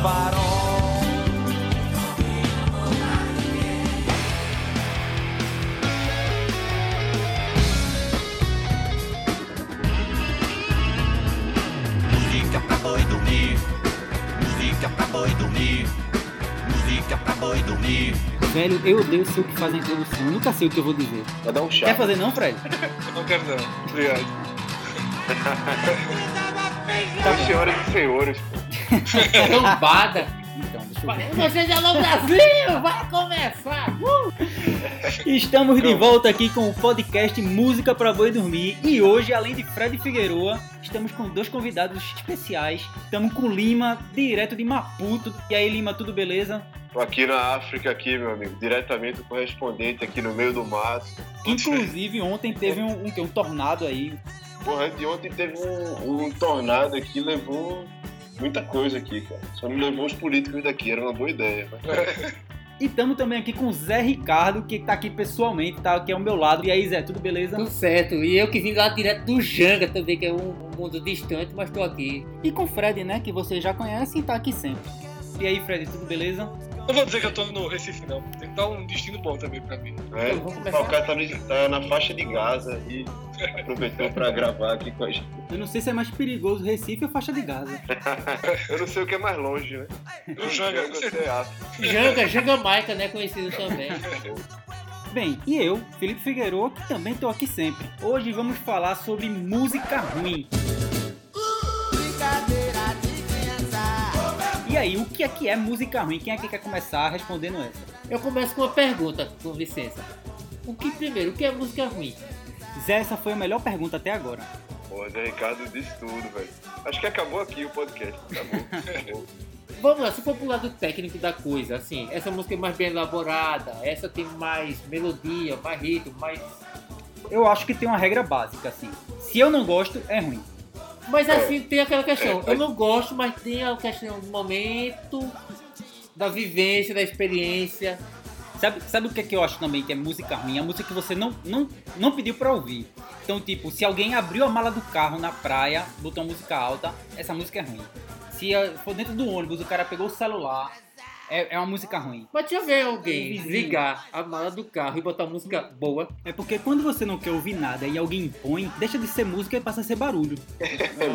farol. Música pra boi dormir. Música pra boi dormir. Música pra boi dormir. Velho, eu odeio ser o que faz a introdução. Nunca sei o que eu vou dizer. Vai dar um chá. Quer fazer não, Fred? Eu não quero não. Obrigado. Então, senhoras e senhores, Trombada. Então, deixa eu ver. Vocês é no Brasil, vai começar. Uh! Estamos de volta aqui com o podcast Música pra Boi Dormir. E hoje, além de Fred Figueroa, estamos com dois convidados especiais. Estamos com Lima, direto de Maputo. E aí, Lima, tudo beleza? tô aqui na África aqui, meu amigo, diretamente do correspondente aqui no meio do mato. Inclusive, ontem teve um, um, um tornado aí. Porra, de ontem teve um, um tornado aqui, levou muita coisa aqui, cara. Só não levou os políticos daqui, era uma boa ideia. Né? E estamos também aqui com o Zé Ricardo, que tá aqui pessoalmente, tá aqui ao meu lado. E aí, Zé, tudo beleza? Tudo certo. E eu que vim lá direto do Janga também, que é um, um mundo distante, mas tô aqui. E com o Fred, né, que vocês já conhecem e tá aqui sempre. E aí, Fred, tudo beleza? Não vou dizer que eu tô no Recife, não. Tem que dar um destino bom também pra mim. É, o cara tá, tá na faixa de Gaza e aproveitou pra gravar aqui com a gente. Eu não sei se é mais perigoso Recife ou faixa de Gaza. Eu não sei o que é mais longe, né? O Janga, você. Janga, Janga Maica, né? Conhecido também. Bem, e eu, Felipe Figueiredo, que também tô aqui sempre. Hoje vamos falar sobre música ruim. E aí, o que é que é música ruim? Quem é que quer começar respondendo essa? Eu começo com uma pergunta, com licença. O que primeiro, o que é música ruim? Zé, essa foi a melhor pergunta até agora. Pô, Zé Ricardo disse tudo, velho. Acho que acabou aqui o podcast. Acabou. acabou. Vamos lá, se for pro lado técnico da coisa, assim, essa música é mais bem elaborada, essa tem mais melodia, mais ritmo, mais. Eu acho que tem uma regra básica, assim. Se eu não gosto, é ruim. Mas assim, tem aquela questão, eu não gosto, mas tem a questão do momento, da vivência, da experiência. Sabe, sabe o que, é que eu acho também que é música ruim? A música que você não, não, não pediu pra ouvir. Então, tipo, se alguém abriu a mala do carro na praia, botou uma música alta, essa música é ruim. Se eh, for dentro do ônibus, o cara pegou o celular, é, é uma música ruim. Mas deixa eu ver alguém ligar a mala do carro e botar música boa. É porque quando você não quer ouvir nada e alguém impõe, deixa de ser música e passa a ser barulho.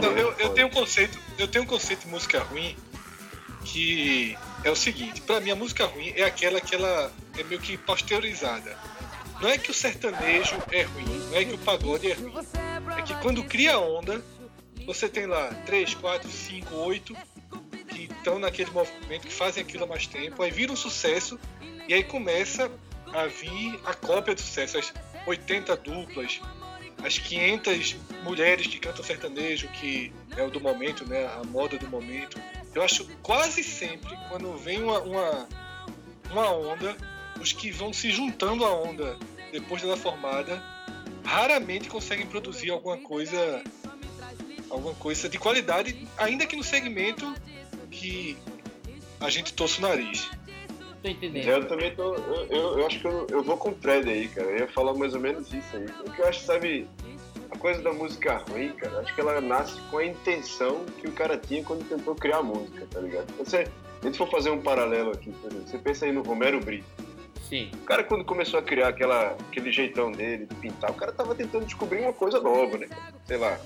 Não, eu, eu tenho um conceito, eu tenho um conceito de música ruim que é o seguinte, pra mim a música ruim é aquela que ela é meio que pasteurizada. Não é que o sertanejo é ruim, não é que o pagode é ruim. É que quando cria onda, você tem lá 3, 4, 5, 8 que estão naquele movimento, que fazem aquilo há mais tempo, aí vira um sucesso e aí começa a vir a cópia do sucesso, as 80 duplas, as 500 mulheres que cantam sertanejo, que é o do momento, né, a moda do momento. Eu acho quase sempre, quando vem uma, uma, uma onda, os que vão se juntando à onda depois dela formada, raramente conseguem produzir alguma coisa alguma coisa de qualidade, ainda que no segmento que a gente torce o nariz. Tô entendendo. Eu também tô. Eu, eu, eu acho que eu, eu vou com o Fred aí, cara. Eu ia falar mais ou menos isso aí. Porque eu acho, sabe, a coisa da música ruim, cara, acho que ela nasce com a intenção que o cara tinha quando tentou criar a música, tá ligado? Você, se a gente for fazer um paralelo aqui, por exemplo, você pensa aí no Romero Brito. Sim. O cara, quando começou a criar aquela, aquele jeitão dele de pintar, o cara tava tentando descobrir uma coisa nova, né? Sei lá.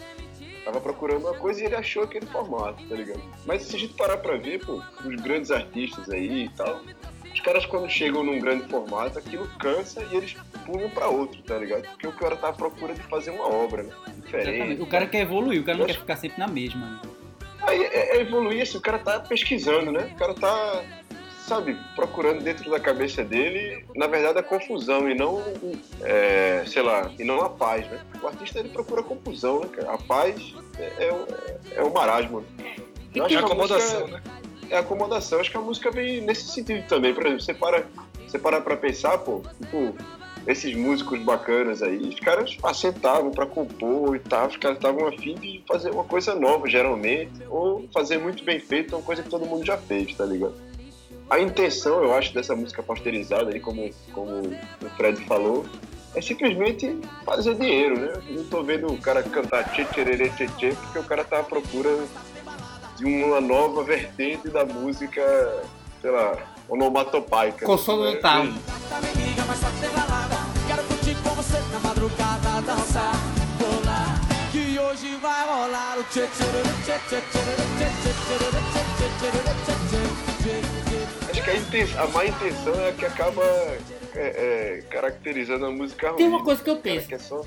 Tava procurando uma coisa e ele achou aquele formato, tá ligado? Mas se a gente parar pra ver, pô, os grandes artistas aí e tal, os caras quando chegam num grande formato, aquilo cansa e eles pulam pra outro, tá ligado? Porque o cara tá à procura de fazer uma obra, né? Diferente. Exatamente. O cara quer evoluir, o cara não quer ficar sempre na mesma. né? Aí é, é evoluir assim, o cara tá pesquisando, né? O cara tá, sabe, procurando dentro da cabeça dele, na verdade, a confusão e não, é, sei lá, e não a paz, né? O artista ele procura a confusão, né, cara? A paz é, é, o- é o marasmo. né? Eu acho É que a acomodação, música- né? É acomodação. Acho que a música vem nesse sentido também. Por exemplo, você para, você para pra pensar, pô, tipo, esses músicos bacanas aí, os caras assentavam pra compor e tal, os caras estavam afim de fazer uma coisa nova, geralmente, ou fazer muito bem feito, uma coisa que todo mundo já fez, tá ligado? A intenção, eu acho, dessa música posterizada aí, como, como o Fred falou, é simplesmente fazer dinheiro, né? Eu não tô vendo o cara cantar tchê tchererê tchê tchê, porque o cara tá à procura de uma nova vertente da música, sei lá, onomatopaica. Consonantal. É, Tá, ter balada. Quero curtir com você na madrugada, dançar, rolar. Que hoje vai rolar o tchê tchê tchê tchê tchê tchê tchê tchê tchê tchê tchê tchê Acho que a, inten- a má intenção é a que acaba é, é, caracterizando a música ruim. Tem uma coisa que eu cara penso. quer só-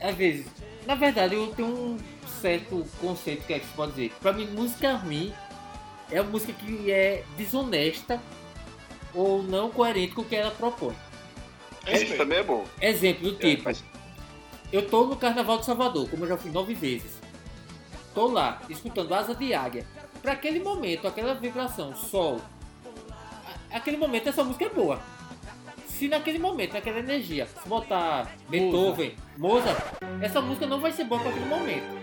Às vezes, na verdade, eu tenho um certo conceito que é que se pode dizer. Pra mim, música ruim é uma música que é desonesta ou não coerente com o que ela propõe. É isso mesmo. também é bom. Exemplo do É, tipo, mas- eu tô no Carnaval de Salvador, como eu já fui nove vezes. Tô lá, escutando Asa de Águia. Pra aquele momento, aquela vibração, sol, aquele momento essa música é boa. Se naquele momento, naquela energia, se botar Beethoven, Mozart, essa música não vai ser boa para aquele momento.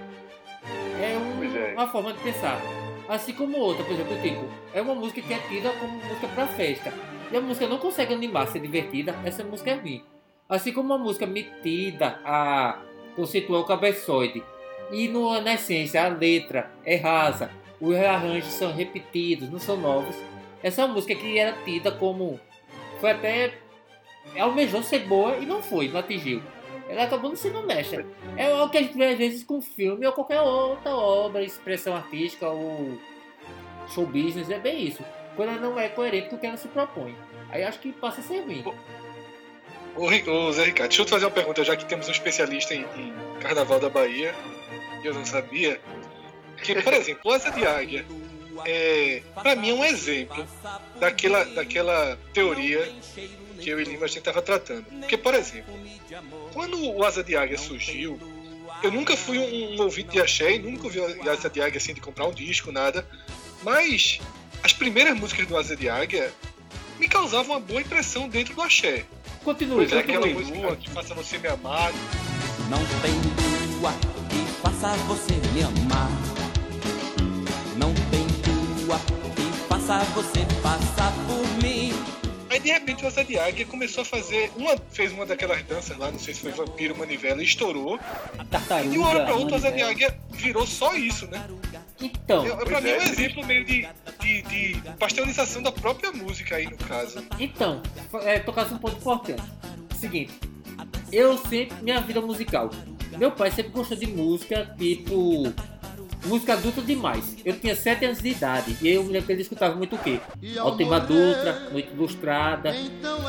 É, um- é. uma forma de pensar. Assim como outra, por exemplo, tipo, é uma música que é tida como música para festa. E a música não consegue animar, ser divertida, essa música é ruim. Assim como uma música metida a conceituar o cabeçoide. E no, na essência a letra é rasa, os arranjos são repetidos, não são novos. Essa música que era tida como. Foi até. Almejou ser boa e não foi, não atingiu. Ela acabou não sendo honesta. É o que a gente vê às vezes com filme ou qualquer outra obra, expressão artística ou show business, é bem isso. Quando ela não é coerente com o que ela se propõe. Aí acho que passa a ser ruim. Ô, ô, Zé Ricardo, deixa eu te fazer uma pergunta, já que temos um especialista em, em Carnaval da Bahia, eu não sabia. Que, por exemplo, o Asa de Águia, é, pra mim é um exemplo daquela, daquela teoria que eu e Lima a gente estava tratando. Porque, por exemplo, quando o Asa de Águia surgiu, eu nunca fui um, um ouvinte de axé, e nunca ouvi o Asa de Águia assim de comprar um disco, nada. Mas as primeiras músicas do Asa de Águia me causavam uma boa impressão dentro do axé. Continue, Pois é, Aquela música que faça você me amar. Não tem lua que faça você me amar. Faça você passar por mim. Aí de repente o Águia começou a fazer. Uma, fez uma daquelas danças lá, não sei se foi Vampiro Manivela, e estourou. Tartaruga. E de uma hora pra outra o. Águia virou só isso, né? Então, Eu, pra mim é é, um exemplo meio de, de, de pasteurização da própria música aí no caso. Então, é, tocasse um ponto importante. Seguinte, eu sempre, minha vida musical, meu pai sempre gostou de música, tipo, música adulta demais. Eu tinha 7 anos de idade e eu me lembro que ele escutava muito o quê? Altima Dutra, Noite Ilustrada,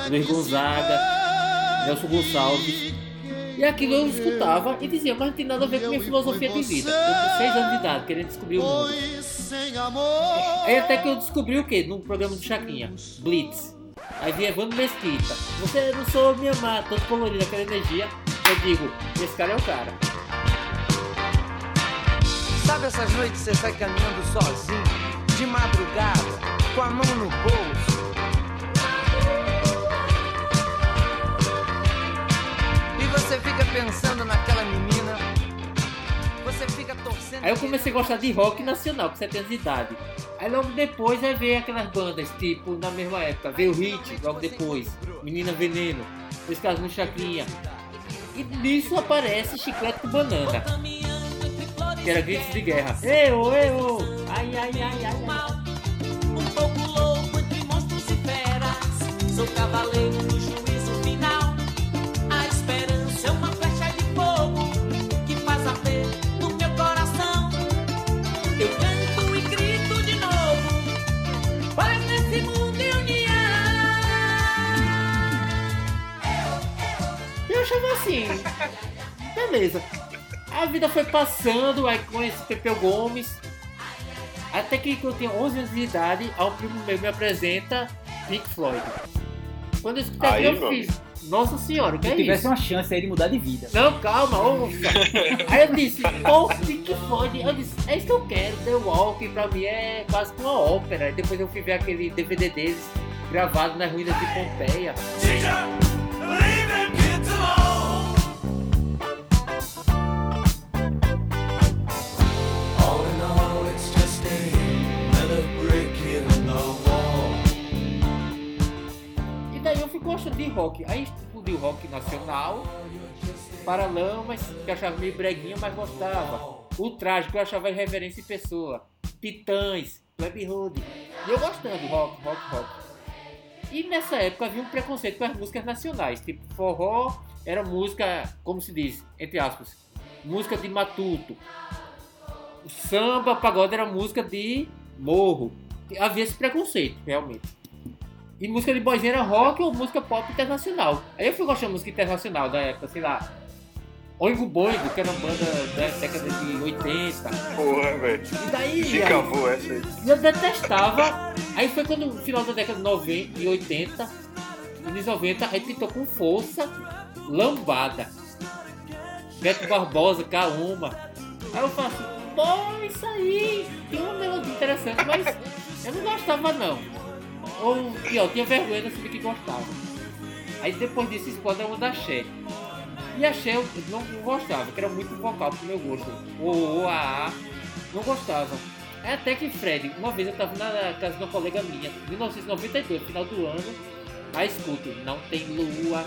Luiz Gonzaga, Nelson Gonçalves. E aquilo eu escutava e dizia, mas não tem nada a ver com minha filosofia de vida. Eu com 6 anos de idade, querendo descobrir o mundo. Aí até que eu descobri o que? No programa do Chacrinha, Blitz. Aí vinha Evandro Mesquita. Você não soube me amar, todo colorido, aquela energia. Eu digo, esse cara é o cara. Sabe essas noites você sai caminhando sozinho, de madrugada, com a mão no bolso? E você fica pensando naquela menina, você fica torcendo. Aí eu comecei a gostar de rock nacional, com 7 anos de idade. Aí logo depois aí veio aquelas bandas, tipo, na mesma época, veio o Hit, logo depois, Menina Veneno, Os Casos no Chacrinha. E nisso aparece Chiclete com Banana, que era gritos de guerra. Eu, eu, ai, ai, ai, ai, ai. Um pouco louco entre monstros e feras. Sou cavaleiro do juízo final. A esperança é uma flecha de fogo que faz arder no meu coração. Eu canto e grito de novo. Paz nesse mundo e união. Eu achava assim, beleza. A vida foi passando, aí conheci Pepeu Gomes. Até que quando eu tinha 11 anos de idade, ao primo meu me apresenta Pink Floyd. Quando eu escutei Aí, eu fiz, nossa senhora, o que Se é tivesse isso? uma chance aí de mudar de vida. Não, calma, ouça. Aí eu disse, pô, Pink Floyd. Eu disse, é isso que eu quero, The Walk, pra mim é quase que uma ópera. E depois eu fui ver aquele DVD deles, gravado nas ruínas de Pompeia. Gostando de rock. Aí explodiu rock nacional, Paralamas, que eu achava meio breguinha, mas gostava. O Trágico, eu achava irreverência em pessoa. Titãs, Web Hood. E eu gostando, rock, rock, rock. E nessa época havia um preconceito com as músicas nacionais. Tipo, forró era música, como se diz, entre aspas, música de matuto. O samba, pagode era música de morro. Havia esse preconceito, realmente. E música de boizinha era rock ou música pop internacional. Aí eu fui gostando de música internacional da época, sei lá. Oingo Boingo, que era uma banda da década de 80. Porra, velho. E daí. Se essa aí. e eu detestava. Aí foi quando no final da década de 90 e 80, anos 90, aí pintou com força Lambada. Beto Barbosa, Kauma. Aí eu faço, pô, isso aí tem uma melodia interessante, mas eu não gostava não. Ou pior, tinha vergonha de saber que gostava. Aí depois disso explode a onda Axé. E Axé eu não gostava, que era muito vocal pro meu gosto. O, a, não gostava. É até que Fred, uma vez eu tava na casa de uma colega minha, 1992, final do ano, aí escuto, não tem lua.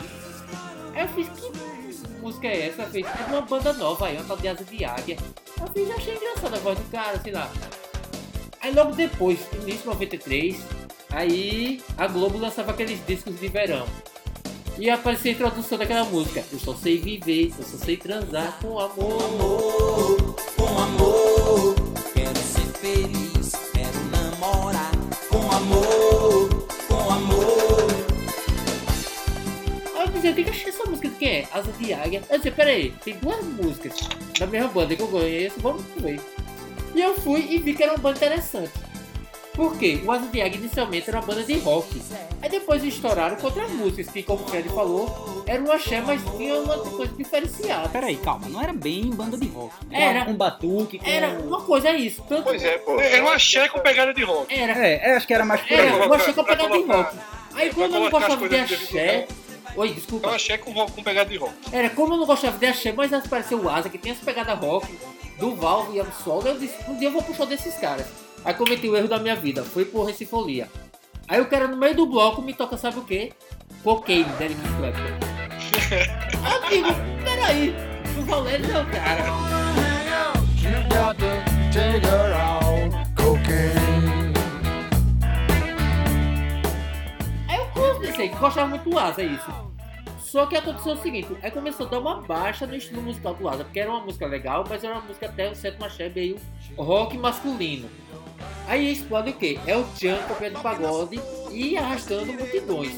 Aí eu fiz, que música é essa? Fez, é uma banda nova aí, uma tal de Asa de Águia. Eu fiz, achei engraçada a voz do cara, sei lá. Aí logo depois, início de 93, aí a Globo lançava aqueles discos de verão. E aparecia a introdução daquela música. Eu só sei viver, eu só sei transar com amor. amor, com amor. Quero ser feliz, quero namorar. Com amor, com amor. Aí eu dizia, diga, achei essa música de quem é? Asa de Águia. Eu disse, peraí, tem duas músicas da mesma banda que eu conheço, vamos ver. E eu fui e vi que era uma banda interessante. Por quê? O Asa de Águia inicialmente era uma banda de rock. Aí depois estouraram com outras músicas, que como o Fred falou, era um axé, mas tinha uma coisa diferenciada. Peraí, calma, não era bem banda de rock. Era. Com batuque, com... Era uma coisa, é isso. Tanto Pois é, pô. Era um axé com pegada de rock. era, É, é, acho que era mais por aí. era, eu achei que eu vai pegava de rock. Aí quando eu não as gostava de axé... lugar. Oi, É um desculpa. axé com, com pegada de rock. Era, como eu não gostava de axé, mas apareceu o Asa, que tem essa pegada rock, do Valve e Absol, eu disse, um dia eu vou pro show desses caras. Aí cometi o erro da minha vida, fui por Recifolia. Aí o cara no meio do bloco me toca, sabe o quê? Cocaine, da Eric Clapton. Digo, peraí, não valendo não, cara. You got to take her out. Cocaine. Aí eu comecei, gostava muito do Asa, é isso. Só que aconteceu o seguinte, aí começou a dar uma baixa no estilo musical do Asa, porque era uma música legal, mas era uma música até o sétimo axé meio rock masculino. Aí explode o quê? É o pé de pagode e arrastando multidões.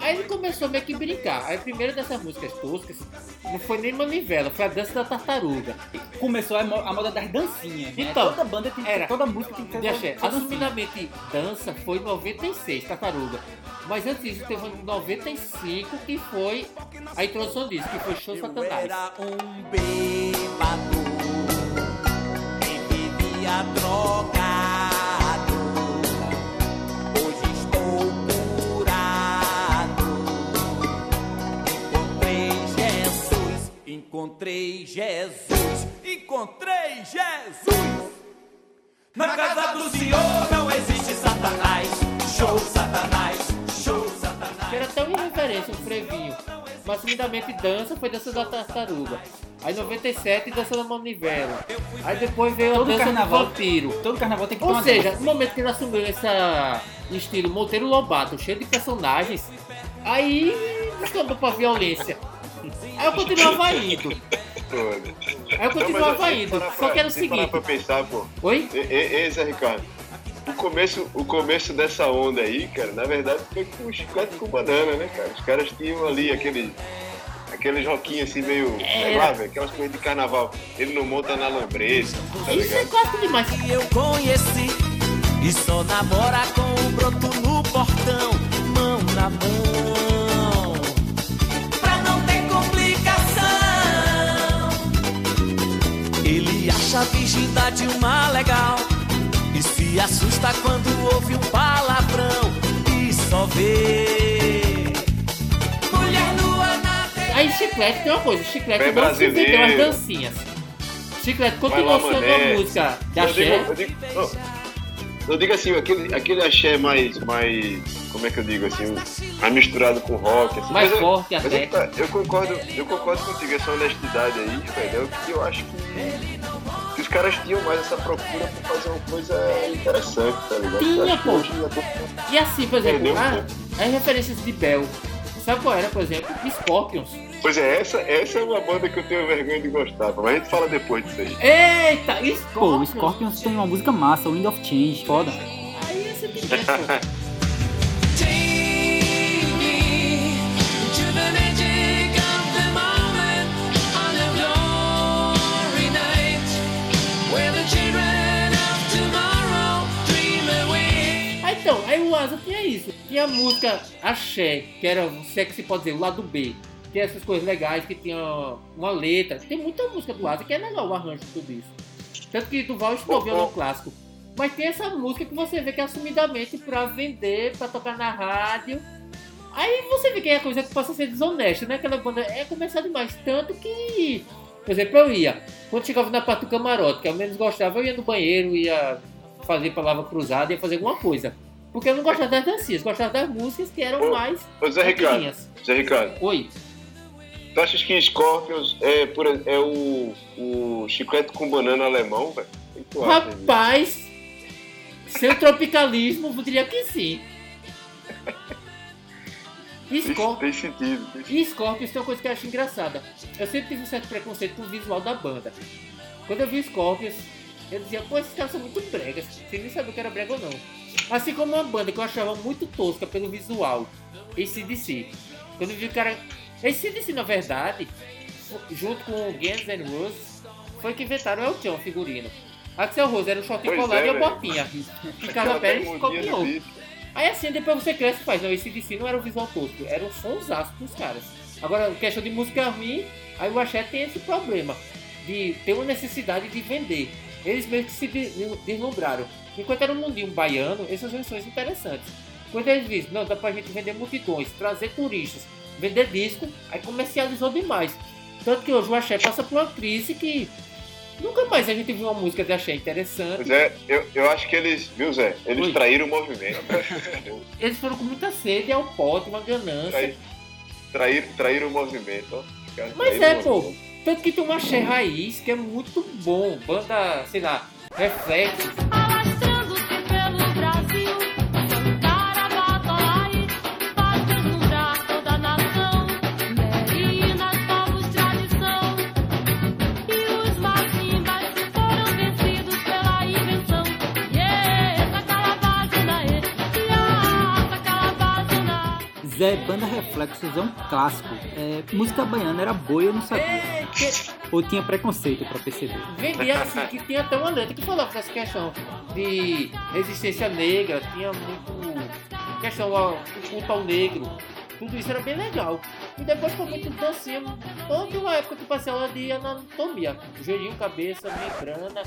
Aí ele começou meio que brincar. Aí a primeira dessas músicas toscas não foi nem manivela, foi a dança da tartaruga. Começou a, mo- a moda das dancinhas. né? Então, toda banda tem era. toda música tem que ter dancinha. Assumidamente dança foi em 96, tartaruga. Mas antes disso teve em 95 que foi a introdução disso, que foi Show Eu Satanás. era um bêbado drogado. Hoje estou curado. Encontrei Jesus, encontrei Jesus, encontrei Jesus. Na casa do Senhor não existe Satanás. Show Satanás, show Satanás. Que era tão irreverência o frevinho. Mas assumidamente dança foi dança da tartaruga. Aí 97 dança da manivela. Aí depois veio a Todo dança carnaval. do vampiro. Todo carnaval tem que ter Ou seja, dança. no momento que ele assumiu esse estilo Monteiro Lobato, cheio de personagens, aí descambou pra violência. Aí eu continuava indo. Aí eu continuava mas tem indo. Só que era o seguinte. pra pensar, pô. Oi? Ei, ei, Zé Ricardo. O começo, o começo dessa onda aí, cara, na verdade foi com chiclete com banana, né, cara? Os caras tinham ali aquele. Aqueles roquinhos assim meio. Sei Era. lá, velho, aquelas coisas de carnaval. Ele não monta na lambreta, tá Isso é ligado? clássico demais. que eu conheci e só namora com o broto no portão, mão na mão, pra não ter complicação. Ele acha a virgindade uma legal se assusta quando ouve um palavrão e só vê mulher nua na. Aí chiclete tem uma coisa, chiclete Bem não se vendeu as brasileiro. dancinhas. Chiclete continua sendo uma música de Eu axé. digo, eu digo, eu assim, aquele, aquele axé mais, mais. Como é que eu digo assim? mais misturado com rock. Assim. Mais Mas eu- forte Mas até. que tá, eu concordo, eu concordo contigo, essa honestidade aí, velho, é o que eu acho que, que os caras tinham mais essa procura por fazer uma coisa interessante, tá ligado? Tinha, pô. tô- E assim, por exemplo, Perdeu um ah, as referências de Bell. Sabe qual era, por exemplo? Scorpions. Pois é, essa, essa é uma banda que eu tenho vergonha de gostar, pô, mas a gente fala depois disso aí. Eita, Pô, Scorpions. o Scorpions tem uma música massa, Wind of Change, foda. Aí você tem aí o tinha isso. Tinha a música Axé, que era, se é que se pode dizer, o lado B. Tem essas coisas legais que tinha uma letra. Tem muita música do Asa que é legal o arranjo de tudo isso. Tanto que Duval Bom, violão clássico. Mas tem essa música que você vê que é assumidamente pra vender, pra tocar na rádio. Aí você vê que é a coisa que possa ser desonesta, né? Aquela banda é começar demais. Tanto que, por exemplo, eu ia. Quando chegava na parte do camarote, que eu menos gostava, eu ia no banheiro, ia fazer palavra cruzada, ia fazer alguma coisa. Porque eu não gostava das dancinhas, gostava das músicas que eram Ô, mais Ô Zé Ricardo. Zé Ricardo, Oi. tu achas que Scorpions é, por, é o, o chiclete com banana alemão, velho? Rapaz, seu tropicalismo, eu diria que sim. Scorpions. tem sentido. Tem sentido. E Scorpions tem uma coisa que eu acho engraçada. Eu sempre tive um certo preconceito com o visual da banda. Quando eu vi Scorpions, eu dizia, pô, esses caras são muito bregas. Sem nem saber o que era brega ou não. Assim como uma banda que eu achava muito tosca pelo visual, ACDC. Quando eu vi o cara. ACDC, na verdade, junto com o Guns N' Roses, foi que inventaram o El Chan, o figurino. Axel Rose era o short Pois colado é, e a botinha. E Carla Pérez bermudinha do copiou. Aí assim, depois você cresce e faz, não, esse DC não era o visual tosco, era um sonsaço dos caras. Agora, questão de música ruim, aí o Axé tem esse problema, de ter uma necessidade de vender. Eles mesmo que se de- deslumbraram. Enquanto era um mundinho baiano, essas versões interessantes. Quando eles dizem, não, dá pra gente vender multidões, trazer turistas, vender disco, aí comercializou demais. Tanto que hoje o Axé passa por uma crise que nunca mais a gente viu uma música de Axé interessante. Pois é, eu, eu acho que eles, viu Zé? Eles Oi. traíram o movimento. Eles foram com muita sede ao pote, uma ganância. Traí- traíram, traíram o movimento, Mas é, pô. Tanto que tem uma Axé Raiz que é muito bom. Banda, sei lá, Reflexos. Alastrando-se pelo Brasil, Zé, Banda Reflexos é um clássico. É, música baiana era boa e eu não sabia. É, que Ou tinha preconceito pra perceber. vendia assim, que tinha até uma letra que falava dessa questão de resistência negra, tinha muito questão ao culto ao negro. Tudo isso era bem legal. E depois foi muito dancinha. Toda uma época que passei aula de anatomia. Joelhinho, cabeça, membrana.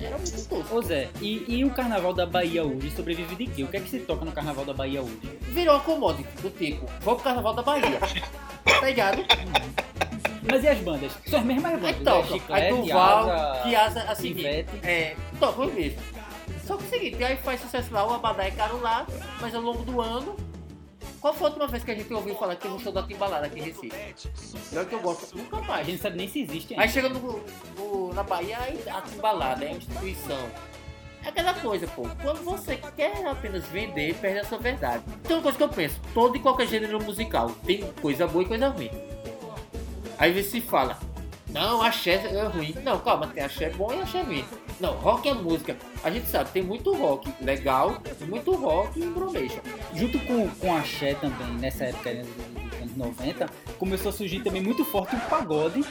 Era muito tosco. Ô Zé, e, e o carnaval da Bahia hoje sobrevive de quê? O que é que se toca no carnaval da Bahia hoje? Virou uma commodity do tipo, vamos pro carnaval da Bahia. tá ligado? Mas e as bandas? São as mesmas bandas. Aí toca. né? Aí Chiclete, Duval, Asa, que asa assim. Ivete. É, toca mesmo. Só que é o seguinte, aí faz sucesso lá, o Abadá é caro lá, mas ao longo do ano. Qual foi a última vez que a gente ouviu falar que teve um show da Timbalada aqui em Recife? Pior que eu gosto, nunca A mais. gente não sabe nem se existe Aí ainda. chega no, no- na Bahia, aí a Timbalada é uma instituição. É aquela coisa, pô. Quando você quer apenas vender, perde a sua verdade. Tem uma coisa que eu penso: todo e qualquer gênero musical tem coisa boa e coisa ruim. Aí você fala: não, axé é ruim. Não, calma, tem axé bom e axé ruim. Não, rock é música. A gente sabe, tem muito rock legal e muito rock embromation. Junto com, com a Axé também, nessa época dos anos 90, começou a surgir também muito forte o pagode,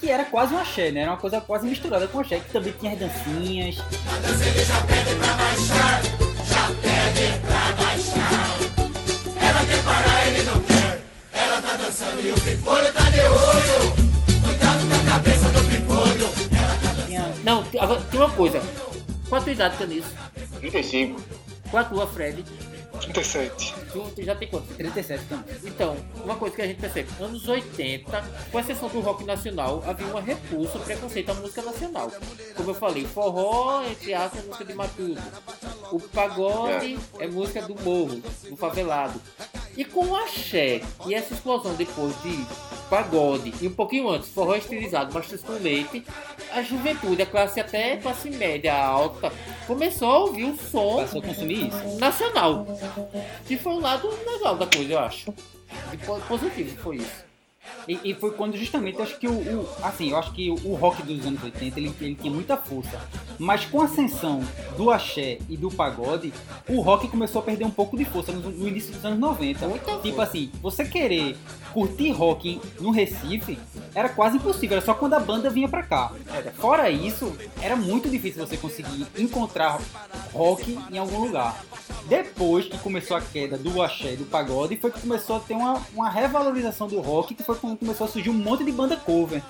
que era quase um axé, né? Era uma coisa quase misturada com axé, que também tinha as dancinhas. Tinha Não, tem- agora tem uma coisa. Qual a tua idade, Caniço? 35. Qual a tua, Fred? 37. Tu, tu já tem quanto? 37 também. Então, uma coisa que a gente percebe, anos 80, com exceção do rock nacional, havia uma repulsa, um preconceito à música nacional. Como eu falei, forró, entre aspas, é música de matuto. O pagode é música do morro, do favelado. E com o axé e essa explosão depois de pagode e um pouquinho antes, forró estilizado, mastros com leite, a juventude, a classe até classe média alta, começou a ouvir o som Passou a consumir isso. nacional. Que foi um lado legal da coisa, eu acho. Po- positivo foi isso. E, e foi quando justamente acho que o, o- assim, eu acho que o, o rock dos anos 80 ele, ele tinha muita força. Mas com a ascensão do axé e do pagode, o rock começou a perder um pouco de força no, no início dos anos 90. Muita Tipo força. assim, você querer curtir rock no Recife era quase impossível, era só quando a banda vinha pra cá. Fora isso, era muito difícil você conseguir encontrar rock em algum lugar. Depois que começou a queda do axé e do pagode, foi que começou a ter uma, uma revalorização do rock, que foi quando começou a surgir um monte de banda cover.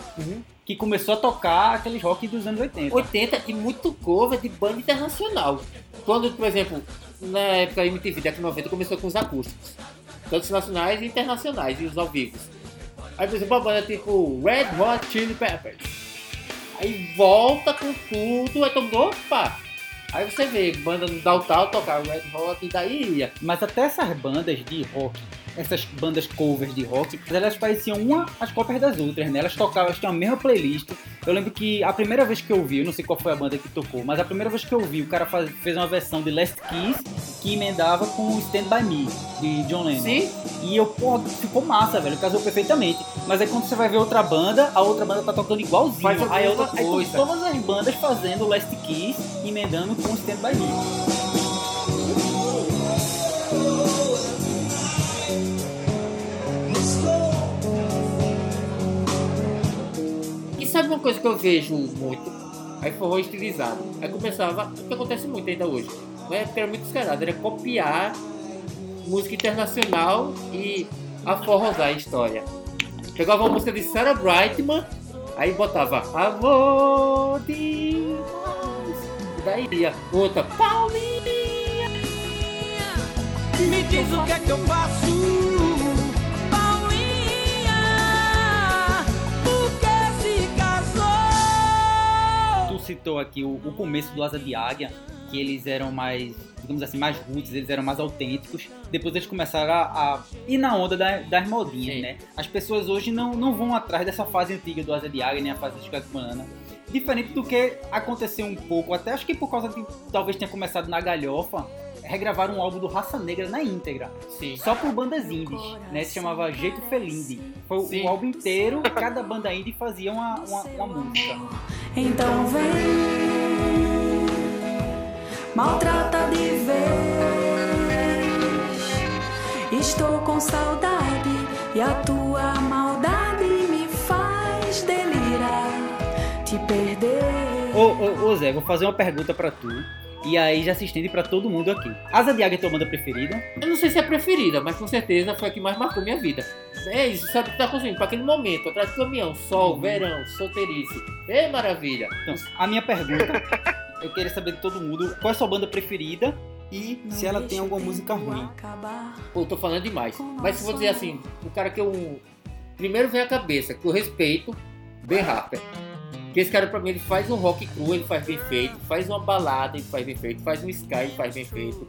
Que começou a tocar aqueles rock dos anos 80. 80 e muito cover de banda internacional. Quando, por exemplo, na época MTV, década de 90, começou com os acústicos. Tanto os nacionais e internacionais, e os ao vivo. Aí, por exemplo, uma banda tipo Red Hot Chili Peppers. Aí volta com tudo, aí todo mundo, opa! Aí você vê, banda no Downtown tocar Red Hot e daí ia. Mas até essas bandas de rock, essas bandas covers de rock, elas pareciam uma as cópias das outras, né? Elas tocavam, elas tinham a mesma playlist. Eu lembro que a primeira vez que eu vi, eu não sei qual foi a banda que tocou, mas a primeira vez que eu vi, o cara faz- fez uma versão de Last Kiss que emendava com Stand By Me, de John Lennon. Sim, E eu, pô, ficou massa, velho, casou perfeitamente. Mas aí quando você vai ver outra banda, a outra banda tá tocando igualzinho. Aí, mesma outra, aí coisa. tão todas as bandas fazendo Last Kiss, emendando com Stand By Me. E sabe uma coisa que eu vejo muito? Aí forró estilizado. Aí começava, o que acontece muito ainda hoje. Não é porque era muito descarado, era copiar música internacional e aforrosar a história. Pegava uma música de Sarah Brightman, aí botava Amor de E daí ia outra Paulinha. Me diz o que é que eu faço, Paulinha, por que se casou? Tu citou aqui o, o começo do Asa de Águia, que eles eram mais, digamos assim, mais roots, eles eram mais autênticos. Depois eles começaram a, a ir na onda da- das modinhas, Sim. né? As pessoas hoje não, não vão atrás dessa fase antiga do Asa de Águia, nem a fase do Chicago Banana. Diferente do que aconteceu um pouco, até acho que por causa de talvez tenha começado na galhofa, regravaram um álbum do Raça Negra na íntegra. Sim. Só por bandas indies, né? Se chamava Jeito Felinde. Foi o- Sim. o álbum inteiro, cada banda indie fazia uma, uma, uma música. Então vem, maltrata de vez. Estou com saudade e a tua maldade me faz delirar. Te perder. Ô, ô, ô Zé, vou fazer uma pergunta pra tu. E aí já se estende pra todo mundo aqui. Asa de Águia é tua banda preferida? Eu não sei se é a preferida, mas com certeza foi a que mais marcou minha vida. É isso, sabe o que tá consumindo? Pra aquele momento, atrás do caminhão, sol, verão, solteirice. É maravilha. Então, a minha pergunta, eu queria saber de todo mundo qual é a sua banda preferida e se ela tem alguma música ruim. Pô, eu tô falando demais. Mas se vou dizer assim, o cara que eu. Primeiro vem à cabeça, que eu respeito, Ben Harper. Que esse cara pra mim ele faz um rock cru, ele faz bem feito, faz uma balada, ele faz bem feito, faz um sky, ele faz bem feito.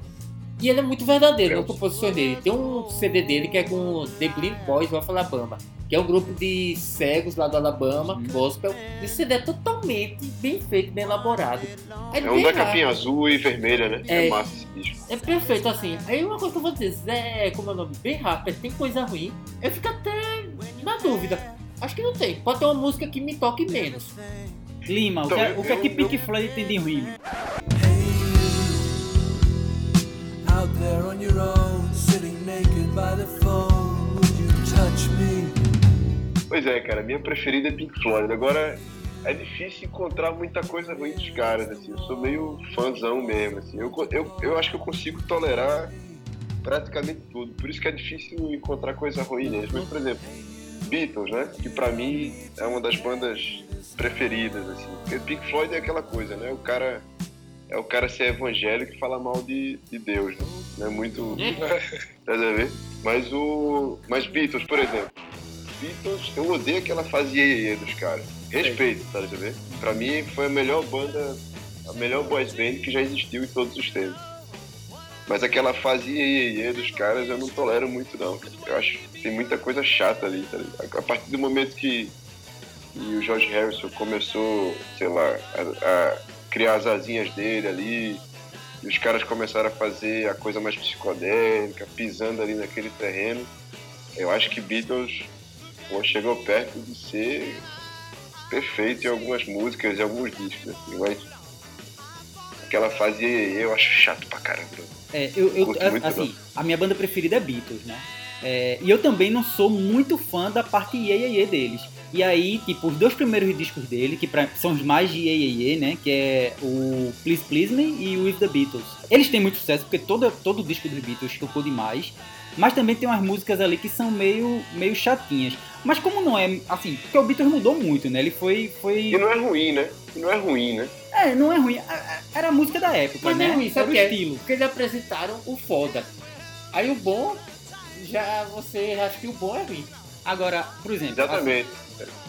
E ele é muito verdadeiro nas composições dele. Tem um CD dele que é com The Blind Boys of Alabama, que é um grupo de cegos lá do Alabama, gospel. Esse CD é totalmente bem feito, bem elaborado. Aí É um da capinha azul e vermelha, né? É. É, massa esse disco. é perfeito, assim. Aí uma coisa que eu vou dizer, Zé, como é o nome? Ben Harper, tem coisa ruim. Eu fico até na dúvida. Acho que não tem. Pode ter uma música que me toque menos. Lima, o que, é- o que é que eu- Pink Floyd tem de ruim? Out there on your own, sitting naked by the phone. Would you touch me? Pois é, cara, minha preferida é Pink Floyd. Agora, é difícil encontrar muita coisa ruim dos caras, assim. Eu sou meio fãzão mesmo, assim. Eu, eu, eu acho que eu consigo tolerar praticamente tudo. Por isso que é difícil encontrar coisa ruim neles. Mas, por exemplo, Beatles, né? Que pra mim é uma das bandas preferidas, assim. Porque Pink Floyd é aquela coisa, né? O cara... É o cara ser evangélico e falar mal de, de Deus, né? Não é muito... Nada a ver. Mas o. Mas Beatles, por exemplo. Beatles, eu odeio aquela fase iê dos caras. Respeito, tá ligado? Pra mim foi a melhor banda, a melhor boys band que já existiu em todos os tempos. Mas aquela fase iê, dos caras eu não tolero muito não. Eu acho tem muita coisa chata ali, tá ligado? A partir do momento que, que o George Harrison começou, sei lá, a, a criar as asinhas dele ali, e os caras começaram a fazer a coisa mais psicodélica, pisando ali naquele terreno, eu acho que Beatles pô, chegou perto de ser perfeito em algumas músicas e alguns discos, assim, mas aquela fase eu acho chato pra caramba. É, eu, eu- a- assim, a minha banda preferida é Beatles, né? É, e eu também não sou muito fã da parte iê, iê, iê deles. E aí, tipo, os dois primeiros discos dele, que pra- são os mais de iê, iê, iê, né? Que é o Please Please Me e o With The Beatles. Eles têm muito sucesso, porque todo, todo disco dos Beatles tocou demais. Mas também tem umas músicas ali que são meio, meio chatinhas. Mas como não é, assim, porque o Beatles mudou muito, né? Ele foi... foi... E não é ruim, né? E não é ruim, né? É, não é ruim. Era a música da época, Mas né? não é ruim, Era sabe o é? estilo. Porque eles apresentaram o foda. Aí o bom, já você acha que o bom é ruim. Agora, por exemplo, Exatamente.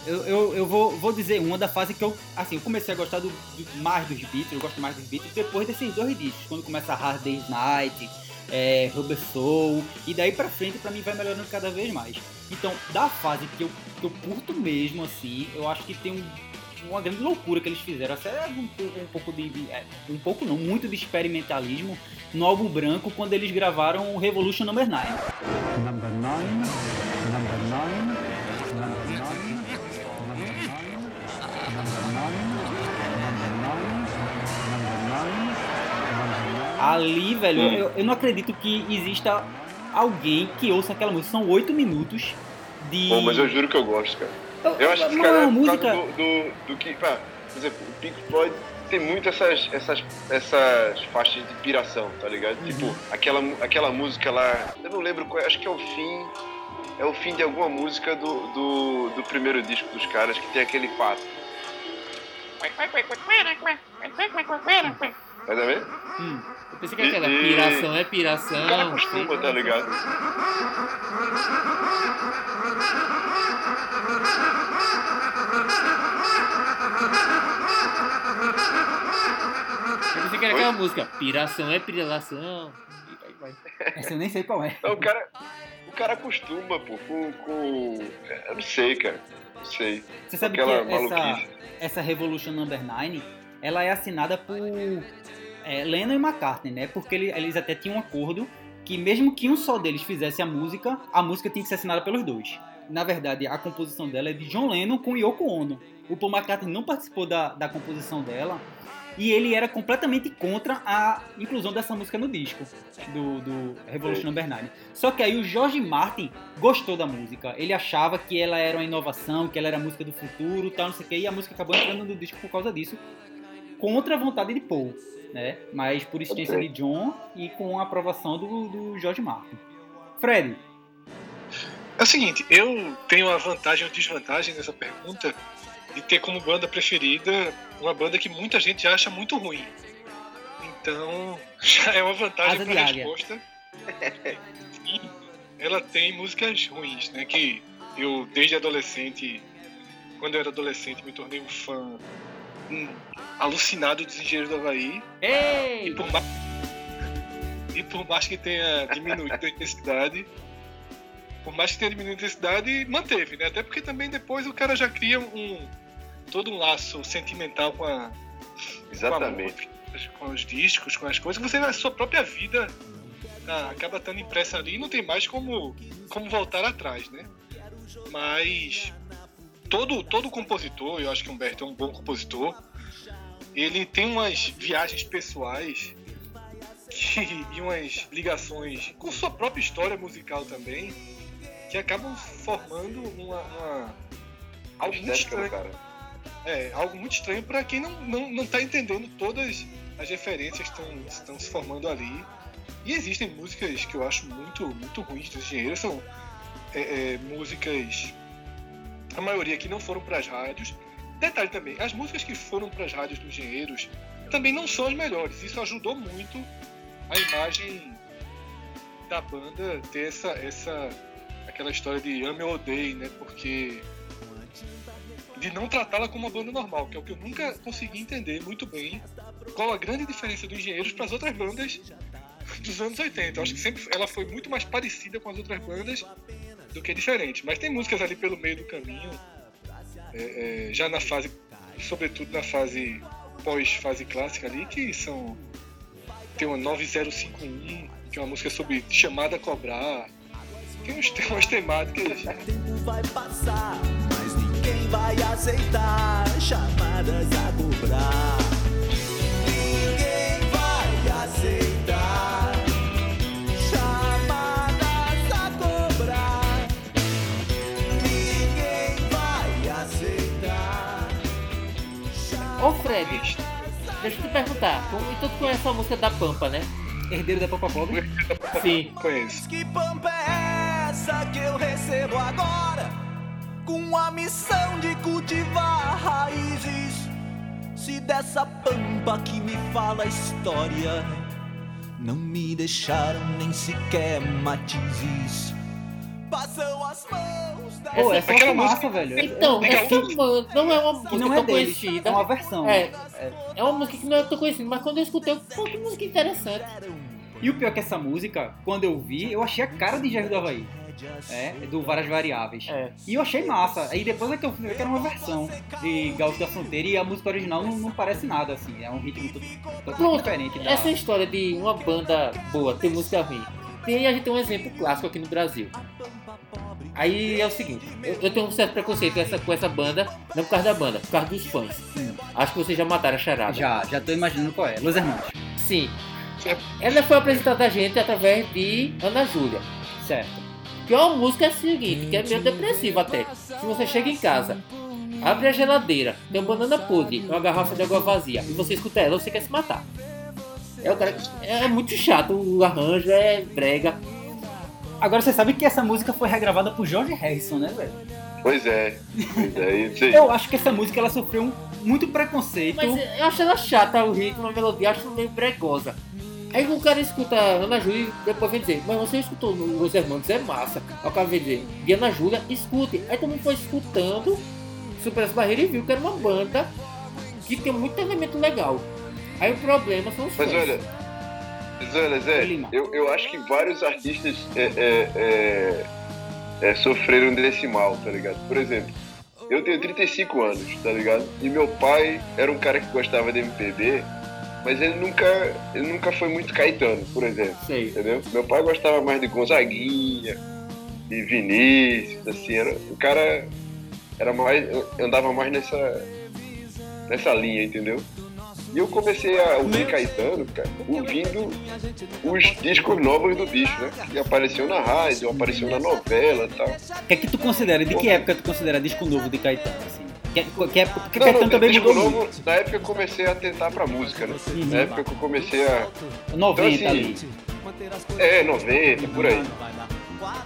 Eu, eu, eu vou, vou dizer uma da fase que eu, assim, eu comecei a gostar do, do- mais dos Beatles, eu gosto mais dos Beatles depois desses dois discos, quando começa Hard Day's Night, é, Rubber Soul, e daí pra frente pra mim vai melhorando cada vez mais. Então, da fase que eu, que eu curto mesmo, assim, eu acho que tem um- uma grande loucura que eles fizeram, até um, pouco- um pouco de, de- é, um pouco não, muito de experimentalismo no álbum branco, quando eles gravaram o Revolution Number 9. Number nine, number nine, number nine, number nine, number nine, number nine, number nine, number nine. Ali, velho, eu, eu não acredito que exista alguém que ouça aquela música. São oito minutos de. Bom, mas eu juro que eu gosto, cara. Eu acho que, Não, cara, é música- do, do, do que. pá, por exemplo, o Pink Floyd tem muito essas, essas, essas faixas de piração, tá ligado? Uhum. Tipo, aquela, aquela música lá. Eu não lembro qual é, acho que é o fim. É o fim de alguma música do, do, do primeiro disco dos caras que tem aquele pato. Tá vendo? Hum. Eu pensei que aquela E- piração é O cara piração. costuma, tá ligado? Eu pensei que era aquela música. Piração é piração. Essa eu nem sei qual é. Não, o cara. O cara acostuma, pô, com. com eu não sei, cara. Não sei. Você sabe Aquela que essa, maluquice. essa Revolution Number 9, ela é assinada por é, Lennon e McCartney, né? Porque ele- eles até tinham um acordo que mesmo que um só deles fizesse a música, a música tinha que ser assinada pelos dois. Na verdade, a composição dela é de John Lennon com Yoko Ono. O Paul McCartney não participou da, da composição dela e ele era completamente contra a inclusão dessa música no disco do, do Revolution Number 9. Só que aí o George Martin gostou da música. Ele achava que ela era uma inovação, que ela era a música do futuro, tal, não sei o que, e a música acabou entrando no disco por causa disso, contra a vontade de Paul, né? Mas por insistência Ok. de John e com a aprovação do, do George Martin. Fred, É o seguinte, eu tenho a vantagem ou desvantagem nessa pergunta de ter como banda preferida uma banda que muita gente acha muito ruim. Então, já é uma vantagem para a resposta. Ela tem músicas ruins, né? Que eu, desde adolescente, quando eu era adolescente, me tornei um fã alucinado dos Engenheiros do Havaí. E Ei! por mais, e por mais que tenha diminuído a intensidade, por mais que tenha diminuído a intensidade, manteve, né? Até porque também depois o cara já cria um todo um laço sentimental com a, Exatamente. com, a com os discos, com as coisas, que você na sua própria vida ah, acaba estando impressa ali e não tem mais como, como voltar atrás, né? Mas todo, todo compositor, eu acho que o Humberto é um bom compositor, ele tem umas viagens pessoais que- e umas ligações com sua própria história musical também, que acabam formando uma, uma- algo muito estranho. cara. É, algo muito estranho para quem não, não, não tá entendendo todas as referências que estão, estão se formando ali. E existem músicas que eu acho muito, muito ruins dos engenheiros, são é, é, músicas, a maioria que não foram para as rádios. Detalhe também, as músicas que foram para as rádios dos engenheiros também não são as melhores. Isso ajudou muito a imagem da banda ter essa, essa aquela história de ame ou odeie, né? Porque de não tratá-la como uma banda normal, que é o que eu nunca consegui entender muito bem qual a grande diferença dos engenheiros para as outras bandas dos anos 80. Eu acho que sempre ela foi muito mais parecida com as outras bandas do que diferente. Mas tem músicas ali pelo meio do caminho, é, é, já na fase, sobretudo na fase pós-fase clássica ali, que são. Tem uma 9051, que é uma música sobre chamada a cobrar. Tem uns temas temáticas. tempo vai passar, mas ninguém vai aceitar chamadas a cobrar. Ô Fred, deixa eu te perguntar, então tu conhece a música da Pampa, né? Herdeiro da Pampa Pobre? Sim. Conheço. Que pampa é essa que eu recebo agora? Com a missão de cultivar raízes. Se dessa pampa que me fala a história, não me deixaram nem sequer matizes. Passam as mãos da Pô, essa é Aquela uma massa, velho. Então, essa banda não é uma música Que não é tão deles, conhecida. é uma versão. É, é uma música que não é tão conhecida, mas quando eu escutei, eu, pô, que música interessante. E o pior é que essa música, quando eu vi, eu achei a cara de Jair do Havaí. É, do Várias Variáveis. É. E eu achei massa. Aí depois é que eu fui ver que era uma versão de Gaúcho da Fronteira e a música original não, não parece nada, assim. É um ritmo todo- totalmente Pronto, diferente. Da... essa história de uma banda boa ter música ruim. Tem, a gente tem um exemplo clássico aqui no Brasil. Aí é o seguinte, eu, eu tenho um certo preconceito com essa, com essa banda, não por causa da banda, por causa dos fãs. Acho que vocês já mataram a charada. Já, já tô imaginando qual é. Los Hermanos. Sim. Ela foi apresentada a gente através de Ana Júlia. Certo. Que é uma música seguinte, que é meio depressiva até. Se você chega em casa, abre a geladeira, tem uma banana podre, uma garrafa de água vazia, e você escuta ela, você quer se matar. É, o cara, é muito chato, o arranjo é brega. Agora você sabe que essa música foi regravada por George Harrison, né, velho? Pois é. Pois é, isso aí. Eu acho que essa música ela sofreu um- muito preconceito. Mas eu acho ela chata, o ritmo, a melodia, acho meio bregosa. Aí o cara escuta Ana Júlia e depois vem dizer, mas você escutou no Los Hermanos, é massa. Aí o cara vem dizer, de Ana Júlia, escute. Aí todo mundo foi escutando, superou essa barreira e viu que era uma banda que tem muito elemento legal. Aí o problema são os Mas fãs. olha, mas olha, Zé, eu, eu acho que vários artistas é, é, é, é, sofreram desse mal, tá ligado? Por exemplo, eu tenho 35 anos, tá ligado? E meu pai era um cara que gostava de MPB, mas ele nunca, ele nunca foi muito Caetano, por exemplo, Sei. entendeu? Meu pai gostava mais de Gonzaguinha, de Vinícius, assim, era, o cara era mais, andava mais nessa, nessa linha, entendeu? E eu comecei a ouvir Caetano, cara, ouvindo os discos novos do bicho, né? Que apareceu na rádio, apareceu na novela e tal. O que é que tu considera? De que época tu considera disco novo de Caetano? Assim? Que, que época, porque Não, Caetano não, também disco mudou novo, na época eu comecei a tentar pra música, né? Uhum. Na época que eu comecei a. 90 Então, assim, ali. É, 90, por aí.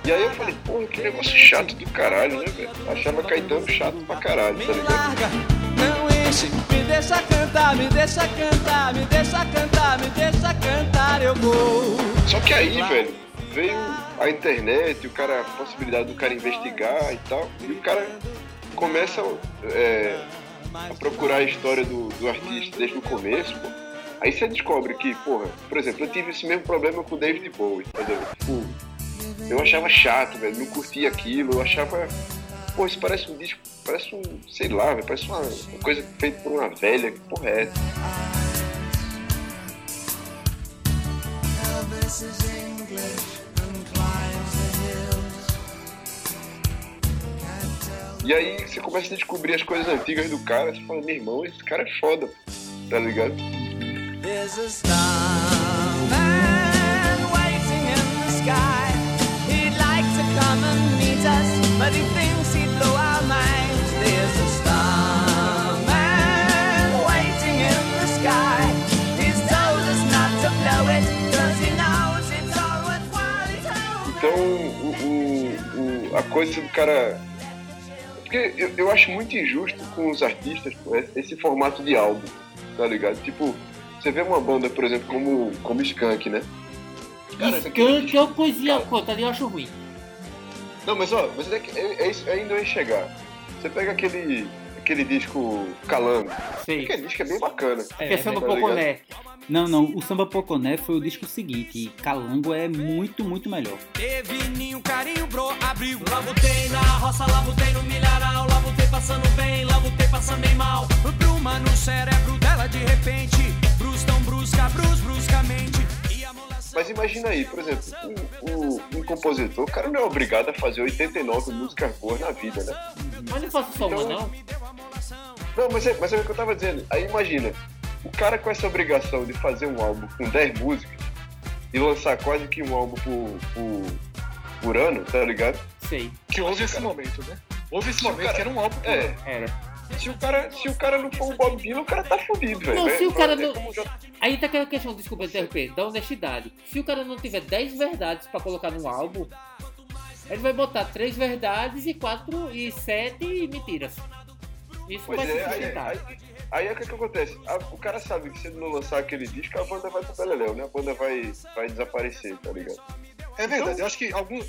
E aí eu falei, pô, que negócio chato do caralho, né, velho? Achava Caetano chato pra caralho, tá ligado? não enche, deixa cantar, me deixa cantar, me deixa cantar, me deixa cantar, eu vou. Só que aí, velho, veio a internet, o cara, a possibilidade do cara investigar e tal, e o cara começa é, a procurar a história do, do artista desde o começo, pô. Aí você descobre que, porra, por exemplo, eu tive esse mesmo problema com o David Bowie, entendeu? Tipo, eu achava chato, velho, não curtia aquilo, eu achava. Pô, isso parece um disco, parece um, sei lá, parece uma, uma coisa feita por uma velha, que porra é? E aí você começa a descobrir as coisas antigas do cara, você fala, meu irmão, esse cara é foda, tá ligado? There's coisa do cara. Porque eu, eu acho muito injusto com os artistas pô, esse formato de álbum, tá ligado? Tipo, você vê uma banda, por exemplo, como, como Skank, né? Cara, aqui- Skunk é uma poesia conta ali, eu acho ruim. Não, mas ó, mas é, que- é, é isso, é ainda ia chegar. Você pega aquele, aquele disco Calango. Sei. Aquele disco é bem bacana. Que é samba tá poconé. Não, não, o Samba Poconé foi o disco seguinte. E Calango é muito, muito melhor. Teve ninho, carinho, bro, abrigo. Lá botei na roça, lá botei no milharal. Lá botei passando bem, lá botei passando bem mal. Bruma no cérebro dela de repente. Brus tão brusca, brus bruscamente. Mas imagina aí, por exemplo, um, um- um compositor, o cara não é obrigado a fazer 89 músicas boas na vida, né? Mas não faço só uma, Então- não. Não, mas é, mas é o que eu tava dizendo. Aí imagina, o cara com essa obrigação de fazer um álbum com 10 músicas e lançar quase que um álbum por, por, por ano, tá ligado? Sei. Que houve esse momento, né? Houve esse momento cara- que era um álbum por É, ano. Era. Se o cara, se o cara não for o Bob Dylan, o cara tá fudido, velho. Não, É- se o cara é não- como já- Aí tá aquela questão, desculpa interromper, da honestidade. Se o cara não tiver 10 verdades pra colocar num álbum, ele vai botar 3 verdades e 4 e 7 mentiras. Isso Pois vai se é, aí, sustentar. aí, aí é o que, que acontece? A- o cara sabe que se ele não lançar aquele disco, a banda vai pro Beleléu, né? A banda vai, vai desaparecer, tá ligado? É verdade, eu acho que algum.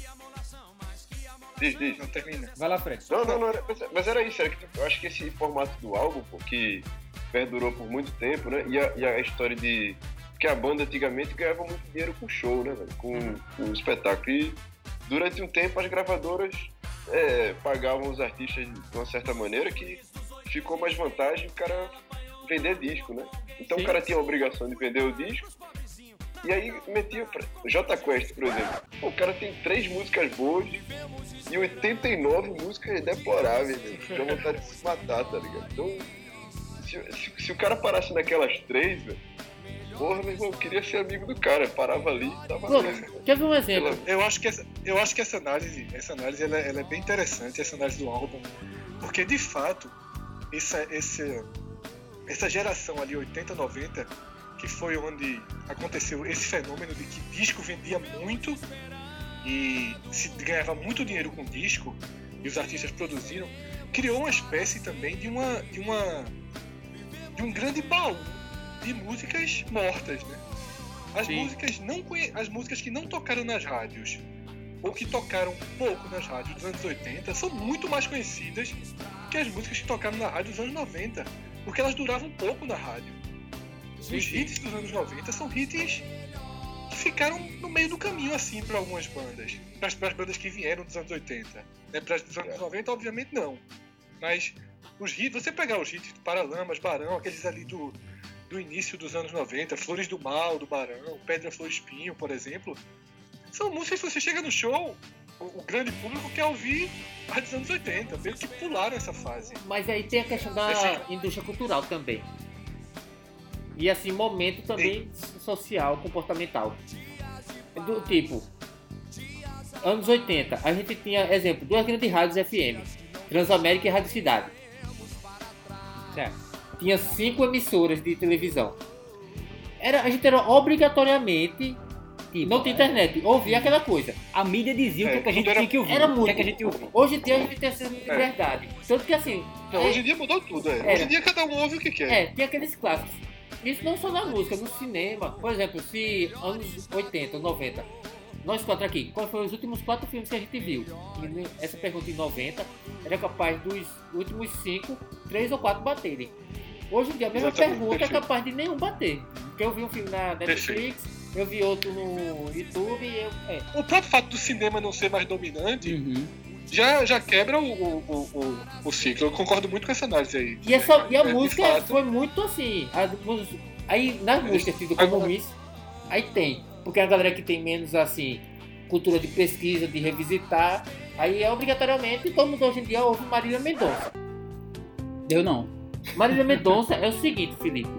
Diz, diz. Não termina. Vai lá, Fred. Não, não, não era, mas- era isso, era que eu acho que esse formato do álbum, pô, que perdurou por muito tempo, né? E a, e a história de. que a banda antigamente ganhava muito dinheiro com show, né, velho? Com, com espetáculo. E durante um tempo as gravadoras é, pagavam os artistas de uma certa maneira que ficou mais vantagem o cara vender disco, né? Então Sim. o cara tinha a obrigação de vender o disco. E aí metia pra... J Quest, por exemplo. Pô, o cara tem três músicas boas e 89 músicas deploráveis, velho. Dá vontade de se matar, tá ligado? Então, se, se- se o cara parasse naquelas três, velho, porra, meu irmão, eu queria ser amigo do cara. Tava ali, tava Pô, beleza. quer ver um exemplo? Eu acho que essa, eu acho que essa análise, essa análise ela, ela é bem interessante, essa análise do álbum, porque de fato, essa, essa, essa geração ali, 80, 90, que foi onde aconteceu esse fenômeno de que disco vendia muito e se ganhava muito dinheiro com disco, e os artistas produziram, criou uma espécie também de uma. de uma. de um grande baú de músicas mortas, né? As Sim. músicas não as músicas que não tocaram nas rádios ou que tocaram pouco nas rádios dos anos 80 são muito mais conhecidas que as músicas que tocaram na rádio dos anos 90, porque elas duravam pouco na rádio. Sim, Os hits dos anos 90 são hits que ficaram no meio do caminho assim para algumas bandas, para as bandas que vieram dos anos 80. Né? Para as dos anos 90, obviamente não. Mas os hits, você pegar os hits do Paralamas, Barão, aqueles ali do, do início dos anos 90, Flores do Mal, do Barão, Pedra Flor Espinho, por exemplo, são músicas que você chega no show, o, grande público quer ouvir as dos anos 80, meio que pularam essa fase. Mas aí tem a questão da indústria cultural também. E assim, momento também social, comportamental. Do tipo, anos 80, a gente tinha, exemplo, duas grandes rádios FM, Transamérica e Rádio Cidade. Certo. Tinha cinco emissoras de televisão. Era, a gente era obrigatoriamente, Tipo, não tinha internet, ouvia aquela coisa. A mídia dizia o que, É, é que a gente tudo era- tinha que ouvir. Era o que, muito. é que a gente ouvia. Hoje em dia a gente tem essa liberdade. Tanto que assim, Não, é- hoje em dia mudou tudo, é. Era. Hoje em dia cada um ouve o que quer. É, tem aqueles clássicos. Isso não só na música, no cinema. Por exemplo, se anos 80, 90, nós quatro aqui, quais foram os últimos quatro filmes que a gente viu? E essa pergunta em 90 era capaz dos últimos cinco, três ou quatro baterem. Hoje em dia a mesma Exatamente, pergunta é perfeito. capaz de nenhum bater. Porque eu vi um filme na Netflix, eu vi outro no YouTube e eu. É. O próprio fato do cinema não ser mais dominante Uhum. Já, já quebra o, o, o, o, o ciclo. Eu concordo muito com essa análise aí. E, essa, e a É, música fato. foi muito assim. a aí nas músicas tido como Agora- aí tem. Porque a galera que tem menos assim, cultura de pesquisa, de revisitar, aí é obrigatoriamente todo mundo hoje em dia ouve Marília Mendonça. Eu não. Marília Mendonça é o seguinte, Felipe.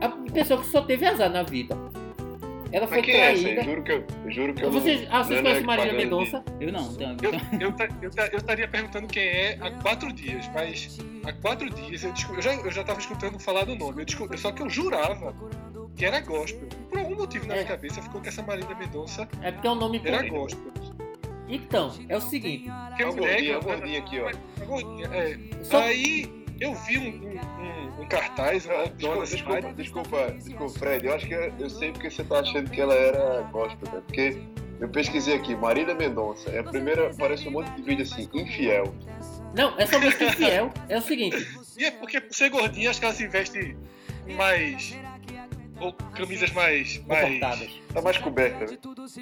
A pessoa que só teve azar na vida. Ela foi Mas quem é essa traída. Juro que eu, juro que eu Vocês, não. ah, vocês não é conhecem Marília propaganda Mendonça? Eu não. Então, Eu, eu, ta- eu, ta- eu estaria perguntando quem é há quatro dias, mas há quatro dias eu, eu já, eu já tava escutando falar do nome. Eu só que eu jurava que era gospel. Por algum motivo na minha É. cabeça ficou que essa Marília Mendonça É porque é um nome era gospel. Então, é o seguinte. Porque É o mulher gordinho, é o cantando- gordinho aqui, ó. a gordinha, é. Só- Aí eu vi um, um, um- cartaz, Ah, dona Desculpa, desculpa, desculpa, desculpa, Fred. Eu acho que eu, eu sei porque você tá achando que ela era gospel, né? Porque Eu pesquisei aqui, Marília Mendonça. É a primeira, parece um monte de vídeo assim, infiel. Não, essa música infiel é o seguinte. E é porque por ser gordinha, acho que ela se veste com mais. Ou camisas mais. mais. Tá mais coberta, né?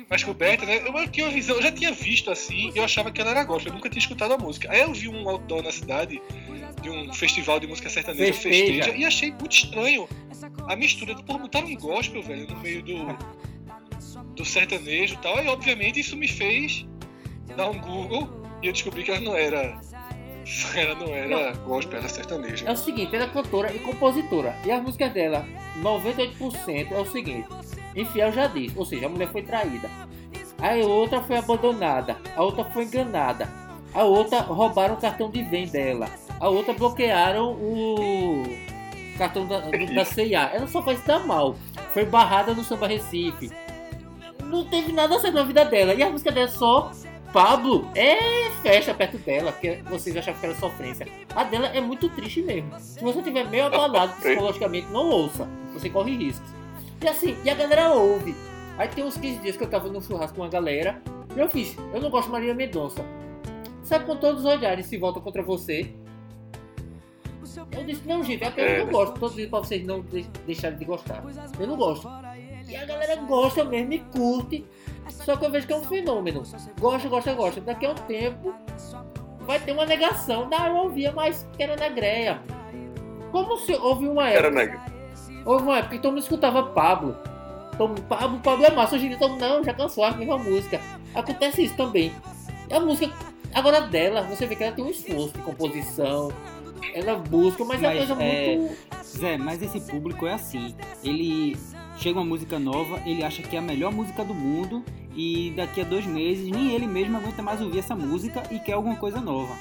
mais coberta, né? Eu, tinha uma visão, eu já tinha visto assim e eu achava que ela era gospel, eu nunca tinha escutado a música. Aí eu vi um outdoor na cidade de um festival de música sertaneja, Festeja. festeja, e achei muito estranho a mistura de, pô, botaram um gospel, velho, no meio do, do sertanejo e tal. Aí, obviamente, isso me fez dar um Google e eu descobri que ela não era. Ela não era gospel, era sertaneja. É o seguinte, ela é cantora e compositora. E as músicas dela, 98% é o seguinte. Infiel já disse, ou seja, a mulher foi traída. A outra foi abandonada. A outra foi enganada. A outra roubaram o cartão de vem dela. A outra bloquearam o cartão da, da CIA. Ela só faz dar mal. Foi barrada no Samba Recife. Não teve nada certo na vida dela. E a música dela é só Pablo é festa perto dela, porque vocês achavam que era sofrência. A dela é muito triste mesmo. Se você tiver meio abalado psicologicamente, não ouça. Você corre riscos. E assim, e a galera ouve. Aí tem uns 15 dias que eu tava no churrasco com uma galera. E eu fiz, eu não gosto de Maria Mendonça. Sabe quando todos os olhares se voltam contra você? Eu disse, não, gente, é porque eu não gosto. Todos dizem pra vocês não de- deixarem de gostar. Eu não gosto. E a galera gosta mesmo e curte. Só que eu vejo que é um fenômeno. Gosta, gosta, gosta. Daqui a um tempo vai ter uma negação. Não, eu ouvia mais que era negreia. Como se houve uma época. Era. Houve uma época que todo mundo escutava Pablo. Todo mundo, Pablo, Pablo é massa. Hoje em dia todo mundo, não, já cansou a mesma música. Acontece isso também. E a música, agora dela, você vê que ela tem um esforço de composição. Ela busca, mas, é Mas, coisa é, muito. Zé, mas esse público é assim. Ele chega uma música nova, ele acha que é a melhor música do mundo e daqui a dois meses nem ele mesmo aguenta mais ouvir essa música e quer alguma coisa nova.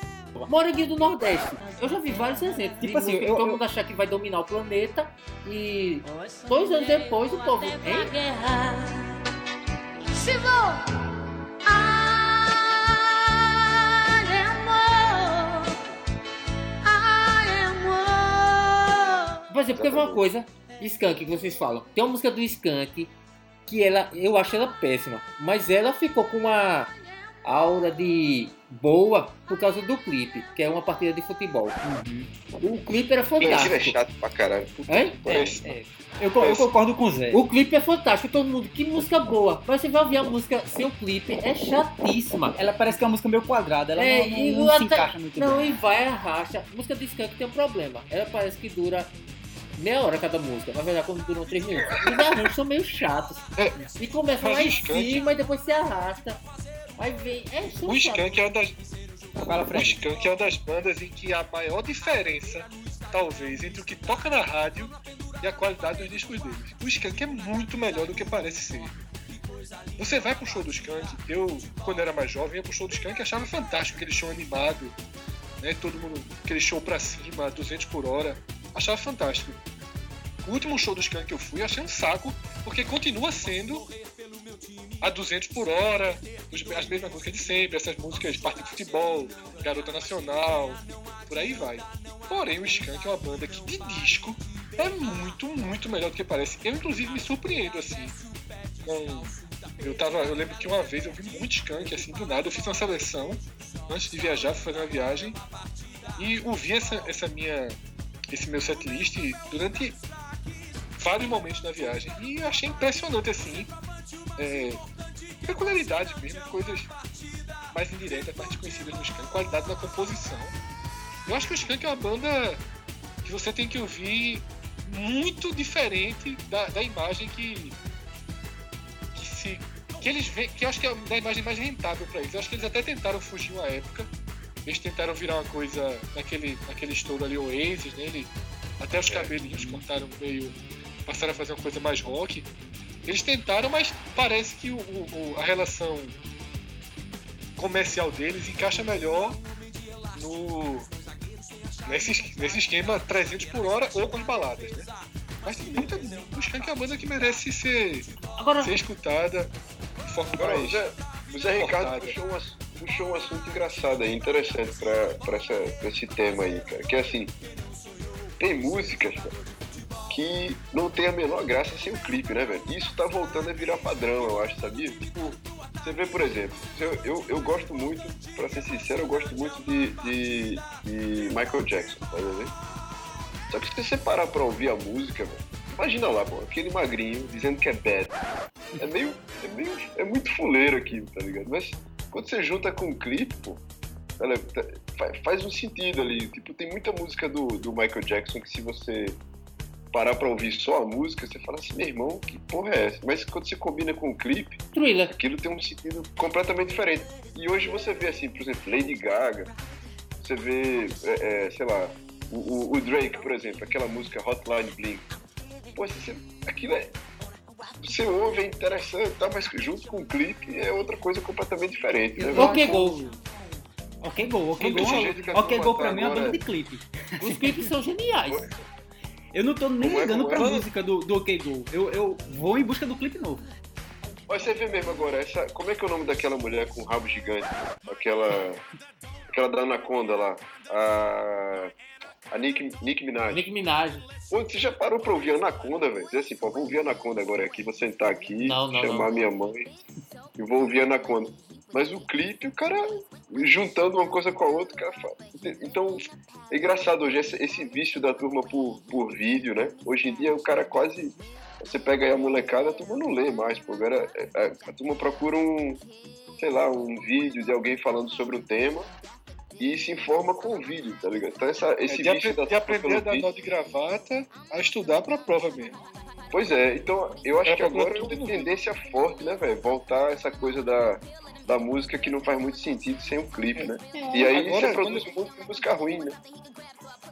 Moranguinho do Nordeste. Eu já vi vários exemplos. Tipo assim, eu- todo eu- mundo achar que vai dominar o planeta e dois anos depois o povo. Hein? Se vou. Por exemplo, teve uma coisa, Skank, que vocês falam. Tem uma música do Skank que ela, eu acho ela péssima, mas ela ficou com uma aura de boa por causa do clipe, que é uma partida de futebol. O clipe era Mentira é fantástico. chato pra caralho. Hein? que pariu. É, Eu, eu concordo com o Zé. O clipe é fantástico, todo mundo, que música boa. Mas você vai ouvir a música sem o clipe, é chatíssima. Ela parece que é uma música meio quadrada, ela É, não, não o se até- encaixa muito Não, bem. e vai, arracha. A música do Skank tem um problema. Ela parece que dura meia hora cada música. Na verdade, quando duram três minutos. Os arranjos são meio chatos. E começa lá em cima e depois se arrasta. Aí vem. É, O. Skank é uma das. Fala, O. Skank é uma das bandas em que a maior diferença, talvez, entre o que toca na rádio e a qualidade dos discos deles. O Skank é muito melhor do que parece ser. Você vai pro show do Skank, eu, quando era mais jovem, ia pro show do Skank e achava fantástico aquele show animado, né? Todo mundo, aquele show pra cima, 200 por hora. Achava fantástico. O último show do Skank que eu fui, eu achei um saco, porque continua sendo a 200 por hora, as mesmas músicas de sempre, essas músicas Parte de Futebol, Garota Nacional, por aí vai. Porém, o Skank é uma banda que de disco é muito, muito melhor do que parece. Eu, inclusive, me surpreendo assim. com- eu, tava, eu lembro que uma vez eu vi muito Skank, assim, do nada. Eu fiz uma seleção antes de viajar, fui fazer uma viagem, e ouvi essa, essa minha, esse meu setlist durante vários momentos da viagem. E achei impressionante, assim, é, peculiaridades mesmo, coisas mais indiretas, mais desconhecidas no Skank, qualidade na composição. Eu acho que o Skank é uma banda que você tem que ouvir muito diferente da, da imagem que, que se que eles que eu acho que é da imagem mais rentável para eles. Eu acho que eles até tentaram fugir uma época. Eles tentaram virar uma coisa naquele, naquele estouro ali, Oasis, né? Ele, até os cabelinhos cortaram meio. passaram a fazer uma coisa mais rock. Eles tentaram, mas parece que o, o- o- a relação comercial deles encaixa melhor no nesse, nesse esquema 300 por hora ou com as baladas, né? Mas tem muita o Skank é uma banda que merece ser, Agora, ser escutada de forma Agora, o mais Zé, o Zé Ricardo cortada. puxou um, ass- puxou um assunto engraçado aí, interessante pra, pra, essa, pra esse tema aí, cara. Que é assim, tem músicas, que não tem a menor graça sem o clipe, né, velho? Isso tá voltando a virar padrão, eu acho, sabia? Tipo, Você vê, por exemplo, eu, eu, eu gosto muito, pra ser sincero, eu gosto muito de, de, de Michael Jackson, tá vendo? Só que se você parar pra ouvir a música, velho, imagina lá, pô, aquele magrinho dizendo que é bad. É meio. É, meio, é muito fuleiro aquilo, tá ligado? Mas quando você junta com o clipe, pô, ela tá- fa- faz um sentido ali. Tipo, tem muita música do, do Michael Jackson que se você parar pra ouvir só a música, você fala assim, meu irmão, que porra é essa? Mas quando você combina com o clipe, Thriller. aquilo tem um sentido completamente diferente. E hoje você vê assim, por exemplo, Lady Gaga, você vê, é, é, sei lá, o, o- o Drake, por exemplo, aquela música Hotline Bling. Pô, você, aquilo é. Você ouve, é interessante, tá, mas junto com o clipe é outra coisa completamente diferente. Né, Ok? Gol. Ok, Go, ok, Desse Go. jeito que a Ok, turma Go tá pra mim é uma banda de clipe. Os clipes são geniais. Eu não tô nem é, ligando pra é? música do, do Ok Go. Eu, eu vou em busca do clipe novo. Mas você vê mesmo agora, essa, como é que é o nome daquela mulher com rabo gigante? Aquela. Aquela da Anaconda lá. A. A Nick, Nick Minaj. Nick Minaj. Pô, você já parou pra ouvir Anaconda, velho? Dizer assim, pô, vou ouvir Anaconda agora aqui, vou sentar aqui, Não, não, chamar não. minha mãe e vou ouvir Anaconda. Mas o clipe, o cara juntando uma coisa com a outra, o cara fala. Então, é engraçado hoje esse, esse vício da turma por, por vídeo, né? Hoje em dia o cara quase. Você pega aí a molecada, a turma não lê mais, pô. Agora é, a, a turma procura um, sei lá, um vídeo de alguém falando sobre o tema e se informa com o vídeo, tá ligado? Então essa, É, esse de, vício apre- da de aprender a dar nó de gravata a estudar pra prova mesmo. Pois é, então eu acho É, que agora é uma tendência forte, né, velho? Voltar essa coisa da, da música que não faz muito sentido sem o clipe, né? E aí Agora, você produz música, música ruim, né?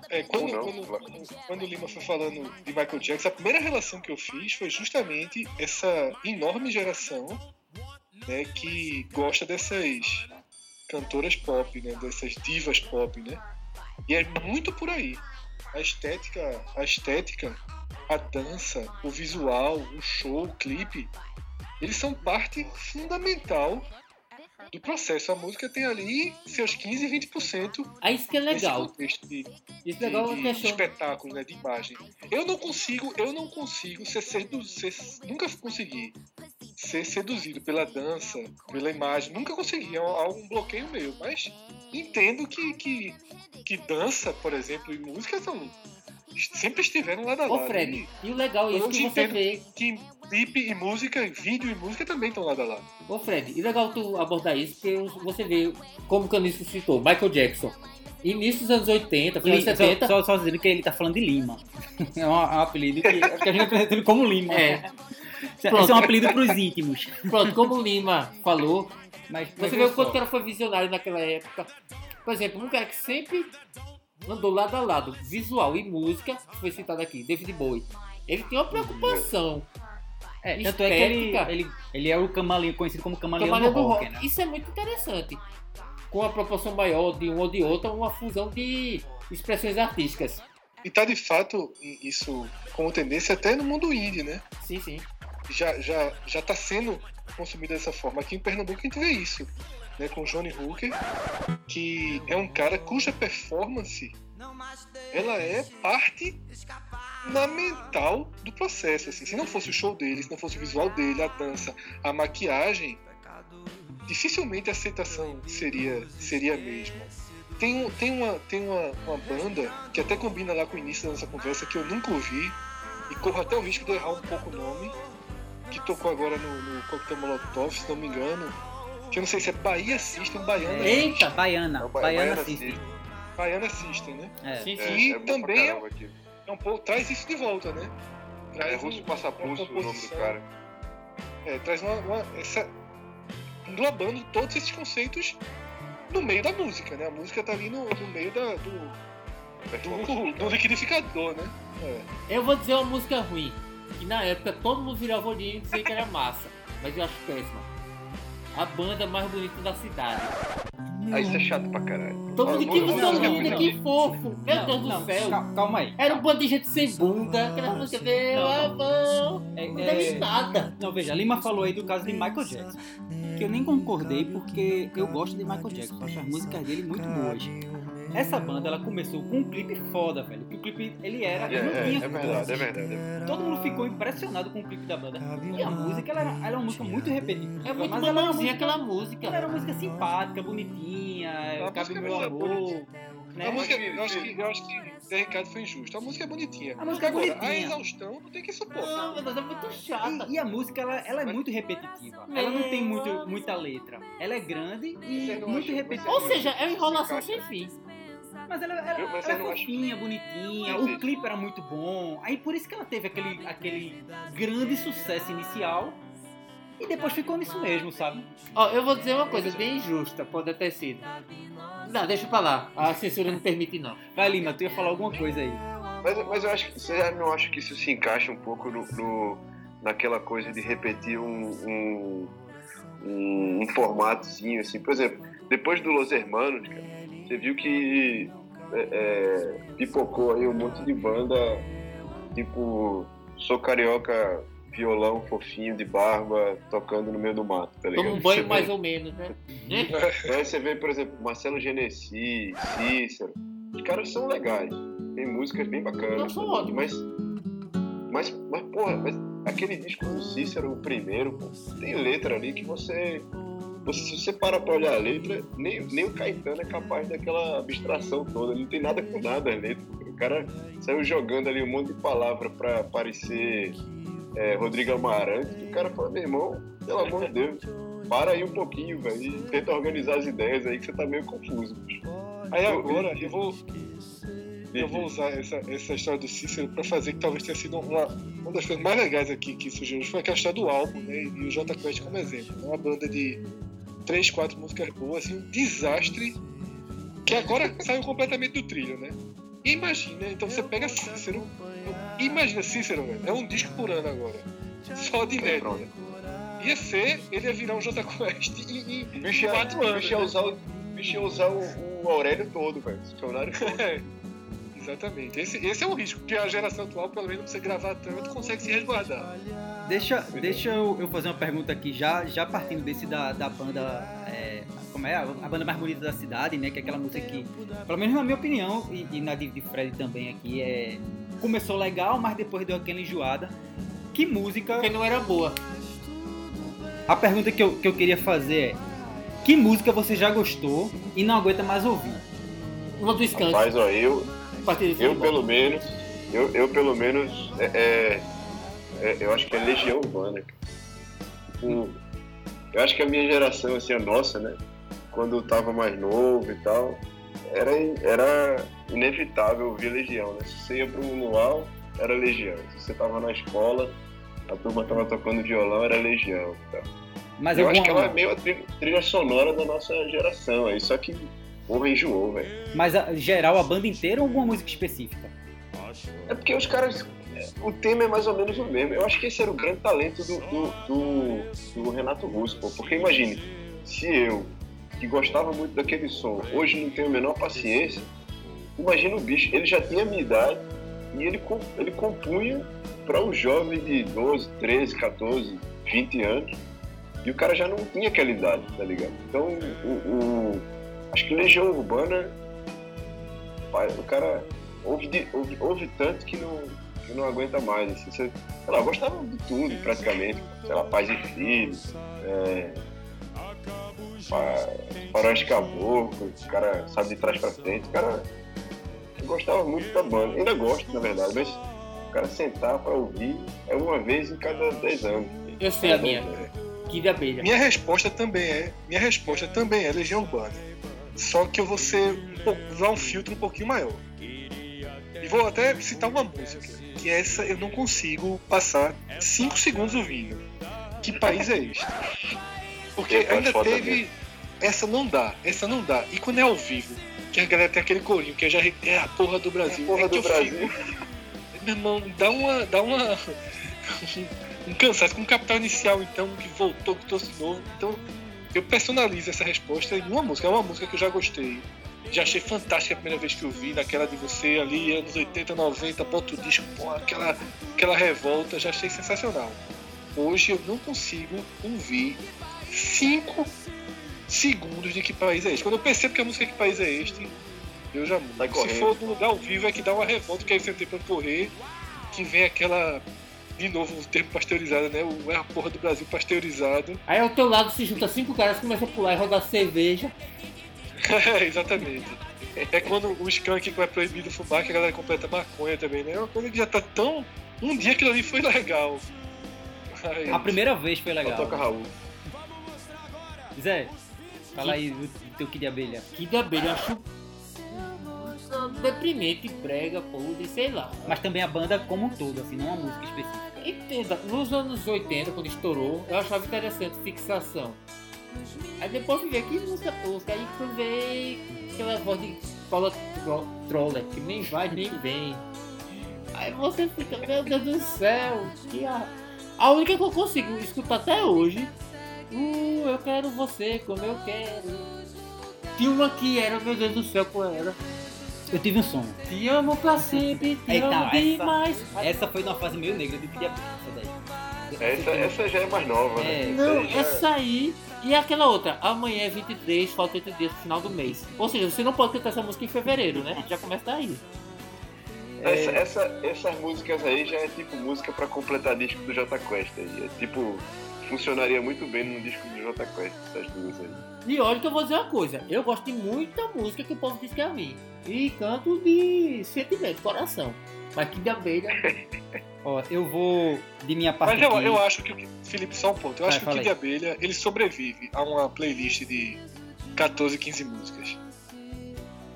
É, quando, não, quando, claro. quando- quando o Lima foi falando de Michael Jackson, a primeira relação que eu fiz foi justamente essa enorme geração né, que gosta dessas cantoras pop, né, dessas divas pop, né? E é muito por aí. A estética, a estética, a dança, o visual, o show, o clipe, eles são parte fundamental do processo. A música tem ali seus 15, 20%. Aí isso que é legal. de, Isso de, é legal de uma questão. espetáculo, né, de imagem. Eu não consigo, eu não consigo ser, sedu ser nunca consegui ser seduzido pela dança, pela imagem, nunca consegui, é um, um bloqueio meu, mas entendo que, que, que dança, por exemplo, e música são, sempre estiveram lado a Ô lado. Fred, e o legal é isso que você entendo vê. que clipe e música, vídeo e música também estão lado a lado. Ô Fred, e legal tu abordar isso, porque você vê, como o Canisco citou, Michael Jackson. Início dos anos 80, final Li- dos 70. Só, só, só dizendo que ele tá falando de Lima. É um, é um apelido que, é que a gente apresenta ele como Lima. É. Esse Pronto. é um apelido pros íntimos. Pronto, como o Lima falou, Mas, você vê o quanto que ela foi visionário naquela época. Por exemplo, um cara que sempre andou lado a lado, visual e música, que foi citado aqui, David Bowie. Ele tem uma preocupação. É, tanto é que ele, ele, ele é o camaleão, conhecido como camaleão, Camaleão do do rock, rock. né? Isso é muito interessante. Com a proporção maior de um ou de outro, uma fusão de expressões artísticas. E tá de fato isso como tendência até no mundo indie, né? Sim, sim. Já, já, já tá sendo consumido dessa forma. Aqui em Pernambuco a gente vê isso, né? Com o Johnny Hooker, que é um cara cuja performance ela é parte fundamental do processo. Assim. Se não fosse o show dele, se não fosse o visual dele, a dança, a maquiagem, dificilmente a aceitação seria, seria a mesma. Tem, um- tem, uma, tem uma, uma banda que até combina lá com o início da nossa conversa que eu nunca ouvi e corro até o risco de errar um pouco o nome, que tocou agora no, no Coquetel Molotov, se não me engano, que eu não sei se é Bahia System, Baiana Eita, Baiana. É o Ba- Baiana Baiana System. System. Baiana System, né? É. Sim, É, sim. E é pra também é-. É um pouco, traz isso de volta, né? É Traz Russo um- Passapulso o nome do cara. É, traz uma, uma- essa englobando todos esses conceitos no meio da música, né? A música tá ali no, no meio da, do, do, do liquidificador, né? É. Eu vou dizer uma música ruim. Que na época todo mundo virava olhinho e dizia que era massa. Mas eu acho péssima. A banda mais bonita da cidade. Aí isso é chato pra caralho. Todo mundo Ah, que não, linda, não. que fofo. Meu Não, Deus não, do céu. cal- Calma aí. Era um bando de gente sem bunda. Aquela música, meu Não, amor. É, Não é- deve nada. Não, veja, Lima falou aí do caso de Michael Jackson. Que eu nem concordei porque eu gosto de Michael Jackson. Acho as músicas dele muito boas. Essa banda ela começou com um clipe foda, velho. Que o clipe ele era, É, é, é verdade, é verdade. é verdade. Todo mundo ficou impressionado com o clipe da banda. E a música, ela, era- ela é uma música muito repetitiva. É muito mas ela é música, aquela música. ela era uma música simpática, bonitinha, A cabe meu é amor. Né? A música, eu acho que, eu acho que Zé Ricardo foi injusto. A música é bonitinha. A música é bonitinha. A exaustão não tem que suportar. Não, meu Deus, é muito chata. E, e a música, ela, ela é muito repetitiva. Ela não tem muito, muita letra. Ela é grande e muito repetitiva. Ou seja, é uma enrolação Se sem fim. Mas ela, ela, Eu- mas ela não é acho- fofinha, bonitinha, o clipe era muito bom. Aí por isso que ela teve aquele, aquele grande sucesso inicial. E depois ficou nisso mesmo, sabe? Ó, eu vou dizer uma coisa bem injusta, pode ter sido. Não, deixa pra lá. A censura não permite, não. Vai, Lima, tu ia falar alguma coisa aí. Mas, mas eu acho que você não acha que isso se encaixa um pouco no, no- naquela coisa de repetir um, um, um, um formatozinho, assim. Por exemplo, depois do Los Hermanos, cara, você viu que é, é, pipocou aí um monte de banda, tipo, sou carioca, violão fofinho de barba, tocando no meio do mato, tá ligado? Toma um banho Você mais vê- ou menos, né? Aí você vê, por exemplo, Marcelo Genesi, Cícero. Os caras são legais. Tem músicas bem bacanas. Não, são ótimos. Mas, mas, mas, porra, mas aquele disco do Cícero, o primeiro, pô, tem letra ali que você. Você se você para pra olhar a letra, nem, nem o Caetano é capaz daquela abstração toda. Não tem nada com nada a letra. O cara saiu jogando ali um monte de palavra pra parecer é, Rodrigo Amarante. O cara fala, meu irmão, pelo amor de Deus, para aí um pouquinho, velho, e tenta organizar as ideias aí que você tá meio confuso. bicho. Aí agora eu vou, eu vou usar essa, essa história do Cícero pra fazer que talvez tenha sido uma, uma das coisas mais legais aqui que surgiu foi aquela história do álbum, né? E o J Quest como exemplo. É uma banda de três, quatro músicas boas, assim, um desastre que agora saiu completamente do trilho, né? E imagina, então você pega Cícero, imagina Cícero, velho, é um disco por ano agora, só de inédito. né? Ia ser, ele ia virar um J Quest em, em bicho ia, quatro o anos. bicho ia usar, o, o bicho ia usar o, o Aurélio todo, velho. O todo. Exatamente. Esse, esse é o risco, que a geração atual, pelo menos, não precisa gravar tanto, consegue se resguardar. Deixa, deixa eu, eu fazer uma pergunta aqui, já, já partindo desse da, da banda. é, como é? A banda mais bonita da cidade, né? Que é aquela música que, pelo menos na minha opinião, e, e na de, de Fred também aqui, é. Começou legal, mas depois deu aquela enjoada. Que música. Porque não era boa. A pergunta que eu, que eu queria fazer é: Que música você já gostou e não aguenta mais ouvir? Uma do Skank. Rapaz, ó, eu, Partida de eu futebol. pelo menos, eu, eu pelo menos, é, é- é- eu acho que é Legião Urbana. Tipo, eu acho que a minha geração, assim, a nossa, né? Quando eu tava mais novo e tal, era, era inevitável ouvir Legião, né? Se você ia pro luau, era Legião. Se você tava na escola, a turma tava tocando violão, era Legião. e tal. Mas eu alguma, acho que ela é meio a trilha, trilha sonora da nossa geração aí, só que porra enjoou, velho. Mas a, geral, a banda inteira ou alguma música específica? É porque os caras. O tema é mais ou menos o mesmo. Eu acho que esse era o grande talento do, do, do- do Renato Russo, pô. Porque imagine, se eu, que gostava muito daquele som, hoje não tenho a menor paciência, imagina o bicho, ele já tinha a minha idade e ele, ele compunha para um jovem de 12, 13, 14, 20 anos. E o cara já não tinha aquela idade, tá ligado? Então, o, o- acho que Legião Urbana, o cara ouve, de- ouve, ouve tanto que não, que não aguenta mais. Assim, Você- sei lá, eu gostava de tudo praticamente. Sei lá, Pais e Filhos, é, Faróis Caboclo, o cara sabe de trás pra frente. O cara eu gostava muito da banda. Ainda gosto, na verdade, mas o cara sentar pra ouvir é uma vez em cada 10 anos. Eu sei a minha. Que de abelha. Minha resposta também é, minha resposta também é Legião Urbana. Só que eu vou ser usar um filtro um pouquinho maior. E vou até citar uma música, que essa eu não consigo passar 5 segundos ouvindo. Que país é este? Porque É, ainda teve. Essa não dá, essa não dá. E quando é ao vivo, que a galera tem aquele corinho, que eu já é a porra do Brasil. Porra é do Brasil. fico- meu irmão, dá uma. Dá uma. um cansaço com o capital inicial, então, que voltou, que trouxe novo. Então, eu personalizo essa resposta em uma música. É uma música que eu já gostei. Já achei fantástica a primeira vez que eu vi, naquela de você ali, anos 80, 90, bota o disco, pô, aquela, aquela revolta, já achei sensacional. Hoje eu não consigo ouvir cinco segundos de que país é este. Quando eu percebo que a música é que país é este, Deus já. Sai Se for no lugar ao vivo é que dá uma revolta, que aí você tem pra correr, que vem aquela. De novo, o termo pasteurizado, né? O é a porra do Brasil pasteurizado. Aí ao teu lado se junta cinco caras, começam a pular e rodar cerveja. É, exatamente. É quando o skunk que é proibido fumar, que a galera completa maconha também, né? É uma coisa que já tá tão. Um dia aquilo ali foi legal. Aí, A primeira vez foi Só legal. toca Raul. Zé, fala aí do do teu Kid Abelha. Que de abelha, eu acho deprimente, brega, podre, sei lá. Mas também a banda como um todo, assim, não uma música específica. Entenda, nos anos 80, quando estourou, eu achava interessante fixação. Aí depois fui ver que música tosca, aí fui ver aquela voz de Paula Tro- Troller, que nem vai nem vem. Aí você fica, meu Deus do céu, que a... a única que eu consigo escutar até hoje, uh, eu quero você como eu quero. Tinha uma que era, meu Deus do céu, qual era? Eu tive um sonho. Te amo pra sempre, te Então, amo essa- demais. Essa foi numa fase meio negra do Abelha, essa daí. Essa, essa já é mais nova, né? É. Essa Não, já- essa aí e aquela outra, amanhã é 23, falta 8 dias pro final do mês. Ou seja, você não pode cantar essa música em fevereiro, né? Já começa daí. Essa, essa- essas músicas aí já é tipo música pra completar disco do J Quest aí. É tipo, funcionaria muito bem num disco do J Quest, essas duas aí. E olha que eu vou dizer uma coisa, eu gosto de muita música que o povo diz que é a mim. E canto de sentimento, coração. Mas que de abelha. Ó, eu vou de minha parte Mas eu, aqui. eu acho que o Felipe, só um ponto. Eu Vai, acho que o Kid aí. Abelha ele sobrevive a uma playlist de 14, 15 músicas.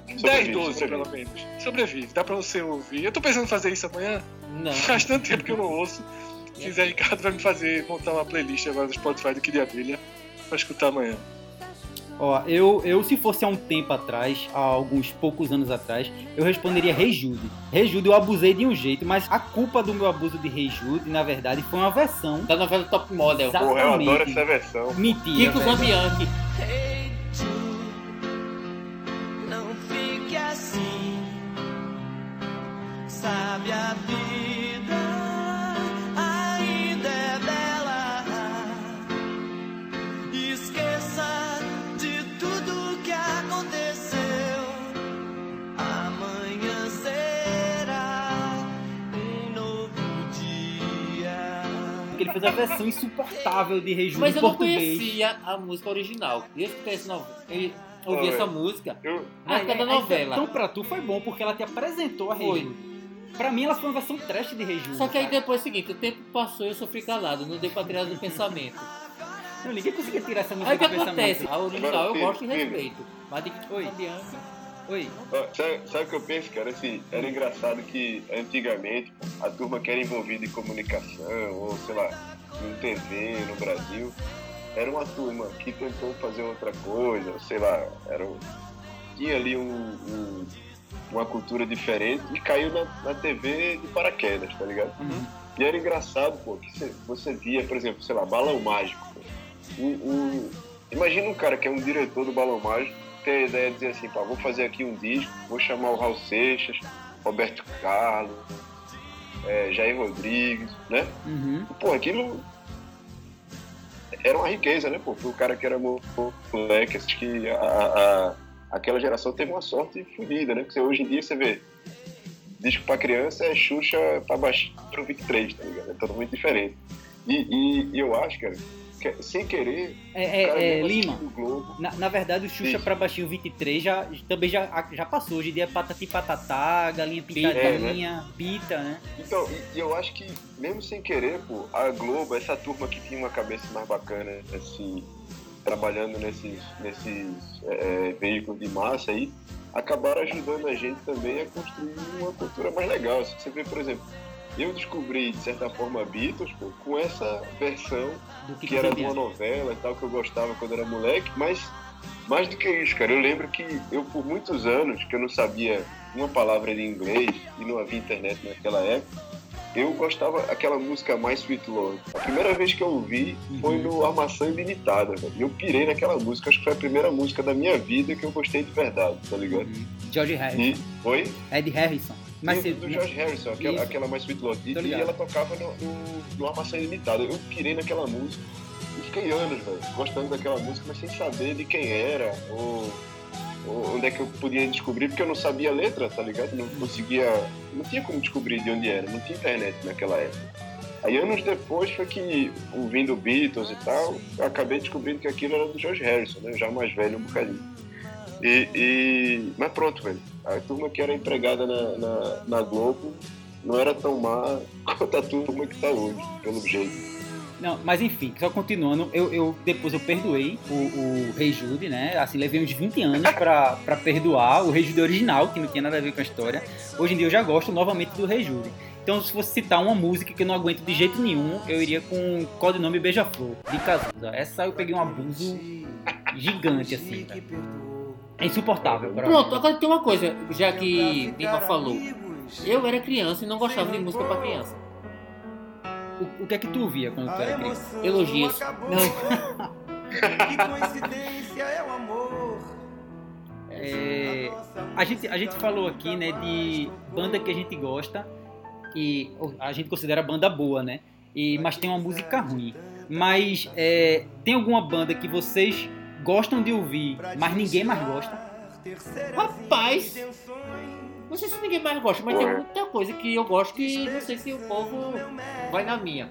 10, Sobrevive, 12 sobrevive. pelo menos. Sobrevive, dá pra você ouvir. Eu tô pensando em fazer isso amanhã. Não. Faz tanto tempo que eu não ouço. Se Zé Ricardo vai me fazer montar uma playlist agora no Spotify do Kid Abelha pra escutar amanhã. Ó, eu, eu se fosse há um tempo atrás, há alguns poucos anos atrás, eu responderia Rei Jude. Rei Jude eu abusei de um jeito, mas a culpa do meu abuso de Rei Jude, na verdade, foi uma versão. Da novela Top Model. Exatamente. Porra, eu adoro essa versão. Mentira. Kiko. Zambianchi. Hey Jude, não fique assim. Sabe a vida ele fez a versão insuportável de Rei Jude Mas em eu não português. conhecia a música original. E eu escutei essa novela. Eu ouvi essa é. música Eu, na época da Aí, aí, novela. Então pra tu foi bom, porque ela te apresentou a Rei. Pra mim ela foi uma versão trash de Rei. Só que aí cara. depois é o seguinte, o tempo passou e eu sofri calado, não dei pra tirar do pensamento. Não, ninguém conseguia tirar essa música Aí o que do pensamento. acontece? A original eu gosto e respeito. Mas de Oi. Zambianchi. Oi. Ó, Sabe, sabe o que eu penso, cara? Assim, era engraçado que antigamente a turma que era envolvida em comunicação, ou sei lá, em TV no Brasil, era uma turma que tentou fazer outra coisa, sei lá, era um- tinha ali um, um- uma cultura diferente e caiu na, na TV de paraquedas, tá ligado? Uhum. E era engraçado, pô, que você, você via, por exemplo, sei lá, Balão Mágico. pô. O, o- imagina um cara que é um diretor do Balão Mágico ter a ideia de dizer assim, pá, vou fazer aqui um disco, vou chamar o Raul Seixas, Roberto Carlos, é, Jair Rodrigues, né? Uhum. Pô, aquilo era uma riqueza, né, pô? Pro cara que era mo- moleque, acho que a, a- aquela geração teve uma sorte fodida, né? Porque hoje em dia você vê disco pra criança é Xuxa pra baixo pro 23, tá ligado? É totalmente diferente. E, e- e eu acho, cara, sem querer, É, é, é, Lima. Na, na verdade, o Xuxa Sim. pra baixinho 23 já, também já, já passou. Hoje em dia é patati patatá, galinha Pita, pintadinha, pita, né? Então, e, e eu acho que, mesmo sem querer, pô, a Globo, essa turma que tinha uma cabeça mais bacana, assim, trabalhando nesses, nesses é, é, veículos de massa aí, acabaram ajudando a gente também a construir uma cultura mais legal. Você vê, por exemplo, eu descobri, de certa forma, Beatles, pô, com essa versão que, que era de uma novela e tal, que eu gostava quando era moleque, mas mais do que isso, cara, eu lembro que eu, por muitos anos, que eu não sabia uma palavra de inglês e não havia internet naquela época, eu gostava aquela música Mais Sweet Lord. A primeira vez que eu ouvi foi no Armação Ilimitada, velho. E eu pirei naquela música, acho que foi a primeira música da minha vida que eu gostei de verdade, tá ligado? George Harrison. E foi Ed Harrison. Mas do, você, do George Harrison, aquela, aquela mais Sweet Lord. E, e ela tocava no, no, no Armação Ilimitada. Eu pirei naquela música e fiquei anos, velho, gostando daquela música, mas sem saber de quem era ou, ou onde é que eu podia descobrir, porque eu não sabia a letra, tá ligado? Não conseguia. Não tinha como descobrir de onde era, não tinha internet naquela época. Aí anos depois foi que, ouvindo Beatles e tal, eu acabei descobrindo que aquilo era do George Harrison, né? Já mais velho um bocadinho. E, e- Mas pronto, velho. A turma que era empregada na, na, na Globo não era tão má quanto a turma que tá hoje, pelo jeito. Não, mas enfim, só continuando, eu, eu- depois eu perdoei o, o Rei Jude, né? Assim, levei uns 20 anos pra, perdoar o Rei Jude original, que não tinha nada a ver com a história. Hoje em dia eu já gosto novamente do Rei Jude. Então, se fosse citar uma música que eu não aguento de jeito nenhum, eu iria com codinome Beija-Flor, de Cazuza. Essa eu peguei um abuso gigante, assim, cara. É insuportável. pra- Pronto, agora tem uma coisa, já que Lima falou. Eu era criança e não gostava de música pra criança. O, o que é que tu ouvia quando tu era criança? Elogios. Não. Que coincidência é o amor. É, a, gente, a gente falou aqui, né, de banda que a gente gosta e a gente considera banda boa, né? E, mas tem uma música ruim. Mas é, tem alguma banda que vocês gostam de ouvir, mas ninguém mais gosta? Rapaz, não sei se ninguém mais gosta, mas tem muita coisa que eu gosto que não sei se o povo vai na minha.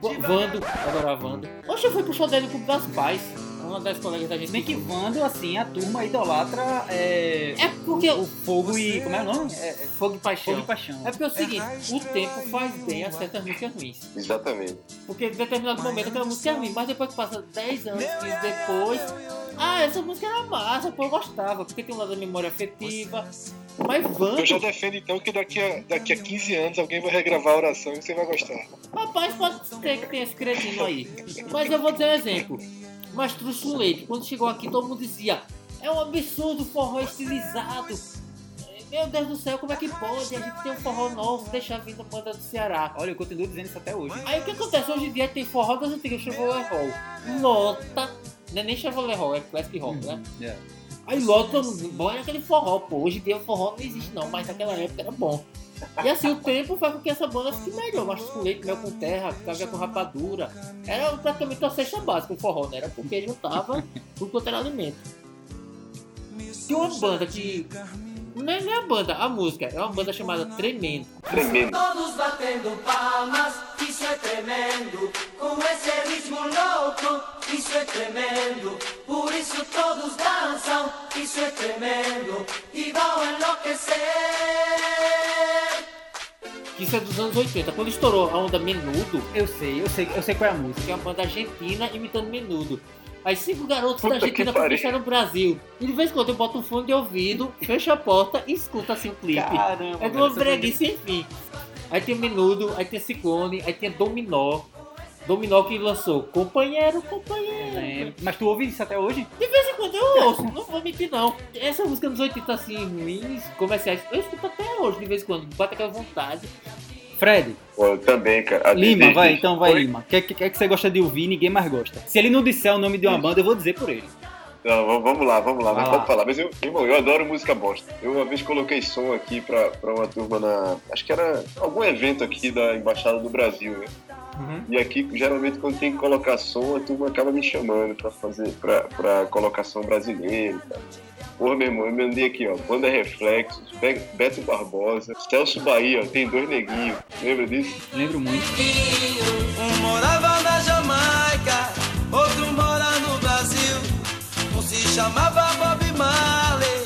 Vando, adorava Vando. Oxe, eu fui pro show dele no Clube das Pais. Uma das colegas da gente. Bem que Vando, assim, a turma idolatra é, É porque. o fogo e. Como é o nome? É, é Fogo e Paixão. fogo e paixão. É porque é o seguinte, o tempo faz bem a certas músicas ruins. Exatamente. Porque em determinado momento aquela música é ruim, mas depois que passa 10 anos, 15 depois. Ah, essa música era massa, pô, eu gostava, porque tem um lado da memória afetiva. Mas Vando, Eu já defendo então que daqui a, daqui a 15 anos alguém vai regravar a oração e você vai gostar. rapaz, pode ser que tenha esse cretino aí. Mas eu vou dizer um exemplo. Mastruz Leite, quando chegou aqui, todo mundo dizia: é um absurdo o forró estilizado. Meu Deus do céu, como é que pode? A gente tem um forró novo, deixa vir da banda do Ceará. Olha, eu continuo dizendo isso até hoje. Aí o que acontece? Hoje em dia tem forró das antigas Chevrolet Hall. Lota. Não é nem Chevrolet Hall, é Classic Hall, né? É. Aí lota, bom é aquele forró, pô. Hoje em dia o forró não existe não, mas naquela época era bom. E assim, o tempo faz com que essa banda fique melhor. Mas com leite, mel com terra, café com rapadura. Era praticamente uma cesta básica o forró, né? Era porque juntava tudo quanto era alimento. Tem uma banda que... Não é nem a banda, a música. É uma banda chamada Tremendo. Tremendo. Todos batendo palmas, isso é tremendo. Com esse ritmo louco, isso é tremendo. Por isso todos dançam, isso é tremendo. E vão enlouquecer. Que isso é dos anos 80. Quando estourou a onda Menudo, Eu sei, eu sei, eu sei qual é a música. que é uma banda argentina imitando Menudo. As cinco garotos Puta da Argentina pariu. conquistaram o Brasil. E de vez em quando eu boto um fone de ouvido, fecho a porta e escuto assim o clipe. Caramba, é de uma breguice sem fim. Aí tem Menudo, aí tem Ciclone, aí tem Dominó. Dominó que lançou Companheiro, Companheiro. É, Mas tu ouve isso até hoje? De vez em quando eu ouço, não vou mentir não. Essa música dos 80 assim, ruins, comerciais, eu escuto até hoje, de vez em quando, bate aquela vontade. Fred, Pô, eu também, cara. A Lima, vai, então vai, Oi? Lima. O que, que, que é que você gosta de ouvir e ninguém mais gosta? Se ele não disser o nome de uma banda, eu vou dizer por ele. Não, vamos lá, vamos lá, Vai lá. pode falar. Mas eu, irmão, eu adoro música bosta. Eu uma vez coloquei som aqui pra, pra uma turma na. Acho que era algum evento aqui da Embaixada do Brasil, né? E aqui, geralmente, quando tem que colocar som, a turma acaba me chamando pra fazer, pra, pra colocação brasileira tal. Porra, meu irmão, eu mandei aqui, ó, Banda Reflexos, Be- Beto Barbosa, Celso Bahia, ó, tem dois neguinhos. Lembra disso? Lembro muito. Um morava na Jamaica, outro mora no Brasil. Um se chamava Bob Marley,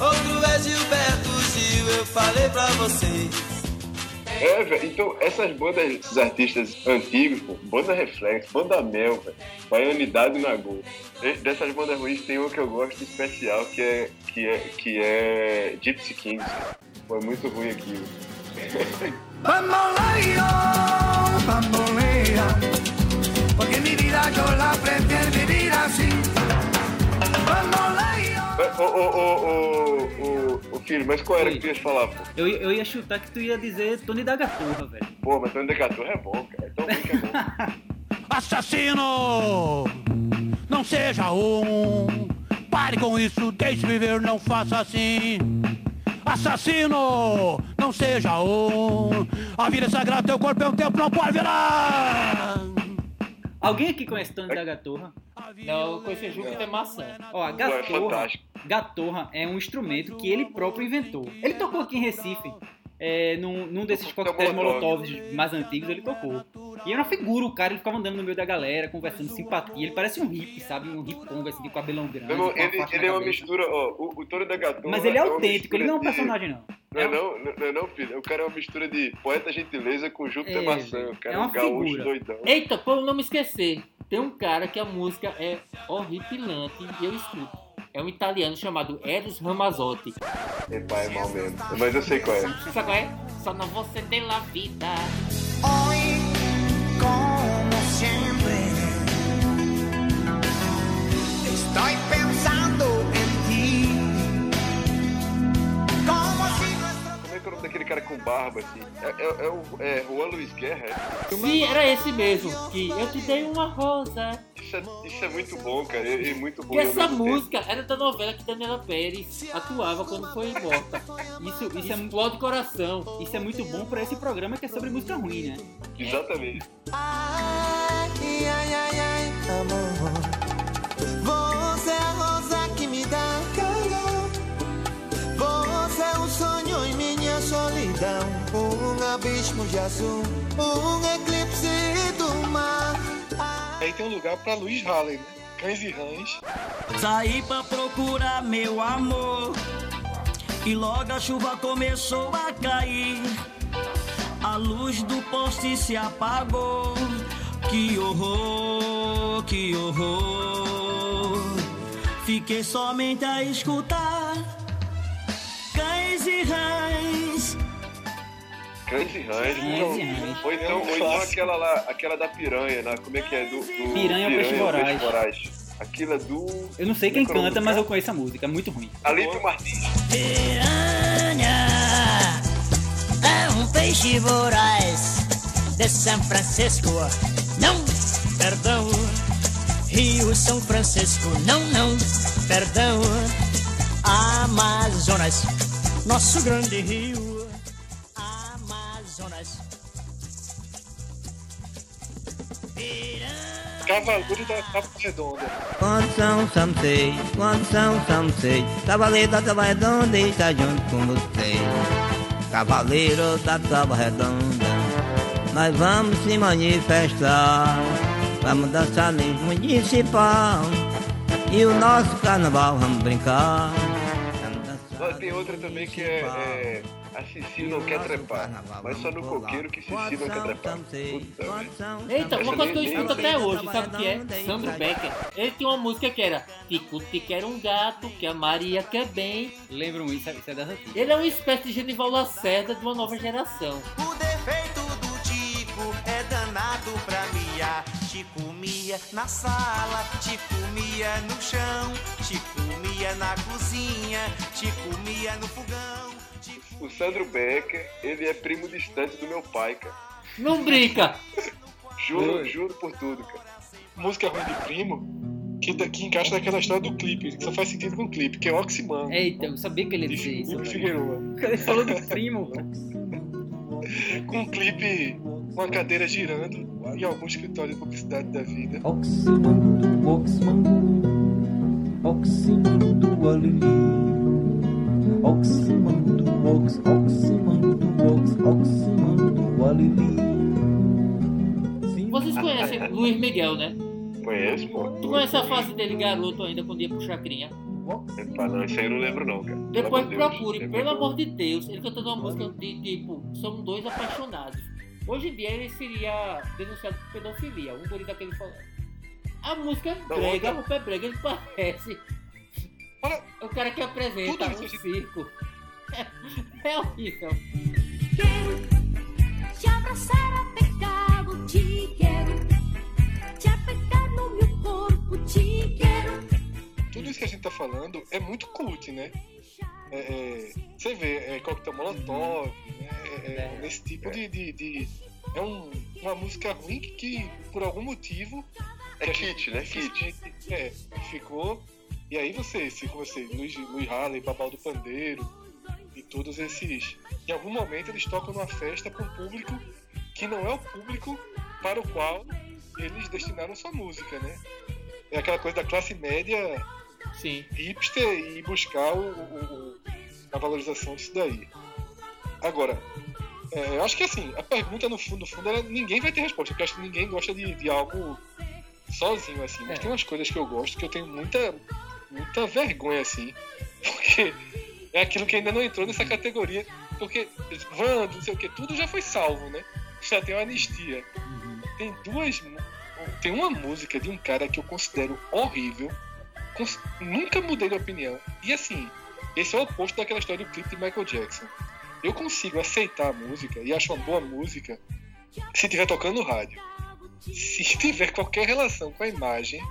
outro é Gilberto Gil. Eu falei pra vocês. É, velho. Então, essas bandas, esses artistas antigos, pô, Banda Reflexo, Banda Mel, velho, Baianidade na Gol. Dessas bandas ruins tem uma que eu gosto especial, que é, que é, que é Gypsy Kings. Pô, é muito ruim aquilo. Bamboleo, bambolea, porque mi vida yo la prefiero vivir así. Bamboleo. Ô, ô, ô, ô, ô, mas qual era que tu ia falar, pô? Eu, eu ia chutar que tu ia dizer Tony da Gatorra, velho. Pô, mas Tony Decatur é bom, cara. É tão ruim que é bom. Assassino! Não seja um. Pare com isso, deixe viver, não faça assim. Assassino! Não seja um. A vida é sagrada, teu corpo é um templo, não pode virar! Alguém aqui conhece Tony da Gatorra? Não, eu conheci Júpiter Maçã. Ó, a é Gatorra. Gatorra é um instrumento que ele próprio inventou. Ele tocou aqui em Recife, é, num, num desses coquetéis Molotov. molotovs mais antigos, ele tocou. E era uma figura, o cara, ele ficava andando no meio da galera, conversando, simpatia. Ele parece um hippie, sabe? Um hipponga, assim, de cabelão grande. Meu irmão, com uma ele, ele é uma mistura, ó, o, o Tony da Gatorra Mas ele é uma autêntico, ele não é um personagem, não. Não é não, não é não, filho. O cara é uma mistura de poeta gentileza com Júpiter É, Maçã. O cara é é um gaúcho figura. doidão. Eita, pra eu não me esquecer, tem um cara que a música é horripilante e eu escuto. É um italiano chamado Eros Ramazzotti. Epa, é mal mesmo. Mas eu sei qual é. Sabe qual é? Só não você de la vida. Nuestro Como é que é o nome daquele cara com barba, assim? É, é, é o é, Juan Luiz Guerra? é? Sim, era esse mesmo. Que eu te dei uma rosa. Isso é, isso é muito bom, cara. É, é muito bom. E essa música era da novela que Daniela Pérez atuava quando foi morta. Isso, isso, é, mu- Explode coração. isso é muito bom pra esse programa que é sobre música ruim, né? Exatamente. Ai, ai, ai, ai, amor. Solidão. Um abismo de azul, um eclipse do mar. Aí tem um lugar pra Luiz Halley, né? Cães e Rãs. Saí pra procurar meu amor E logo a chuva começou a cair A luz do poste se apagou Que horror, que horror Fiquei somente a escutar Cães e rãs Cães e Rãs. Ou então, ou então aquela lá, aquela da piranha, né? Como é que é? Do, do Piranha ou Peixe Voraz. Voraz. Aquilo é do. Eu não sei quem canta, mas eu conheço a música, é muito ruim. Alípio Martins. Piranha é um peixe voraz de São Francisco. Não, perdão. Rio São Francisco. Não, não, perdão. Amazonas, nosso grande rio. Amazonas. Cavaleiro da Capa Redonda. Quantos são, samsei, quantos são, samsei Cavaleiro da Tábua Redonda está junto com você Cavaleiro da Tábua Redonda Nós vamos se manifestar. Vamos dançar no municipal E o nosso carnaval vamos brincar. Vamos Tem outra também que é, é A Cici não quer trepar. Mas só no coqueiro que Cici não quer trepar. Puta. Eita, uma coisa que eu escuto até hoje, sabe o que é? Sandro Becker. Ele tinha uma música que era Tico Tico era um gato, que a Maria quer bem. Lembram isso, isso é das antigas. Ele é uma espécie de Genival Lacerda de uma nova geração. O defeito do Tico é danado pra miar. Te comia na sala, te comia no chão, te comia na cozinha, te comia no fogão. O Sandro Becker, ele é primo distante do meu pai, cara. Não brinca! Juro, Oi. juro por tudo, cara. Música ruim de primo, que daqui encaixa naquela história do clipe, que só faz sentido com o clipe, que é Oximano. Eita, eu sabia que ele ia de dizer isso. Figueroa. Ele falou do primo. Com um clipe, uma cadeira girando em algum escritório de publicidade da vida. Oximundo, Oximundo, Oximundo, Alili. Oximundo, Ox, Oximundo, Ox, Oximundo, Alili. Vocês conhecem Luiz Miguel, né? Conhece, pô? Tu conhece a face dele garoto ainda quando ia pro Chacrinha? Epa, não, isso aí eu não lembro não, cara. Pelo Depois Deus. procure, É pelo amor de Deus, ele cantando uma música de tipo, são dois apaixonados. Hoje em dia ele seria denunciado por pedofilia, um guri daquele falando. A música é Não, brega, o pé brega, ele parece Olha, o cara que apresenta Tudo um isso- circo. É horrível. Quero te abraçar, apertado, te quero. Te apertar no meu corpo, te quero. tudo isso que a gente tá falando é muito cult, né? É, é, você vê, é Coquetel Molotov, né? É, é, nesse tipo de, de, de- É um- uma música ruim que, por algum motivo. É kit, né? Kit. É, ficou. E aí você, se você, Luiz, Luiz Halley, Babal do Pandeiro e todos esses. Em algum momento eles tocam numa festa para um público que não é o público para o qual eles destinaram sua música, né? É aquela coisa da classe média Sim. hipster e buscar o, o- o- a valorização disso daí. Agora, é, eu acho que assim, a pergunta no fundo, no fundo, ela, ninguém vai ter resposta, porque acho que ninguém gosta de, de algo sozinho, assim. Mas É. tem umas coisas que eu gosto que eu tenho muita, muita vergonha, assim. Porque é aquilo que ainda não entrou nessa categoria. Porque Vando, não sei o que, tudo já foi salvo, né? Já tem uma anistia. Tem duas. Tem uma música de um cara que eu considero horrível. cons- Nunca mudei de opinião. E assim, esse é o oposto daquela história do clipe de Michael Jackson. Eu consigo aceitar a música e acho uma boa música se estiver tocando no rádio. Se tiver qualquer relação com a imagem,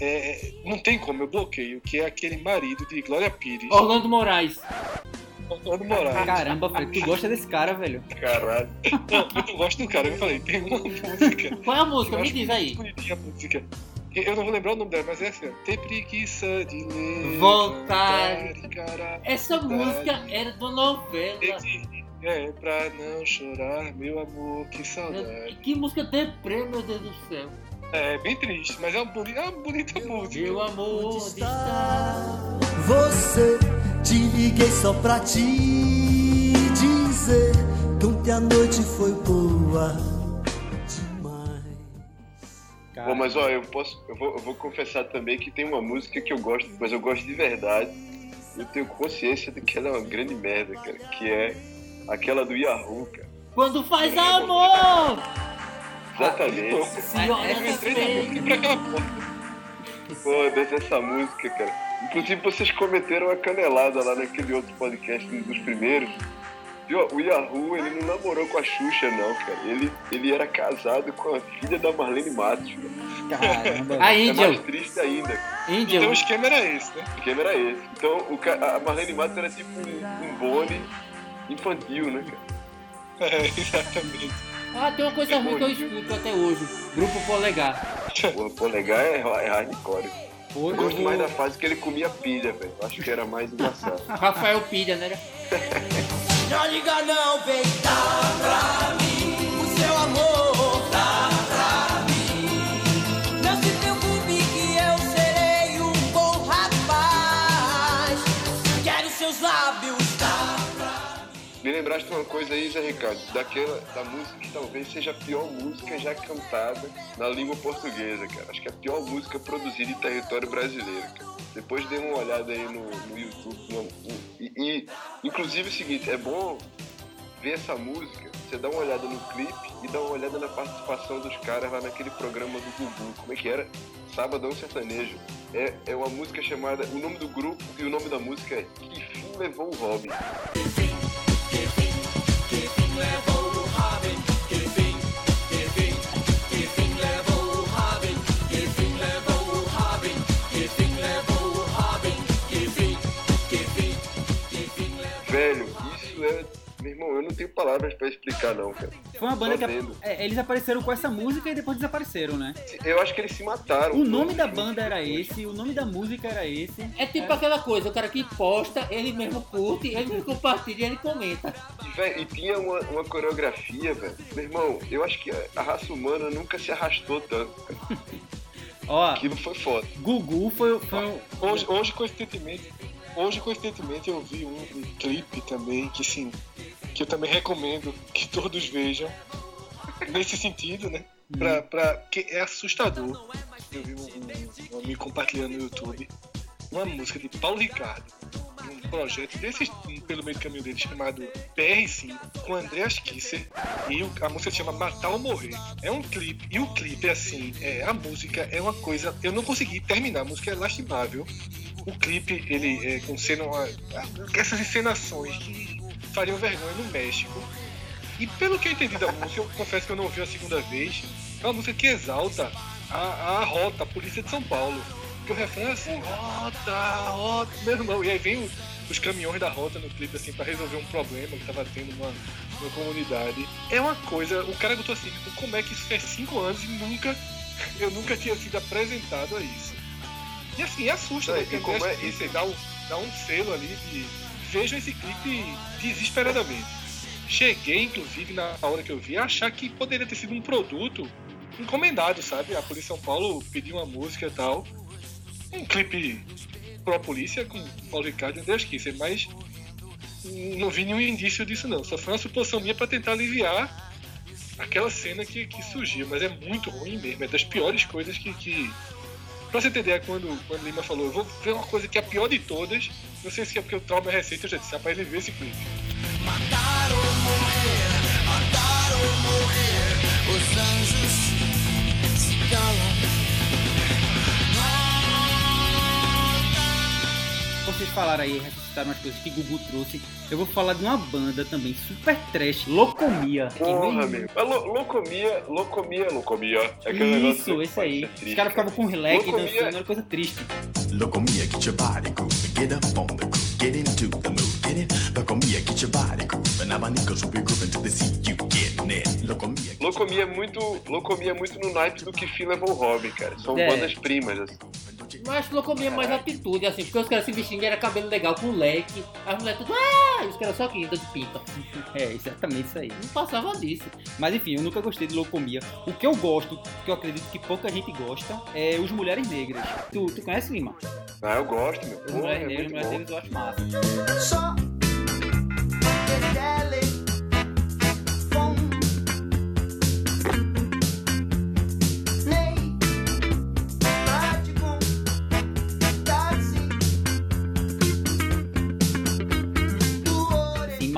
é, não tem como, eu bloqueio, que é aquele marido de Glória Pires. Orlando Moraes. Orlando Moraes. Caramba, Fred, tu gosta desse cara, velho. Caralho. Não, eu não gosto do cara, eu falei, tem uma música. Qual é a música? Me diz aí. bonitinha a música. Eu não vou lembrar o nome dela, mas é assim. Tem preguiça de ler. Vontade. cantar, encarar, Essa música era do novela. É, pra não chorar, meu amor, que saudade. Que música deprê, meu Deus do céu. É, bem triste, mas é uma bonita, é uma bonita música. Meu amor, Você, te liguei só pra te dizer que ontem a noite foi boa Bom, mas ó, eu posso. Eu vou, eu vou confessar também que tem uma música que eu gosto, mas eu gosto de verdade. Eu tenho consciência de que ela é uma grande merda, cara. Que é aquela do Yahoo, cara. Quando faz amor! Exatamente. Se olha no espelho. Foda-se essa música, cara. Inclusive vocês cometeram a canelada lá naquele outro podcast, um dos primeiros. Viu? O Yahoo, ele não namorou com a Xuxa, não, cara. Ele, ele era casado com a filha da Marlene Matos. Cara. Caramba. A É Índia. mais triste ainda. Índia. Então o esquema era esse, né? O esquema era esse. Então o a Marlene Matos era tipo um, um bone infantil, né, cara? É, exatamente. Ah, tem uma coisa ruim que eu escuto até hoje. Grupo Polegar. O polegar é, é hardcore. Pô, Eu gosto mais da fase que ele comia pilha, velho. Acho que era mais engraçado. Rafael Pilha, né? Não liga não, vem dá pra mim o seu amor, dá Me lembraste uma coisa aí, Zé Ricardo, daquela da música que talvez seja a pior música já cantada na língua portuguesa, cara. Acho que é a pior música produzida em território brasileiro, cara. Depois dê uma olhada aí no, no YouTube. no- e, e, inclusive é o seguinte, é bom ver essa música, você dá uma olhada no clipe e dá uma olhada na participação dos caras lá naquele programa do Gugu. Como é que era? Sabadão Sertanejo. É, é uma música chamada. O nome do grupo e o nome da música é Que Fim Levou o Robin. Que fin, que. Eu não tenho palavras pra explicar, não, cara. Foi uma banda Só que vendo. é, eles apareceram com essa música e depois desapareceram, né? Eu acho que eles se mataram. O nome da banda era esse, o nome da música era esse. É tipo aquela coisa, o cara que posta, ele mesmo curte, ele mesmo compartilha e ele comenta. E, véi, e tinha uma, uma coreografia, velho. Meu irmão, eu acho que a raça humana nunca se arrastou tanto. cara. Ó, Aquilo foi foda. Gugu foi, foi um- Hoje, hoje, coincidentemente, hoje, coincidentemente, eu vi um, um clipe também que, assim, que eu também recomendo que todos vejam, nesse sentido, né? Pra, pra, que é assustador. Eu vi um, um, amigo compartilhando no YouTube uma música de Paulo Ricardo, um projeto desses pelo meio do caminho dele chamado PR5, com Andreas Kisser, e a música se chama Matar ou Morrer. É um clipe, e o clipe é assim, é, a música é uma coisa. Eu não consegui terminar, a música é lastimável. O clipe, ele é com cena, essas encenações fariam vergonha no México. E pelo que eu entendi da música, eu confesso que eu não ouvi a segunda vez, é uma música que exalta a, a rota, a polícia de São Paulo. Porque o refrão é assim, rota, rota, meu irmão. E aí vem o- os caminhões da rota no clipe, assim, pra resolver um problema que tava tendo numa, numa comunidade. É uma coisa, o cara botou assim, tipo, como é que isso faz cinco anos e nunca, eu nunca tinha sido apresentado a isso. E assim, assusta, É, né? Porque como é Andrés Kisser dá um, dá um selo ali de vejam esse clipe desesperadamente. Cheguei, inclusive, na hora que eu vi, a achar que poderia ter sido um produto encomendado, sabe? A Polícia São Paulo pediu uma música e tal. Um clipe pro polícia com Paulo Ricardo e André Kisser, mas não vi nenhum indício disso não. Só foi uma suposição minha para tentar aliviar aquela cena que, que surgiu, mas é muito ruim mesmo, é das piores coisas que. que... Pra você entender, quando, quando Lima falou, eu vou ver uma coisa que é a pior de todas, não sei se é porque o trauma é recente, eu já disse, rapaz, ele viu esse clipe. Matar ou morrer, matar ou morrer, os anjos se calam. Vocês falaram aí, ressuscitaram umas coisas que Gugu trouxe. Eu vou falar de uma banda também, super trash, Locomia. que Porra, meu. A lo- Locomia, locomia, locomia. É aquele negócio Isso, que esse aí. ser Os caras ficavam com relax Locomia- dançando, era coisa triste. Locomia, get your body grooving, get up on the groove, get into the mood, get it? Locomia, get your body grooving, abanicos will be grooving to the sea, you getting it? Locomia. Locomia é muito, Locomia é muito no naipe do que Phil levou o Robin, cara. São É. bandas primas, assim. Mas Locomia é mais atitude, assim, porque os caras se vestindo era cabelo legal com leque, as mulheres tudo, ah, e os caras só quinta de pinta. É, exatamente isso aí. Não passava disso. Mas enfim, eu nunca gostei de Locomia. O que eu gosto, que eu acredito que pouca gente gosta, é os Mulheres Negras. Tu, tu conhece, Lima? Ah, eu gosto, meu. Os Mulheres é Negras, Mulheres. Negras eu acho massa. Só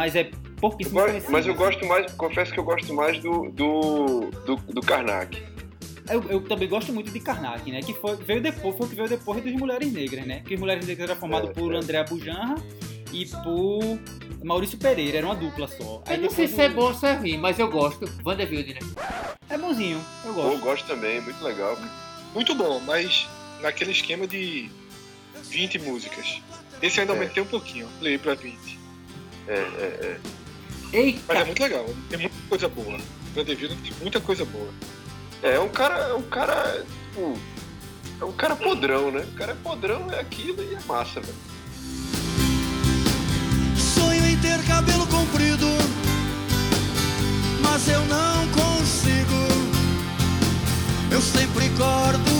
mas é pouquíssimo Eu gosto- conhecido. Mas eu gosto mais, confesso que eu gosto mais do, do, do, do Karnak. Eu, eu também gosto muito de Karnak, né? Que foi, veio depois, foi o que veio depois dos Mulheres Negras, né? Que os Mulheres Negras era formado É, por é. André Bujanra e por Maurício Pereira, era uma dupla só. Eu não sei se é bom ou se é ruim, mas eu gosto. Vanderbilt, né? É bonzinho, eu gosto. eu gosto também, muito legal. Muito bom, mas naquele esquema de 20 músicas. Esse ainda É. aumentei um pouquinho, play pra 20. É, é, é. Eita! Mas é muito legal, tem muita coisa boa. Vanderbilt tem muita coisa boa. É, é um cara, é um cara, tipo, é um cara podrão, né? O cara é podrão, é aquilo e é massa, velho. Sonho em ter cabelo comprido, mas eu não consigo. Eu sempre corto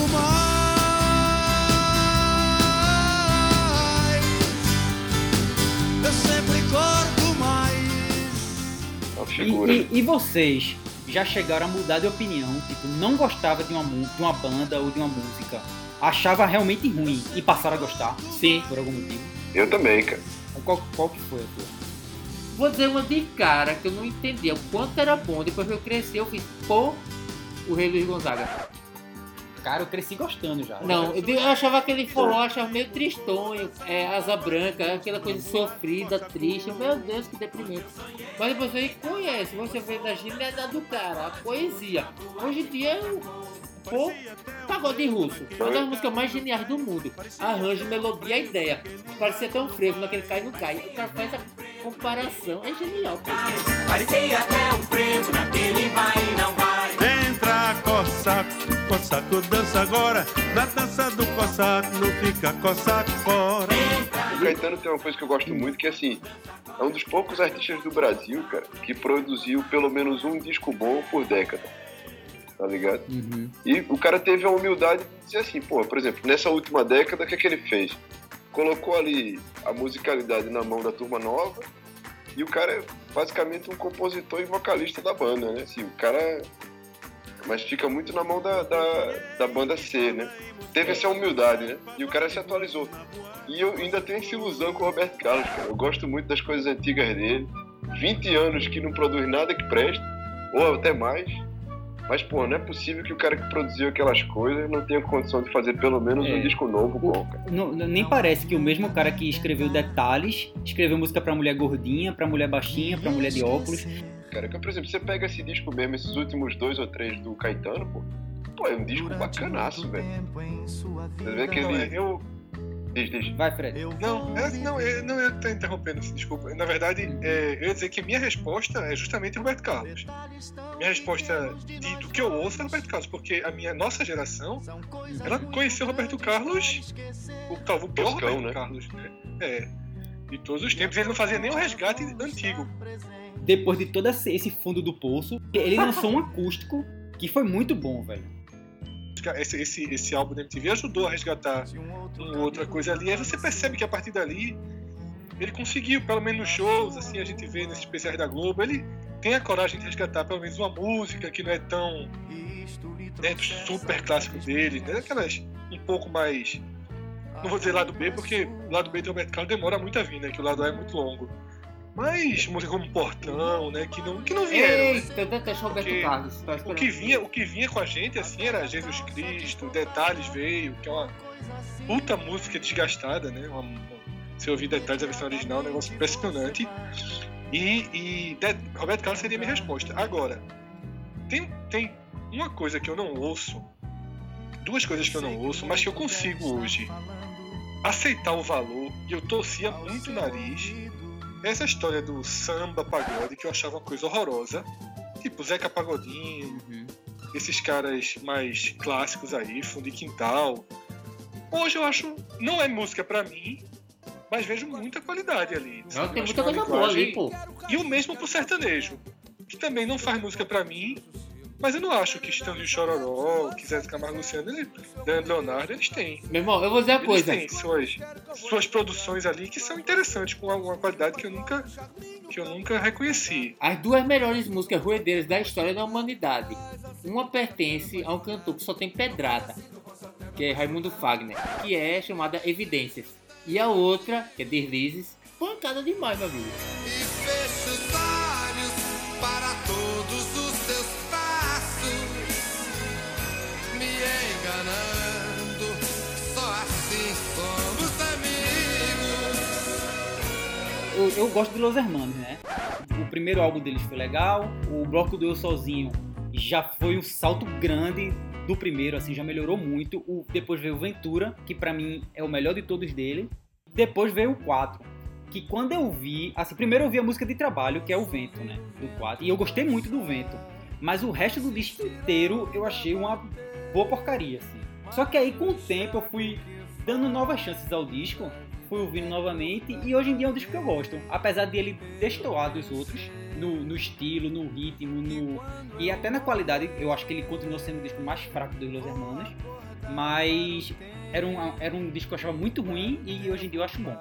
Uma E, figura. e- e vocês já chegaram a mudar de opinião? Tipo, não gostava de uma, de uma banda ou de uma música, achava realmente ruim e passaram a gostar? Sim. Por algum motivo? Eu também, cara. Qual, qual que foi a tua? Vou dizer uma de cara que eu não entendia o quanto era bom. Depois que eu cresci, eu fiz, pô, o Rei Luiz Gonzaga. Cara, eu cresci gostando já. Não, eu, eu achava aquele forró, eu achava meio tristonho, é, asa branca, aquela coisa sofrida, triste. Meu Deus, que deprimente. Mas você conhece, você vê da genialidade do cara, a poesia. Hoje em dia é o pô, pagode russo. Uma das músicas mais geniais do mundo. Arranjo, melodia, ideia. Parecia até um frevo naquele cai no cai. O cara faz a comparação, é genial. Parecia até um frevo naquele vai e não vai. Entra, cossaco, cossaco dança agora. Na dança do cossaco não fica cossaco fora. O Caetano tem uma coisa que eu gosto muito, que assim, é um dos poucos artistas do Brasil, cara, que produziu pelo menos um disco bom por década. Tá ligado? Uhum. E o cara teve a humildade de dizer assim, pô, por exemplo, nessa última década, o que é que ele fez? Colocou ali a musicalidade na mão da turma nova e o cara é basicamente um compositor e vocalista da banda, né? Assim, o cara. Mas fica muito na mão da, da, da banda C, né? Teve essa humildade, né? E o cara se atualizou. E eu ainda tenho essa ilusão com o Roberto Carlos, cara. Eu gosto muito das coisas antigas dele. 20 anos que não produz nada que preste, ou até mais. Mas, pô, não é possível que o cara que produziu aquelas coisas não tenha condição de fazer pelo menos É. um disco novo bom, cara. Não- nem parece que o mesmo cara que escreveu Detalhes escreveu música pra mulher gordinha, pra mulher baixinha, pra mulher de óculos. Cara, que, por exemplo, você pega esse disco mesmo, esses últimos dois ou três do Caetano, pô, pô é um disco bacanaço, velho. Você vê que é, eu, Diz, diz. Vai, Fred. Não, é, não, eu, não, eu tô interrompendo, assim, desculpa. Na verdade, é, eu ia dizer que minha resposta é justamente Roberto Carlos. Minha resposta de- do que eu ouço é Roberto Carlos, porque a minha nossa geração, ela conheceu Roberto Carlos, o, talvez o pior Toscão, Roberto né? Carlos. É, de todos os tempos. Ele não fazia nem o resgate antigo. Depois de todo esse fundo do poço, ele lançou um acústico Que foi muito bom, velho. Esse, esse, esse álbum da MTV ajudou a resgatar uma outra coisa ali. Aí você percebe que a partir dali ele conseguiu, pelo menos nos shows, assim, a gente vê nesses especiais da Globo, ele tem a coragem de resgatar pelo menos uma música que não é tão né, super clássico dele, né? Aquelas um pouco mais. Não vou dizer lado B, porque o lado B do Roberto Carlos demora muito a vir, né? Que o lado A é muito longo. Mas música como Portão, né? Que não, que não vieram. né? Eita, detesto Roberto Porque Carlos. Tô O que, vinha, o que vinha com a gente, assim, era Jesus Cristo, Detalhes veio, que é uma puta música desgastada, né? Uma, se eu ouvir Detalhes da versão original, é um negócio impressionante. E, e De- Roberto Carlos seria a minha resposta. Agora, tem, tem uma coisa que eu não ouço, duas coisas que eu não ouço, mas que eu consigo hoje aceitar o valor, e eu torcia muito o nariz, essa história do samba pagode, que eu achava uma coisa horrorosa. Tipo, Zeca Pagodinho, esses caras mais clássicos aí, Fundo Quintal. Hoje eu acho, não é música pra mim, mas vejo muita qualidade ali. Não, tem muita coisa boa ali, pô. E o mesmo pro sertanejo, que também não faz música pra mim, mas eu não acho que de Chororó, que Zé de Camargo e Luciano, ele, Leonardo, eles têm. Meu irmão, eu vou dizer uma Eles coisa. têm suas, suas produções ali que são interessantes, com uma, qualidade que eu nunca, que eu nunca reconheci. As duas melhores músicas ruedeiras da história da humanidade. Uma pertence a um cantor que só tem pedrada, que é Raimundo Fagner, que é chamada Evidências. E a outra, que é Deslizes, pancada demais, meu amigo. Olhos para todos os Eu, eu gosto de Los Hermanos, né? O primeiro álbum deles foi legal, o Bloco do Eu Sozinho já foi um salto grande do primeiro, assim, já melhorou muito. O, depois veio o Ventura, que pra mim é o melhor de todos dele. Depois veio o 4, que quando eu vi, assim, primeiro eu vi a música de trabalho, que é o Vento, né, do 4, e eu gostei muito do Vento. Mas o resto do disco inteiro eu achei uma boa porcaria, assim. Só que aí com o tempo eu fui dando novas chances ao disco, fui ouvindo novamente e hoje em dia é um disco que eu gosto. Apesar de ele destoar dos outros, no, no estilo, no ritmo, no e até na qualidade, eu acho que ele continua sendo o disco mais fraco dos Los Hermanos, mas era um, era um disco que eu achava muito ruim e hoje em dia eu acho bom.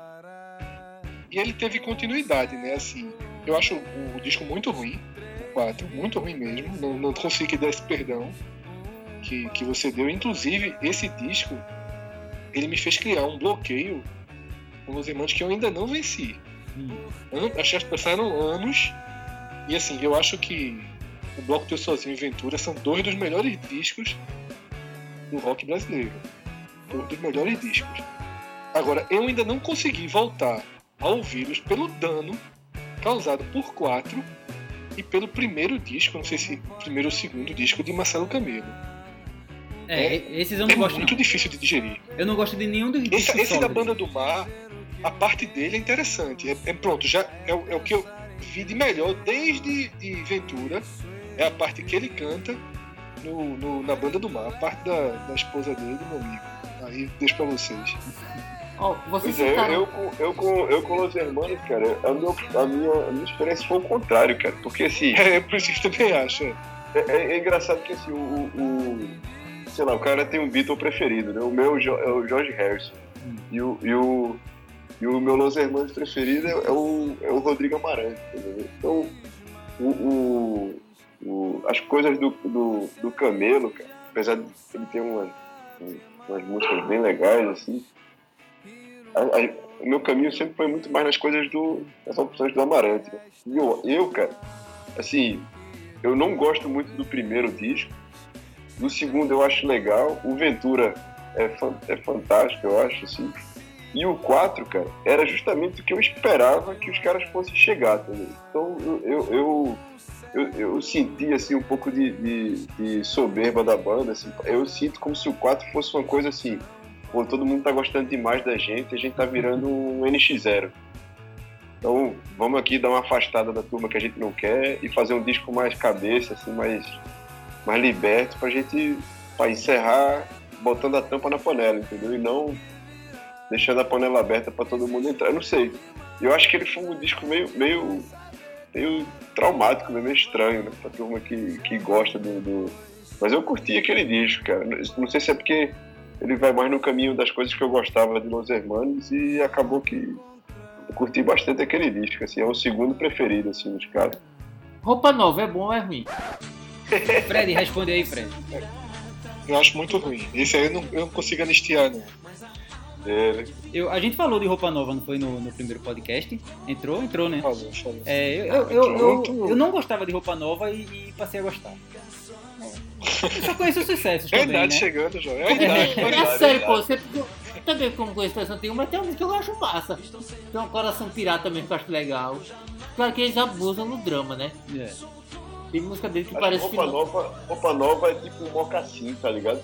E ele teve continuidade, né? Assim, eu acho o disco muito ruim, o 4, muito ruim mesmo. Não, não consigo dar esse perdão que, que você deu. Inclusive, esse disco, ele me fez criar um bloqueio com os irmãos que eu ainda não venci. An- Acho que passaram anos. E assim, eu acho que o Bloco Teu Sozinho e Ventura são dois dos melhores discos do rock brasileiro. Dois dos melhores discos. Agora, eu ainda não consegui voltar a ouvi-los pelo dano causado por quatro e pelo primeiro disco, não sei se primeiro ou segundo disco de Marcelo Camelo. É, esses eu não é gosto muito não. difícil de digerir. Eu não gosto de nenhum dos Esse, discos esse da solos. Banda do Mar, a parte dele é interessante. É, é pronto, já é, o- é o que eu vi de melhor desde de Ventura. É a parte que ele canta no, no- na Banda do Mar, a parte da, da esposa dele, do meu amigo. Aí deixo pra vocês. Vocês Pois é, eu, com- eu, com, eu com Los Hermanos, cara, a, meu, a, minha, a minha experiência foi o contrário, cara. Porque assim. É, por isso que eu também acho. é. É, é- é engraçado que assim, o, o- o- Sei lá, o cara tem um Beatle preferido, né? O meu é o é George Harrison. E, o, e, o, e o meu Los Hermanos preferido é, é o, é o Rodrigo Amarante? Então, o, o- o- as coisas do, do, do Camelo, cara, apesar de ele ter uma, umas músicas bem legais, assim, a- a- o meu caminho sempre foi muito mais nas coisas do, das opções do Amarante. E eu, eu, cara, assim, eu não gosto muito do primeiro disco. Do segundo eu acho legal. O Ventura é, fan- é fantástico, eu acho, assim. E o 4, cara, era justamente o que eu esperava que os caras fossem chegar também. Então eu, eu, eu, eu, eu senti assim, um pouco de, de, de soberba da banda. Assim. Eu sinto como se o 4 fosse uma coisa assim. Pô, todo mundo tá gostando demais da gente, a gente tá virando um NX0. Então, vamos aqui dar uma afastada da turma que a gente não quer e fazer um disco mais cabeça, assim, mais, mais liberto pra gente pra encerrar botando a tampa na panela, entendeu? E não deixando a panela aberta pra todo mundo entrar. Eu não sei. Eu acho que ele foi um disco meio, meio, meio traumático, meio estranho, né? Pra turma que, que gosta do, do, Mas eu curti aquele disco, cara. Não sei se é porque ele vai mais no caminho das coisas que eu gostava de Los Hermanos e acabou que eu curti bastante aquele disco, assim, é o segundo preferido, assim, dos caras. Roupa nova é bom ou é ruim? Fred, responde aí, Fred. Eu acho muito ruim. Esse aí eu não, eu não consigo anistiar, não. É, Eu, a gente falou de roupa nova, não foi no, no primeiro podcast? Entrou? Entrou, né? Falou, falou. É, eu, eu, eu, eu, eu não gostava de roupa nova e, e passei a gostar. Eu só conheço os sucessos É também, idade né? chegando, João. É a Porque, idade. é sério, pô, você, também como conheço tem uma música que eu acho massa. Tem um coração pirata também que eu acho legal. Claro que eles abusam no drama, né? É. Tem música dele que Acho parece que roupa que. nova, roupa nova é tipo um mocassim, tá ligado?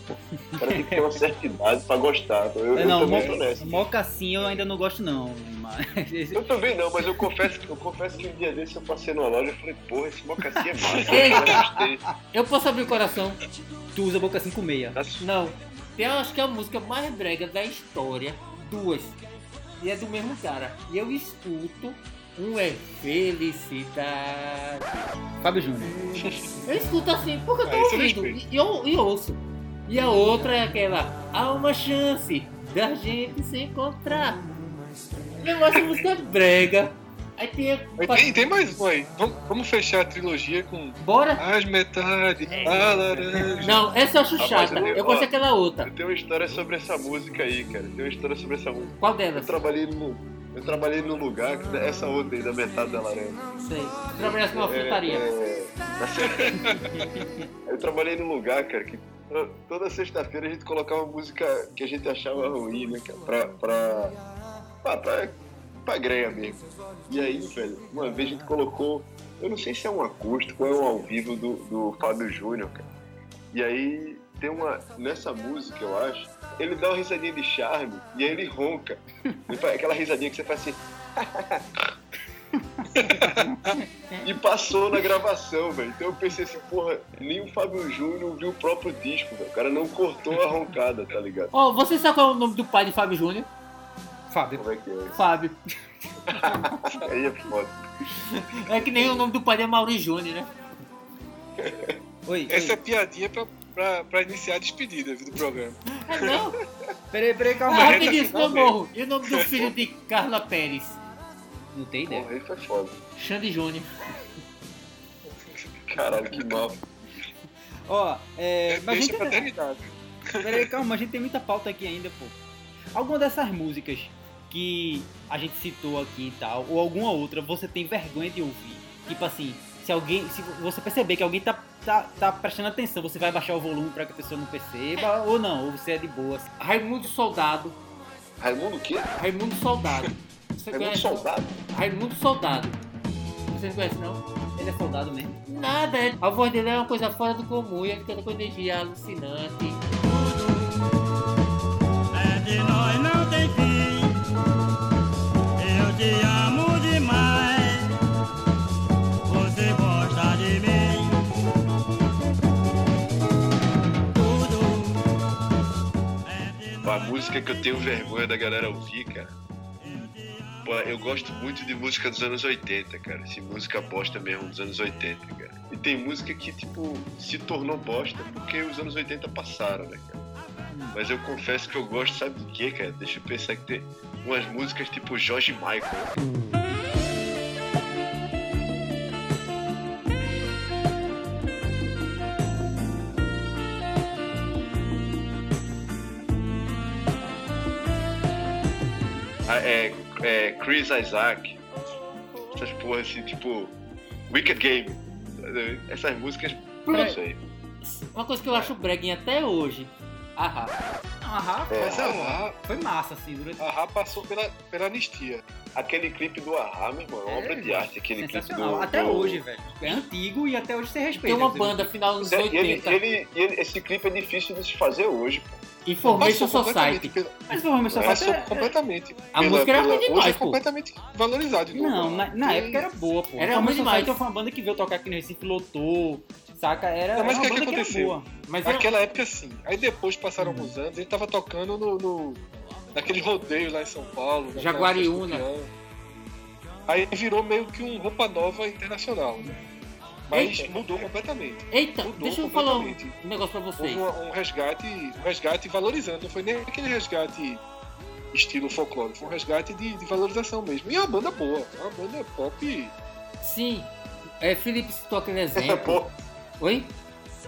O cara tem que ter uma certa idade pra gostar. Eu, É, eu não, também mo tô nessa. mocassim eu ainda não gosto não, mas... Eu também não, mas eu confesso, que- eu confesso que um dia desse eu passei numa loja e falei, porra, esse mocassim é massa. Ei, eu gostei. Eu posso abrir o coração? Tu usa mocassim com meia. Não. Tem, eu acho que é a música mais brega da história. Duas. E é do mesmo cara. E eu escuto. Um é Felicidade. Fábio Júnior. Eu escuto assim porque eu tô eu ouvindo. E, eu, e ouço. E a outra é aquela. Há uma chance da gente se encontrar. O negócio de música brega. Aí tem. a- Tem, tem mais um aí. Vamos, vamos fechar a trilogia com Bora? as metades, a laranja. Não, essa eu acho Rapaz, chata. eu- Eu gosto daquela outra. Eu tenho uma história sobre essa música aí, cara. Tem uma história sobre essa música. Qual Eu delas? trabalhei no, eu trabalhei num lugar, que- essa outra aí, da metade da laranja. Sei. Trabalhasse numa frutaria. É, eu trabalhei num lugar, cara, que to- toda sexta-feira a gente colocava música que a gente achava ruim, né, cara, pra, pra, pra, pra, pra greia mesmo. E aí, velho, uma vez a gente colocou, eu não sei se é um acústico ou é um ao vivo do, do Fábio Júnior, cara. E aí tem uma, nessa música, eu acho, ele dá uma risadinha de charme e aí ele ronca. Ele faz aquela risadinha que você faz assim. E passou na gravação, velho. Então eu pensei assim, porra, nem o Fábio Júnior viu o próprio disco, velho. O cara não cortou a roncada, tá ligado? Ó, você sabe qual é o nome do pai de Fábio Júnior? Fábio. Como é que é? Fábio. Aí é foda. É que nem o nome do pai de Mauri Júnior, né? Oi, Essa é piadinha pra, pra, pra iniciar a despedida do programa. É não? Peraí, peraí, Ah, calma. rapidinho, senão eu morro. E o nome do filho de Carla Pérez? Não tem ideia. Porra, foi foda. Xande Júnior. Caralho, que mal. Ó, é, mas a Deixa gente... pra. Peraí, calma, a gente tem muita pauta aqui ainda, pô. Alguma dessas músicas que a gente citou aqui e tal, ou alguma outra, você tem vergonha de ouvir? Tipo assim, se alguém. Se você perceber que alguém tá, tá, tá prestando atenção, você vai baixar o volume pra que a pessoa não perceba, ou não, ou você é de boa. Raimundo Soldado. Raimundo o quê? Raimundo Soldado. Você Raimundo conhece? Soldado? Raimundo Soldado. Você não conhece, não? Ele é soldado mesmo. Nada, é- a voz dele é uma coisa fora do comum, e ele canta com energia alucinante. É de nós não tem fim. Eu te amo música que eu tenho vergonha da galera ouvir, cara. Pô, eu gosto muito de música dos anos 80, cara. Esse música bosta mesmo dos anos 80, cara. E tem música que, tipo, se tornou bosta porque os anos 80 passaram, né, cara? Mas eu confesso que eu gosto, sabe de quê, cara? Deixa eu pensar que tem umas músicas tipo George Michael. É, é Chris Isaac. Essas porras assim, tipo. Wicked Game. Essas músicas. Não sei. Uma coisa que eu acho breguinha até hoje. Ahá. Ahá, É. Ahá, foi massa, assim, durante. Ahá passou pela, pela anistia. Aquele clipe do Ahá, meu irmão, é uma obra de arte. Aquele clipe Sensacional. do. Até do- hoje, velho. É antigo e até hoje você respeita. Tem uma banda final dos E ele, 80. ele- e ele- esse clipe é difícil de se fazer hoje, pô. Information Society. pela- Mas provavelmente só Passou faz. completamente. A música era ruim Hoje demais, é pô. completamente valorizado. de novo. Não, na, na época era boa, pô. Era Information ruim demais. Society foi uma banda que veio tocar aqui no Recife, lotou, saca? Era, Não, mas era o que, é que era aconteceu? boa. Mas era- Naquela época sim. Aí depois passaram alguns anos, ele tava tocando no, no- naquele rodeio lá em São Paulo. Jaguariúna. Aí virou meio que um roupa nova internacional. Né? Mas Eita. mudou completamente. Eita, Mudou deixa eu falar um, completamente. um negócio pra vocês. Houve um, um resgate, um resgate valorizando, não foi nem aquele resgate estilo folclore, foi um resgate de, de valorização mesmo. E é uma banda boa, é uma banda pop. Sim. É, Felipe citou aquele exemplo. Oi?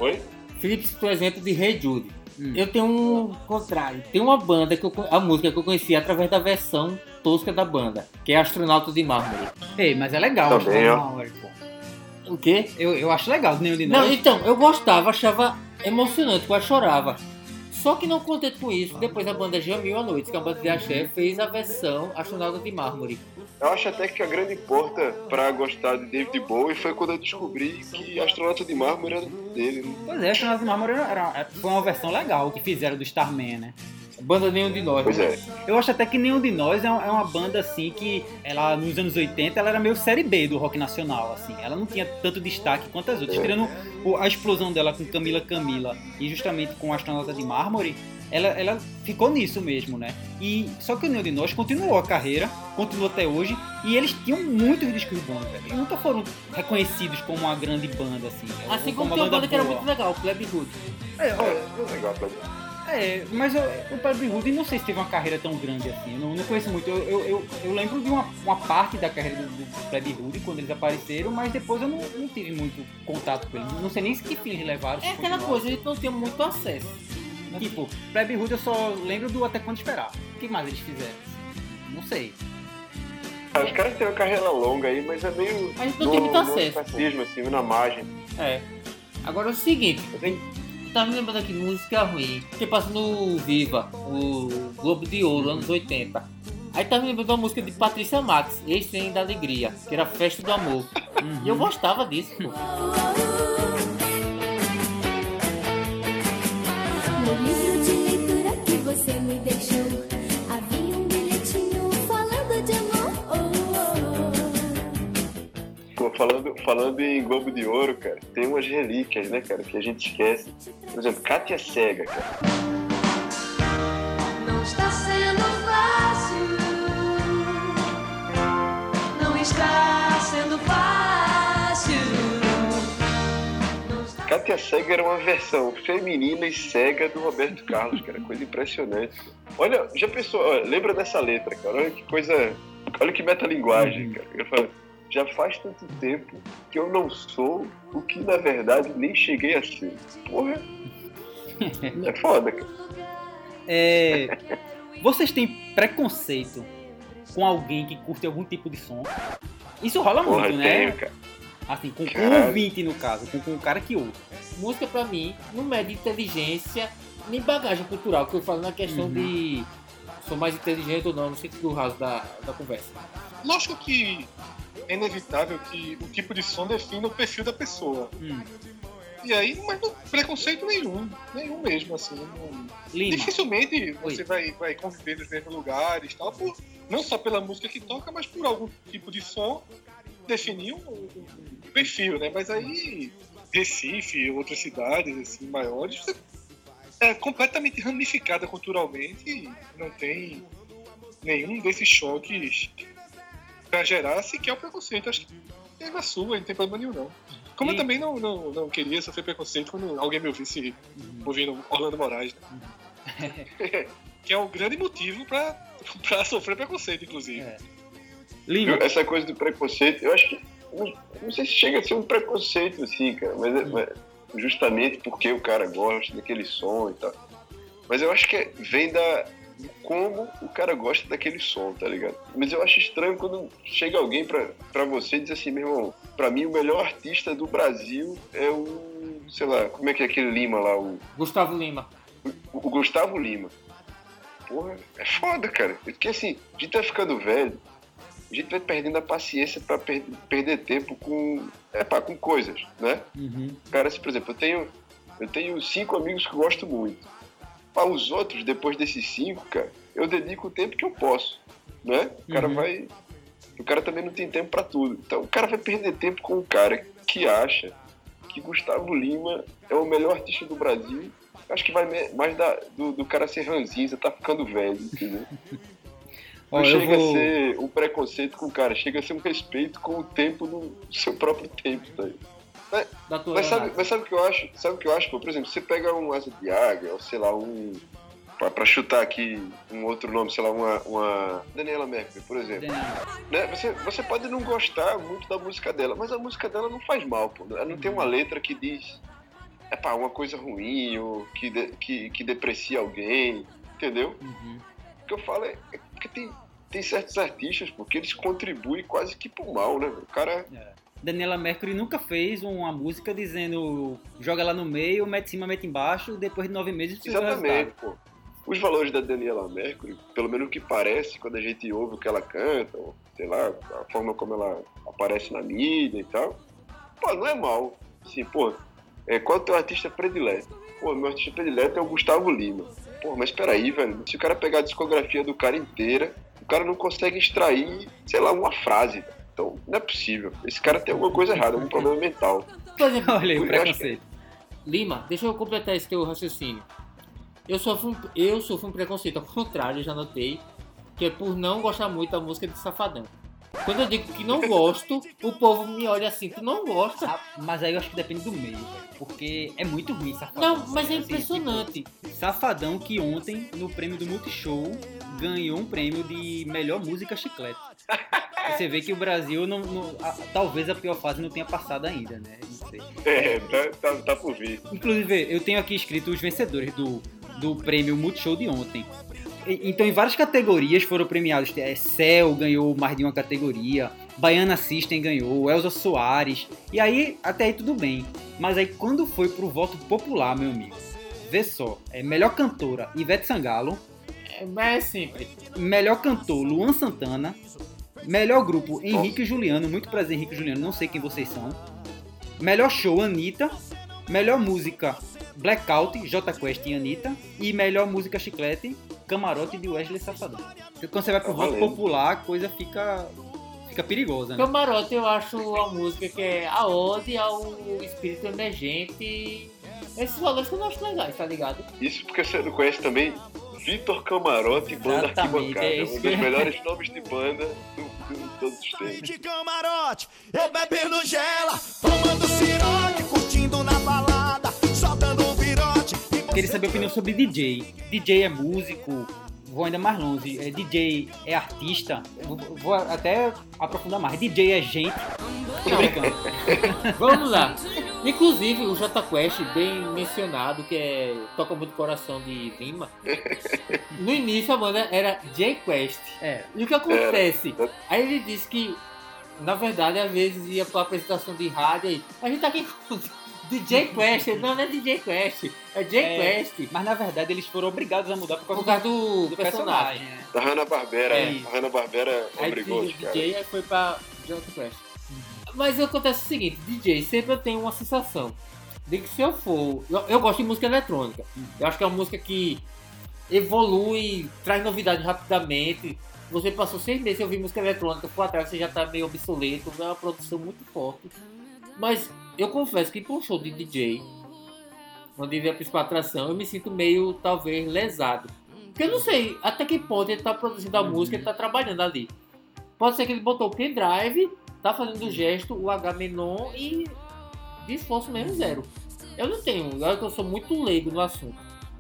Oi? Felipe citou o exemplo de Hey Jude. Eu tenho um contrário. Tem uma banda que eu, a música que eu conheci através da versão tosca da banda, que é Astronauta de Mármore. Ei, mas é legal. Também, acho ó. que é pô. O quê? Eu, eu acho legal, nenhum de Não, nós. então, eu gostava, achava emocionante, quase chorava. Só que não contente com isso, depois a banda Jamil à Noite, que é a banda de axé, fez a versão Astronauta de Mármore. Eu acho até que a grande porta pra gostar de David Bowie foi quando eu descobri que Astronauta de Mármore era dele. né? Pois é, Astronauta de Mármore era, era- foi uma versão legal que fizeram do Starman, né? Banda Nenhum de Nós. Pois é. Eu acho até que Nenhum de Nós é é uma banda assim que ela nos anos 80 ela era meio série B do rock nacional, assim. Ela não tinha tanto destaque quanto as outras. É. Tirando a explosão dela com Camila Camila e justamente com Astronauta de Mármore, ela, ela ficou nisso mesmo, né? E só que o Nenhum de Nós continuou a carreira, continuou até hoje, e eles tinham muitos discos bons, velho. Eles nunca foram reconhecidos como uma grande banda, assim. Assim ou como tem uma banda que era muito legal, o Plebe Hood. É, ó, Legal, pra é, mas eu, o Plebe Hood não sei se teve uma carreira tão grande assim. Eu não, não conheço muito. Eu, eu, eu, eu lembro de uma, uma parte da carreira do, do Hood quando eles apareceram, mas depois eu não, não tive muito contato com eles. Não sei nem se que fim eles levaram. É aquela coisa, a gente não tem muito acesso. Tipo, Plebe Hood eu só lembro do Até Quando Esperar. O que mais eles fizeram? Não sei. Ah, Os caras têm uma carreira longa aí, mas é meio. Gente não tem muito acesso, pô. fascismo, assim, na margem. É. Agora é o seguinte, eu tava me lembrando aqui de música ruim, que passa no Viva, o Globo de Ouro, anos 80. Aí tava me lembrando uma música de Patrícia Max, Ex-Trem da Alegria, que era Festa do Amor. E eu gostava disso, pô. No livro de falando, falando em Globo de Ouro, cara, tem umas relíquias, né, cara, que a gente esquece. Por exemplo, Kátia Cega, cara. Não está sendo fácil. Não está sendo fácil. Kátia Cega era uma versão feminina e cega do Roberto Carlos, cara. Coisa impressionante. Olha, já pensou, olha, lembra dessa letra, cara? Olha que coisa. Olha que metalinguagem, cara. Eu falo, já faz tanto tempo que eu não sou o que na verdade nem cheguei a ser. Porra. É foda, cara. É, vocês têm preconceito com alguém que curte algum tipo de som? Isso rola Porra, muito, né? tenho, cara. Assim, com, o ouvinte, no caso, com, com o cara que ouve. Música pra mim não mede inteligência nem bagagem cultural, que eu falo na questão Uhum. de sou mais inteligente ou não, no sentido raso da, da conversa. Lógico que é inevitável que o tipo de som defina o perfil da pessoa. Hum. E aí, mas não preconceito nenhum, nenhum mesmo, assim. não-. Dificilmente você vai, vai conviver nos mesmos lugares, tal, por, não só pela música que toca, mas por algum tipo de som definir um, um- perfil, né? Mas aí, Recife, outras cidades assim, maiores, é completamente ramificada culturalmente e não tem nenhum desses choques pra gerar sequer o preconceito. Acho que é na sua, não tem problema nenhum, não. Como eu também não, não, não queria sofrer preconceito quando alguém me ouvisse ouvindo Orlando Moraes, né? que é o grande motivo pra, pra sofrer preconceito, inclusive. Viu? Essa coisa do preconceito, eu acho que. Não, não sei se chega a ser um preconceito, assim, cara, mas, é- mas justamente porque o cara gosta daquele som e tal. Mas eu acho que é- vem da. De como o cara gosta daquele som, tá ligado? Mas eu acho estranho quando chega alguém pra, pra você e diz assim, meu irmão, pra mim o melhor artista do Brasil é o. sei lá, como é que é aquele Lima lá, o, Gustavo Lima. o Gustavo Lima. Porra, é foda, cara. Porque assim, a gente vai ficando velho, a gente vai perdendo a paciência pra per- perder tempo com. É pá, com coisas, né? Cara, assim, por exemplo, eu tenho, eu tenho cinco amigos que eu gosto muito. Para os outros, depois desses cinco, cara, eu dedico o tempo que eu posso, né? O cara Uhum. vai. O cara também não tem tempo para tudo. Então o cara vai perder tempo com um cara que acha que Gustavo Lima é o melhor artista do Brasil. Acho que vai mais da- do, do cara ser ranzinza, tá ficando velho, entendeu? Não eu chega vou- a ser um preconceito com o cara, chega a ser um respeito com o tempo do seu próprio tempo, tá? Mas, da tua mas sabe, mas sabe o que eu acho? Sabe o que eu acho? Por exemplo, você pega um asa de águia, ou sei lá, um. Pra, pra chutar aqui um outro nome, sei lá, uma. uma Daniela Mercury, por exemplo. Né? Você, você pode não gostar muito da música dela, mas a música dela não faz mal, pô. Ela não tem uma letra que diz. É pá, uma coisa ruim, ou que, de- que, que deprecia alguém, entendeu? O que eu falo é, é porque tem, tem certos artistas, porque eles contribuem quase que pro mal, né? O cara. Daniela Mercury nunca fez uma música dizendo joga lá no meio, mete em cima, mete embaixo, depois de nove meses o Exatamente, pô. Os valores da Daniela Mercury, pelo menos o que parece quando a gente ouve o que ela canta, ou, sei lá, a forma como ela aparece na mídia e tal, pô, não é mal. Assim, pô, é, qual é o teu artista predileto? Pô, meu artista predileto é o Gustavo Lima. Pô, mas peraí, velho, se o cara pegar a discografia do cara inteira, o cara não consegue extrair, sei lá, uma frase. Então, não é possível. Esse cara tem alguma coisa errada, algum problema mental. Olha aí o Eu acho que- preconceito. Lima, deixa eu completar esse teu raciocínio. Eu sofro, um, eu sofro um preconceito ao contrário, já notei, que é por não gostar muito da música de Safadão. Quando eu digo que não gosto, o povo me olha assim, tu não gosta? Ah, Mas aí eu acho que depende do meio, velho. Porque é muito ruim Safadão. Não, mas é Assim, impressionante. tipo, Safadão que ontem, no prêmio do Multishow, ganhou um prêmio de melhor música chiclete. Você vê que o Brasil, não, não- a- talvez a pior fase não tenha passado ainda, né? Não sei. É, tá, tá, tá por vir. Inclusive, eu tenho aqui escrito os vencedores do, do prêmio Multishow de ontem. E- Então, em várias categorias foram premiados. É, Cell ganhou mais de uma categoria, Baiana System ganhou, Elza Soares. E aí, até aí tudo bem. Mas aí, quando foi pro voto popular, meu amigo, vê só: é melhor cantora Ivete Sangalo, É, mas é simples. melhor cantor Luan Santana, melhor grupo Henrique e Juliano, muito prazer Henrique e Juliano, não sei quem vocês são. Melhor show Anitta, melhor música Blackout, J Quest e Anitta e melhor música Chiclete, Camarote de Wesley Safadão. Quando você vai pro voto valendo. popular, a coisa fica fica perigosa, né? Camarote eu acho uma música que é a ode ao espírito emergente. Esses valores que eu não acho legais, tá ligado? Isso porque você não conhece também Vitor Camarote, banda Exatamente, arquibancada. é um dos melhores nomes de banda do, do, de todos os tempos. de camarote, eu bebendo gela, tomando ciroque, curtindo na balada, só dando um virote. Queria saber a opinião sobre DJ. DJ é músico, vou ainda mais longe. É, DJ é artista, vou, vou até aprofundar mais. DJ é gente. Tô brincando. Vamos lá. Inclusive o J Quest, bem mencionado, que é toca muito coração de Lima. No início a banda era J Quest. É. E o que acontece? Aí ele disse que, na verdade, às vezes ia pra apresentação de rádio aí. A gente tá aqui DJ Quest. Não, não é DJ Quest. É J É, Quest. Mas na verdade eles foram obrigados a mudar por causa, Por causa do, do personagem. personagem. né? Da Hanna-Barbera. É. A Hanna-Barbera obrigou os DJ, caras. DJ aí foi pra J Quest. Mas acontece o seguinte, DJ, sempre eu tenho uma sensação de que se eu for. Eu, eu gosto de música eletrônica. Eu acho que é uma música que evolui, traz novidade rapidamente. Você passou seis meses ouvir música eletrônica, por atrás você já tá meio obsoleto, é uma produção muito forte. Mas eu confesso que para um show de DJ, onde ele é a principal atração, eu me sinto meio, talvez, lesado. Porque eu não sei até que ponto ele tá produzindo a música, ele tá trabalhando ali. Pode ser que ele botou o pendrive, tá fazendo o gesto, o H menon e de esforço mesmo zero. Eu não tenho, olha que eu sou muito leigo no assunto.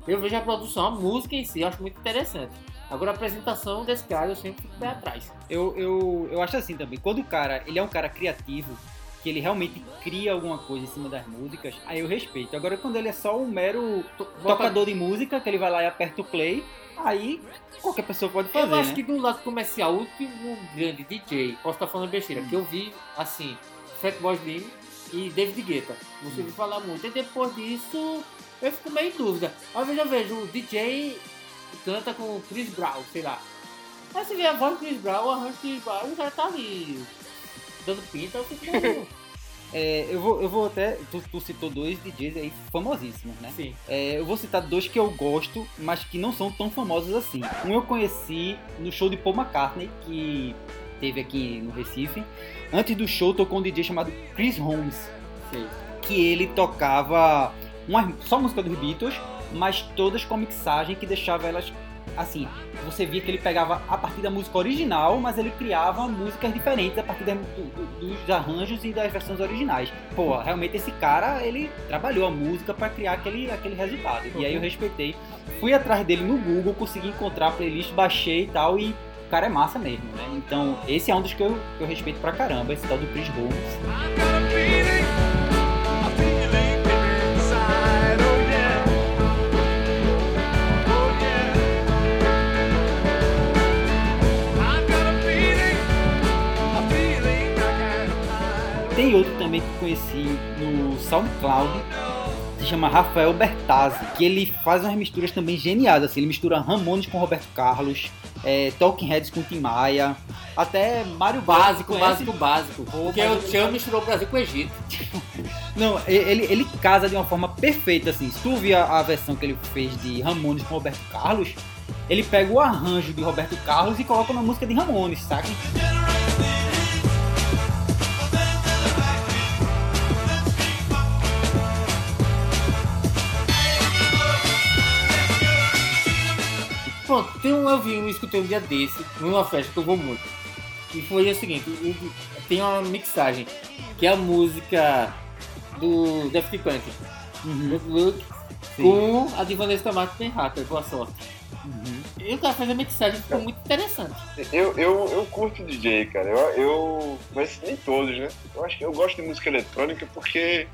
Eu vejo a produção, a música em si, eu acho muito interessante. Agora a apresentação desse cara eu sempre fico pé atrás. Eu, eu, eu acho assim também. Quando o cara, ele é um cara criativo, que ele realmente cria alguma coisa em cima das músicas, aí eu respeito. Agora quando ele é só um mero to- tocador de música, que ele vai lá e aperta o play, aí qualquer pessoa pode fazer, eu acho né? que do lado comercial, o último grande DJ, posso estar falando besteira, que eu vi assim, Fatboy Slim e David Guetta. Você Hum. viu falar muito. E depois disso, eu fico meio em dúvida. Às vezes eu vejo o DJ canta com o Chris Brown, sei lá. Aí você vê a voz do Chris Brown, o arranjo do Chris Brown, o cara tá ali dando eu fico. É, eu, vou, eu vou até. Tu, tu citou dois DJs aí famosíssimos, né? Sim. É, eu vou citar dois que eu gosto, mas que não são tão famosos assim. Um eu conheci no show de Paul McCartney, que teve aqui no Recife. Antes do show tocou um DJ chamado Chris Holmes, Sei. que ele tocava uma, só música dos Beatles, mas todas com mixagem que deixava elas assim, você via que ele pegava a partir da música original, mas ele criava músicas diferentes a partir da- do- do- dos arranjos e das versões originais. Pô, realmente esse cara, ele trabalhou a música pra criar aquele, aquele resultado. E aí eu respeitei. Fui atrás dele no Google, consegui encontrar a playlist, baixei e tal, e o cara é massa mesmo, né? Então, esse é um dos que eu, que eu respeito pra caramba, esse tal do Chris Holmes. Tem outro também que eu conheci no SoundCloud, se chama Rafael Bertazzi, que ele faz umas misturas também geniais, assim, ele mistura Ramones com Roberto Carlos, é, Talking Heads com Tim Maia, até Mário Básico, básico, básico. Porque o Tchan misturou o Brasil com o Egito. Não, ele, ele casa de uma forma perfeita, assim. Se tu ouvir a, a versão que ele fez de Ramones com Roberto Carlos, ele pega o arranjo de Roberto Carlos e coloca na música de Ramones, saca? Pronto, tem um, eu vi um, escutei um dia desse, numa festa que eu vou muito. E foi o seguinte, tem uma mixagem, que é a música do Daft Punk, Good Look, com a de Vanessa e Ben Hacker, boa sorte. E o cara fez a mixagem, ficou muito interessante. Eu, eu, eu curto DJ, cara. Eu, eu. Mas nem todos, né? Eu acho que eu gosto de música eletrônica porque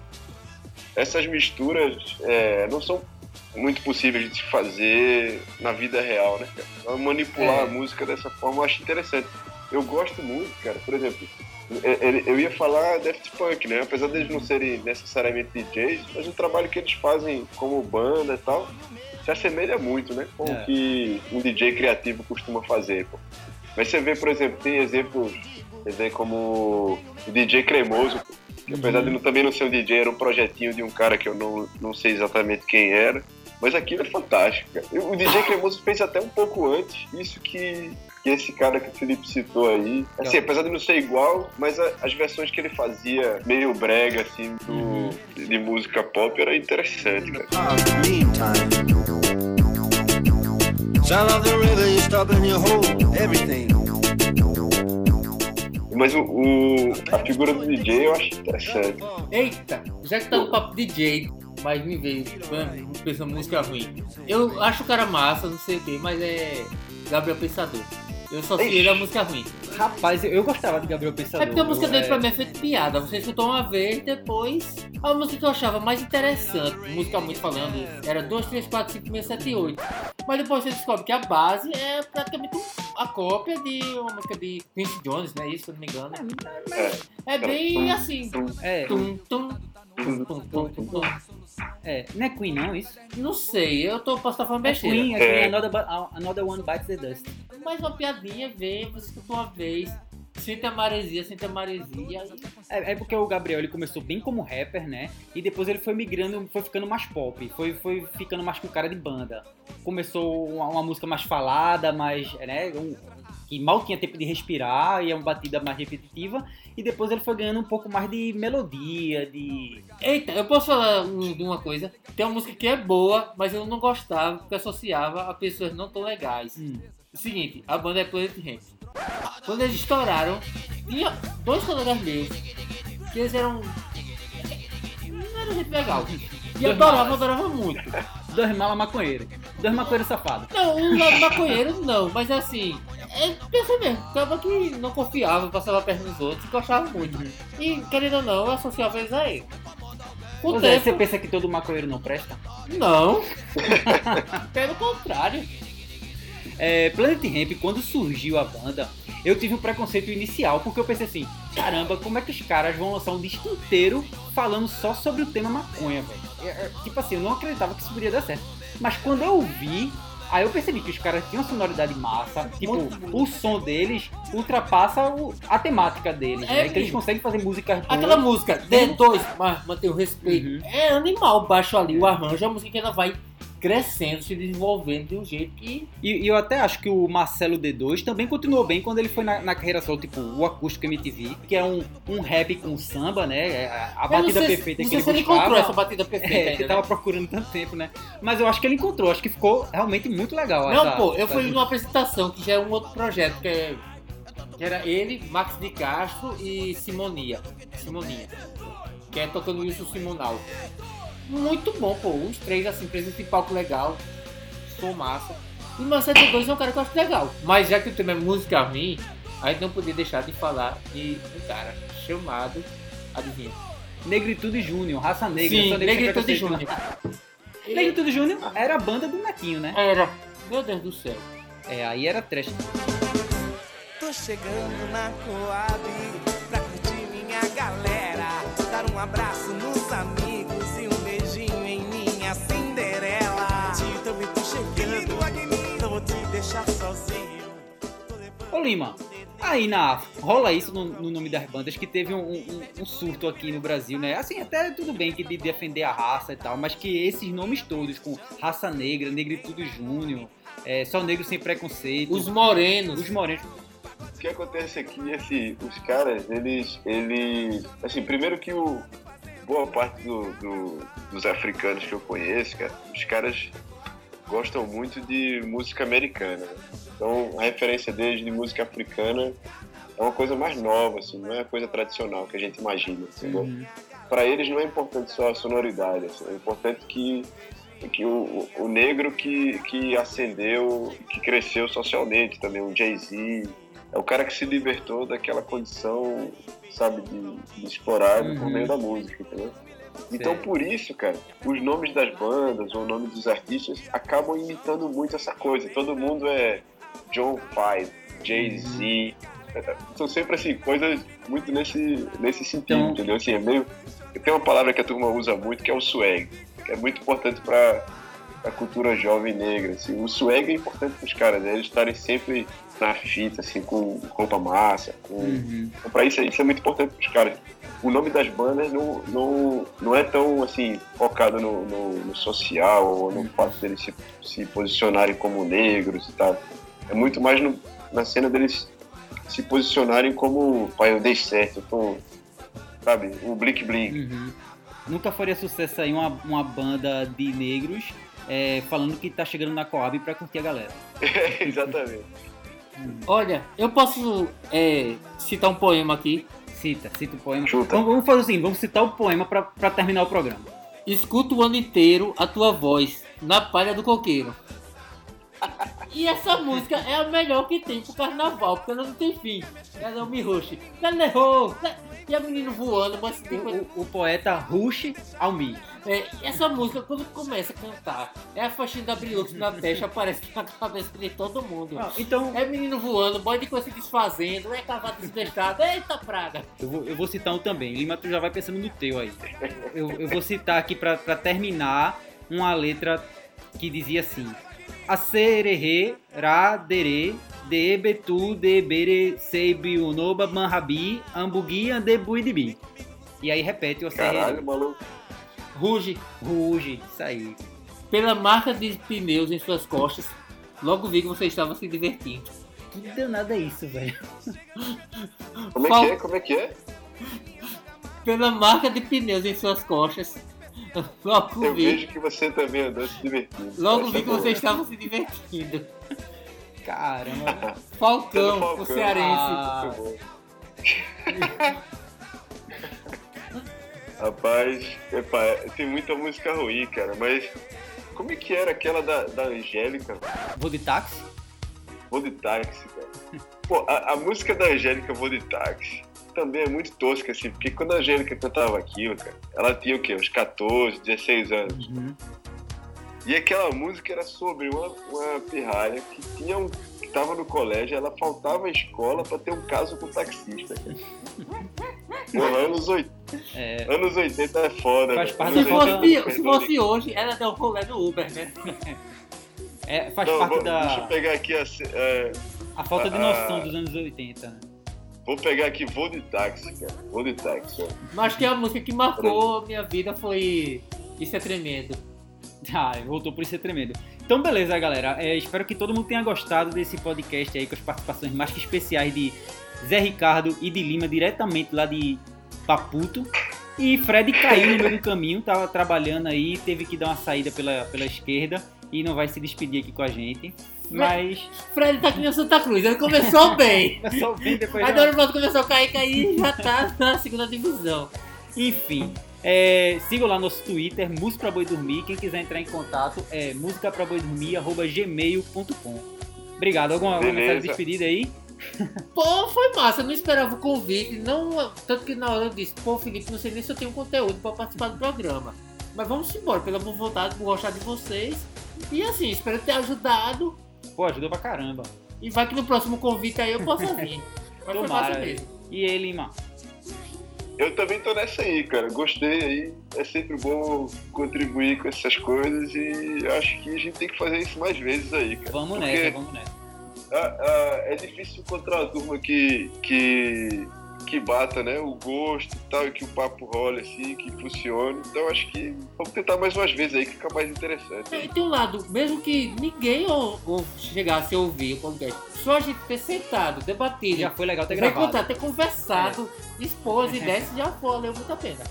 essas misturas é, não são muito possíveis de se fazer na vida real, né, cara? Então, Manipular É. a música dessa forma eu acho interessante. Eu gosto muito, cara. Por exemplo, eu- eu eu ia falar Daft Punk, né? Apesar deles não serem necessariamente DJs, mas o trabalho que eles fazem como banda e tal se assemelha muito, né? Com É. o que um DJ criativo costuma fazer, pô. Mas você vê, por exemplo, tem exemplos, você vê como o DJ Cremoso, pô, que apesar de não, também não ser um DJ, era um projetinho de um cara que eu não, não sei exatamente quem era, mas aquilo é fantástico, cara. O DJ Cremoso fez até um pouco antes, isso que, que esse cara que o Felipe citou aí. Assim, apesar de não ser igual, mas a- as versões que ele fazia, meio brega, assim, do, de, de música pop, era interessante, cara. Meantime, sound of the river, you stop and you hold everything. Mas o, o- a figura do DJ eu acho interessante. Eita, já que tá no papo DJ, mas me veio pensando música ruim. Eu acho o cara massa, não sei o que, mas é Gabriel Pensador. Eu só sei a música ruim. Rapaz, eu, eu gostava de Gabriel Pensador. É porque a música dele é- pra mim é feita de piada. Você escutou uma vez, depois. A música que eu achava mais interessante, musicalmente falando, era 2, 3, 4, 5, 6, 7, 8. Mas depois você descobre que a base é praticamente a cópia de uma música de Quincy Jones, né? Isso, se eu não me engano. É bem assim. É. Tum, tum, É, não é Queen não, isso? Não sei, eu tô, posso estar falando É besteira. Queen, é Queen, another, Bu- another One Bites the Dust. Mais uma piadinha, vê, você escutou uma vez, sente a maresia, sente a maresia. É, é porque o Gabriel ele começou bem como rapper, né? E depois ele foi migrando, foi ficando mais pop, foi, foi ficando mais com cara de banda. Começou uma, uma música mais falada, mais, né? um- que mal tinha tempo de respirar e é uma batida mais repetitiva. E depois ele foi ganhando um pouco mais de melodia, de. Eita, eu posso falar de uma coisa? Tem uma música que é boa, mas eu não gostava porque associava a pessoas não tão legais. Seguinte, a banda é Planet Ramp. Quando eles estouraram, tinha dois colegas meus que eles eram. Não era gente legal. E Dois adoravam, malas. adoravam muito. Dois malas maconheiros. Dois maconheiros safados. Não, os lados maconheiros não, mas assim, é pensa mesmo, acaba que não confiava, passava a perna nos outros, gostava muito. E querendo ou não, eu associava eles a ele. Com o tempo, você pensa que todo maconheiro não presta? Não. Pelo contrário. É, Planet Ramp, quando surgiu a banda, eu tive um preconceito inicial, porque eu pensei assim, caramba, como é que os caras vão lançar um disco inteiro falando só sobre o tema maconha, velho? É, é, Tipo assim, eu não acreditava que isso poderia dar certo. Mas quando eu vi, aí eu percebi que os caras tinham sonoridade massa, tipo, o som deles ultrapassa o- a temática deles, É, né? Que eles conseguem fazer músicas boas. Aquela música, D2, mas mantém o respeito. É animal baixo ali, o arranjo, é uma música que ela vai crescendo, se desenvolvendo de um jeito que. E, e eu até acho que o Marcelo D2 também continuou bem quando ele foi na, na carreira solo, tipo o Acústico MTV, que é um, um rap com samba, né? É A, não batida sei- perfeita não que sei ele se ele buscava. encontrou essa batida perfeita É, ainda, que né? tava procurando tanto tempo, né? Mas eu acho que ele encontrou, acho que ficou realmente muito legal. Não, essa- pô, eu essa- fui numa apresentação que já é um outro projeto, que, é, que era ele, Max de Castro e Simonia. Simoninha. Que é tocando isso Simonal. Muito bom, pô. Uns três, assim, presença de palco legal. Som massa. E o Marcelo D2 é um cara que eu acho legal. Mas já que o tema é música ruim, a gente não podia deixar de falar de um cara chamado. Adivinha? Negritude Júnior, raça negra. Sim, Negritude Júnior. Negritude Júnior era a banda do Nequinho, né? Era. Meu Deus do céu. É, aí era trash. Tô chegando na Coab Ô Lima, aí na rola isso no, no nome das bandas que teve um, um- um surto aqui no Brasil, né? Assim, até tudo bem que de defender a raça e tal, mas que esses nomes todos, com raça negra, negritude júnior, é, só negro sem preconceito. Os morenos. Os morenos. O que acontece aqui, assim, os caras, eles, eles, assim, primeiro que o boa parte do- do- dos africanos que eu conheço, cara, os caras gostam muito de música americana. né? Então, a referência deles de música africana é uma coisa mais nova, assim, não é a coisa tradicional que a gente imagina, entendeu? Para eles não é importante só a sonoridade, assim, é importante que que o, o negro que, que ascendeu, que cresceu socialmente também, o Jay-Z, é o cara que se libertou daquela condição, sabe, de, de explorado por Uhum. meio da música, entendeu? Então, por isso, cara, os nomes das bandas ou o nome dos artistas acabam imitando muito essa coisa. Todo mundo é John Five, Jay-Z. São sempre, assim, coisas muito nesse, nesse sentido, Então- entendeu? Assim, é meio... Tem uma palavra que a turma usa muito, que é o swag, que é muito importante para a cultura jovem negra. Assim. O swag é importante para os caras, né? eles estarem sempre na fita, assim, com roupa massa. Com... Uhum. Então, para isso, isso é muito importante para os caras. O nome das bandas não, não, não é tão assim, focado no, no, no social ou no fato deles se, se posicionarem como negros e tal. É muito mais no- na cena deles se posicionarem como, pai, eu dei certo, eu tô, sabe, o Blink Blink. Uhum. Nunca faria sucesso aí uma, uma banda de negros é, falando que tá chegando na Coab pra curtir a galera. Exatamente. Olha, eu posso é, citar um poema aqui. Cita, cita o poema. Chuta. Vamos, vamos fazer assim, vamos citar o poema pra, pra terminar o programa. Escuto o ano inteiro a tua voz na palha do coqueiro. E essa música é a melhor que tem pro carnaval, porque ela não tem fim. Ela não me ruxe. Ela errou. E a menina voando, mas tipo, O, o poeta Rush Almi. é, essa música, quando começa a cantar, é a faixinha da Brilux na testa, aparece na cabeça de todo mundo. Ah, então, É menino voando, boy de coisa se desfazendo, é cavalo desdestado, eita praga. eu vou, eu vou citar um também. Lima, tu já vai pensando no teu aí. Eu, eu vou citar aqui pra, pra terminar uma letra que dizia assim: Acererê, ra, dere, de, betu, de, bere, seibi, unoba, manhabi, ambugi, ande, buidibi. E aí repete o acererê. Caralho, maluco. Ruge Ruge, isso aí. pela marca de pneus em suas costas, logo vi que você estava se divertindo. Que danada é isso, velho? Como é que é? Como é que é? Pela marca de pneus em suas costas, logo Eu vi, vejo que você também andou se divertindo. logo Essa vi que boa. você estava se divertindo. Caramba. Falcão, Falcão. o cearense. Ah. Rapaz, epa, tem muita música ruim, cara, mas como é que era aquela da, da Angélica? vou de táxi? Vou de táxi, cara. Pô, a, a música da Angélica Vou de táxi também é muito tosca, assim, porque quando a Angélica cantava aquilo, cara, ela tinha o quê? Uns 14, 16 anos. Uhum. E aquela música era sobre uma, uma pirralha que tinha um. que tava no colégio, ela faltava à escola pra ter um caso com o taxista. cara. Porra, anos, oit... É, anos 80 é foda, Faz velho. parte Se da- 80 fosse, não se fosse hoje, ela deu um rolê no Uber, né? é, faz Não, parte vou- da Deixa eu pegar aqui a, é, a falta de noção dos anos 80. né? Vou pegar aqui Vou de táxi, cara. Vou de táxi. Mas que a música que marcou a minha vida foi Isso é Tremendo. Ah, voltou por isso é tremendo. Então, beleza, galera. É, espero que todo mundo tenha gostado desse podcast aí com as participações mais que especiais de Zé Ricardo e de Lima, diretamente lá de Paputo. E Fred caiu no meio do caminho, tava trabalhando aí, teve que dar uma saída pela, pela esquerda e não vai se despedir aqui com a gente. Mas. Fred tá aqui no Santa Cruz, ele começou bem. Começou bem, depois. Aí agora pronto, começou a cair, cair e já tá na segunda divisão. Enfim, é, sigam lá nosso Twitter, Música pra Boi Dormir. Quem quiser entrar em contato é musicapraboidormir.gmail.com Obrigado. Alguma, alguma mensagem de despedida aí? Pô, foi massa, eu não esperava o convite. Não, tanto que na hora eu disse, pô, Felipe, não sei nem se eu tenho conteúdo pra participar do programa. Mas vamos embora, pela boa vontade, por gostar de vocês. E assim, espero ter ajudado. Pô, ajudou pra caramba. E vai que no próximo convite aí eu possa vir. Mas Tomara. mesmo. E aí, Lima? Eu também tô nessa aí, cara. Gostei aí. É sempre bom contribuir com essas coisas e acho que a gente tem que fazer isso mais vezes aí, cara. Vamos Porque, nessa, vamos nessa. é difícil encontrar uma turma que, que, que bata, né? O gosto e tal, e que o papo role assim, que funcione. Então acho que vamos tentar mais umas vezes aí, que fica mais interessante. E tem um lado, mesmo que ninguém ou, ou chegasse a ouvir o podcast, só a gente ter sentado, debatido, Já foi legal ter gravado. contado, ter conversado, expor as ideias, já valeu muito a pena.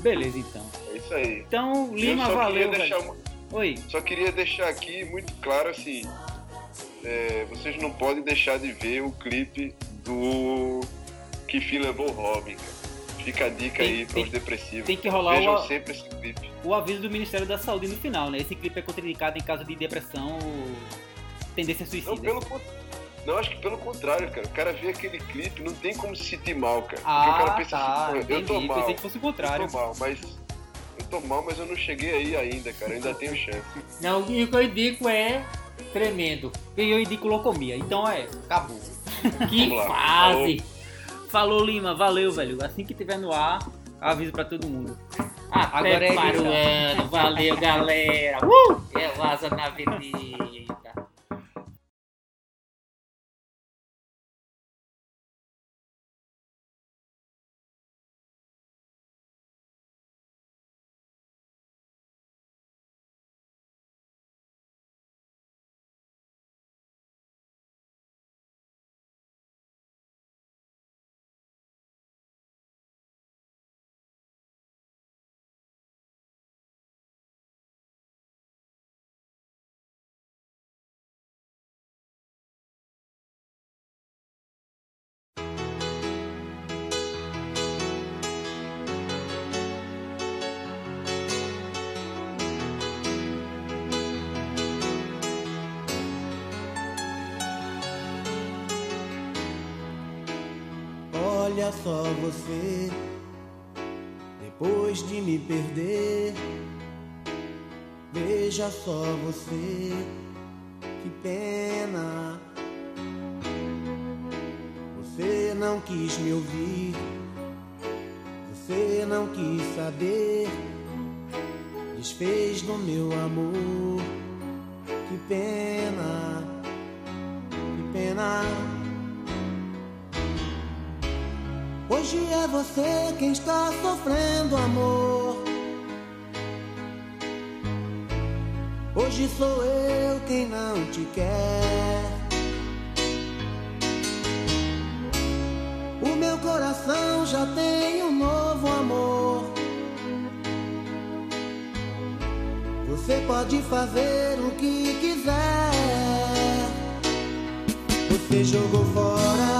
Beleza, então. É isso aí. Então, Lima, valeu, uma- Oi. Só queria deixar aqui muito claro assim, é, vocês não podem deixar de ver o clipe do Que Fim Levou o Robin, cara. Fica a dica Tem- aí para os depressivos. tem que rolar Vejam o- sempre esse clipe. O aviso do Ministério da Saúde no final, né? Esse clipe é contraindicado em caso de depressão ou tendência suicida. Não, pelo não, acho que pelo contrário, cara. O cara vê aquele clipe, não tem como se sentir mal, cara. Porque Ah, o cara pensa tá, assim, "Pô, eu tô entendi. mal. Pensei que fosse o contrário. Eu tô mal, mas. Eu tô mal, mas eu não cheguei aí ainda, cara. Eu ainda tenho chance. Não, e o que eu indico é tremendo. E eu indico locomia. Então é, acabou. Que fase! Falou, Lima. Valeu, velho. Assim que tiver no ar, aviso pra todo mundo. Até Agora é para o ano. Valeu, galera. Uh! É o Asa na Avenida. Olha só você, depois de me perder. Veja só você, que pena. Você não quis me ouvir, você não quis saber. Desfez do meu amor, que pena, que pena. Hoje é você quem está sofrendo amor. Hoje sou eu quem não te quer. O meu coração já tem um novo amor. Você pode fazer o que quiser. Você jogou fora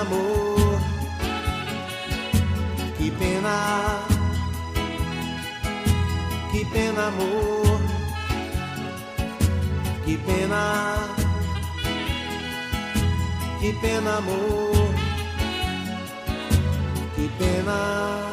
amor. Que pena, que pena, amor. Que pena, que pena, amor. Que pena.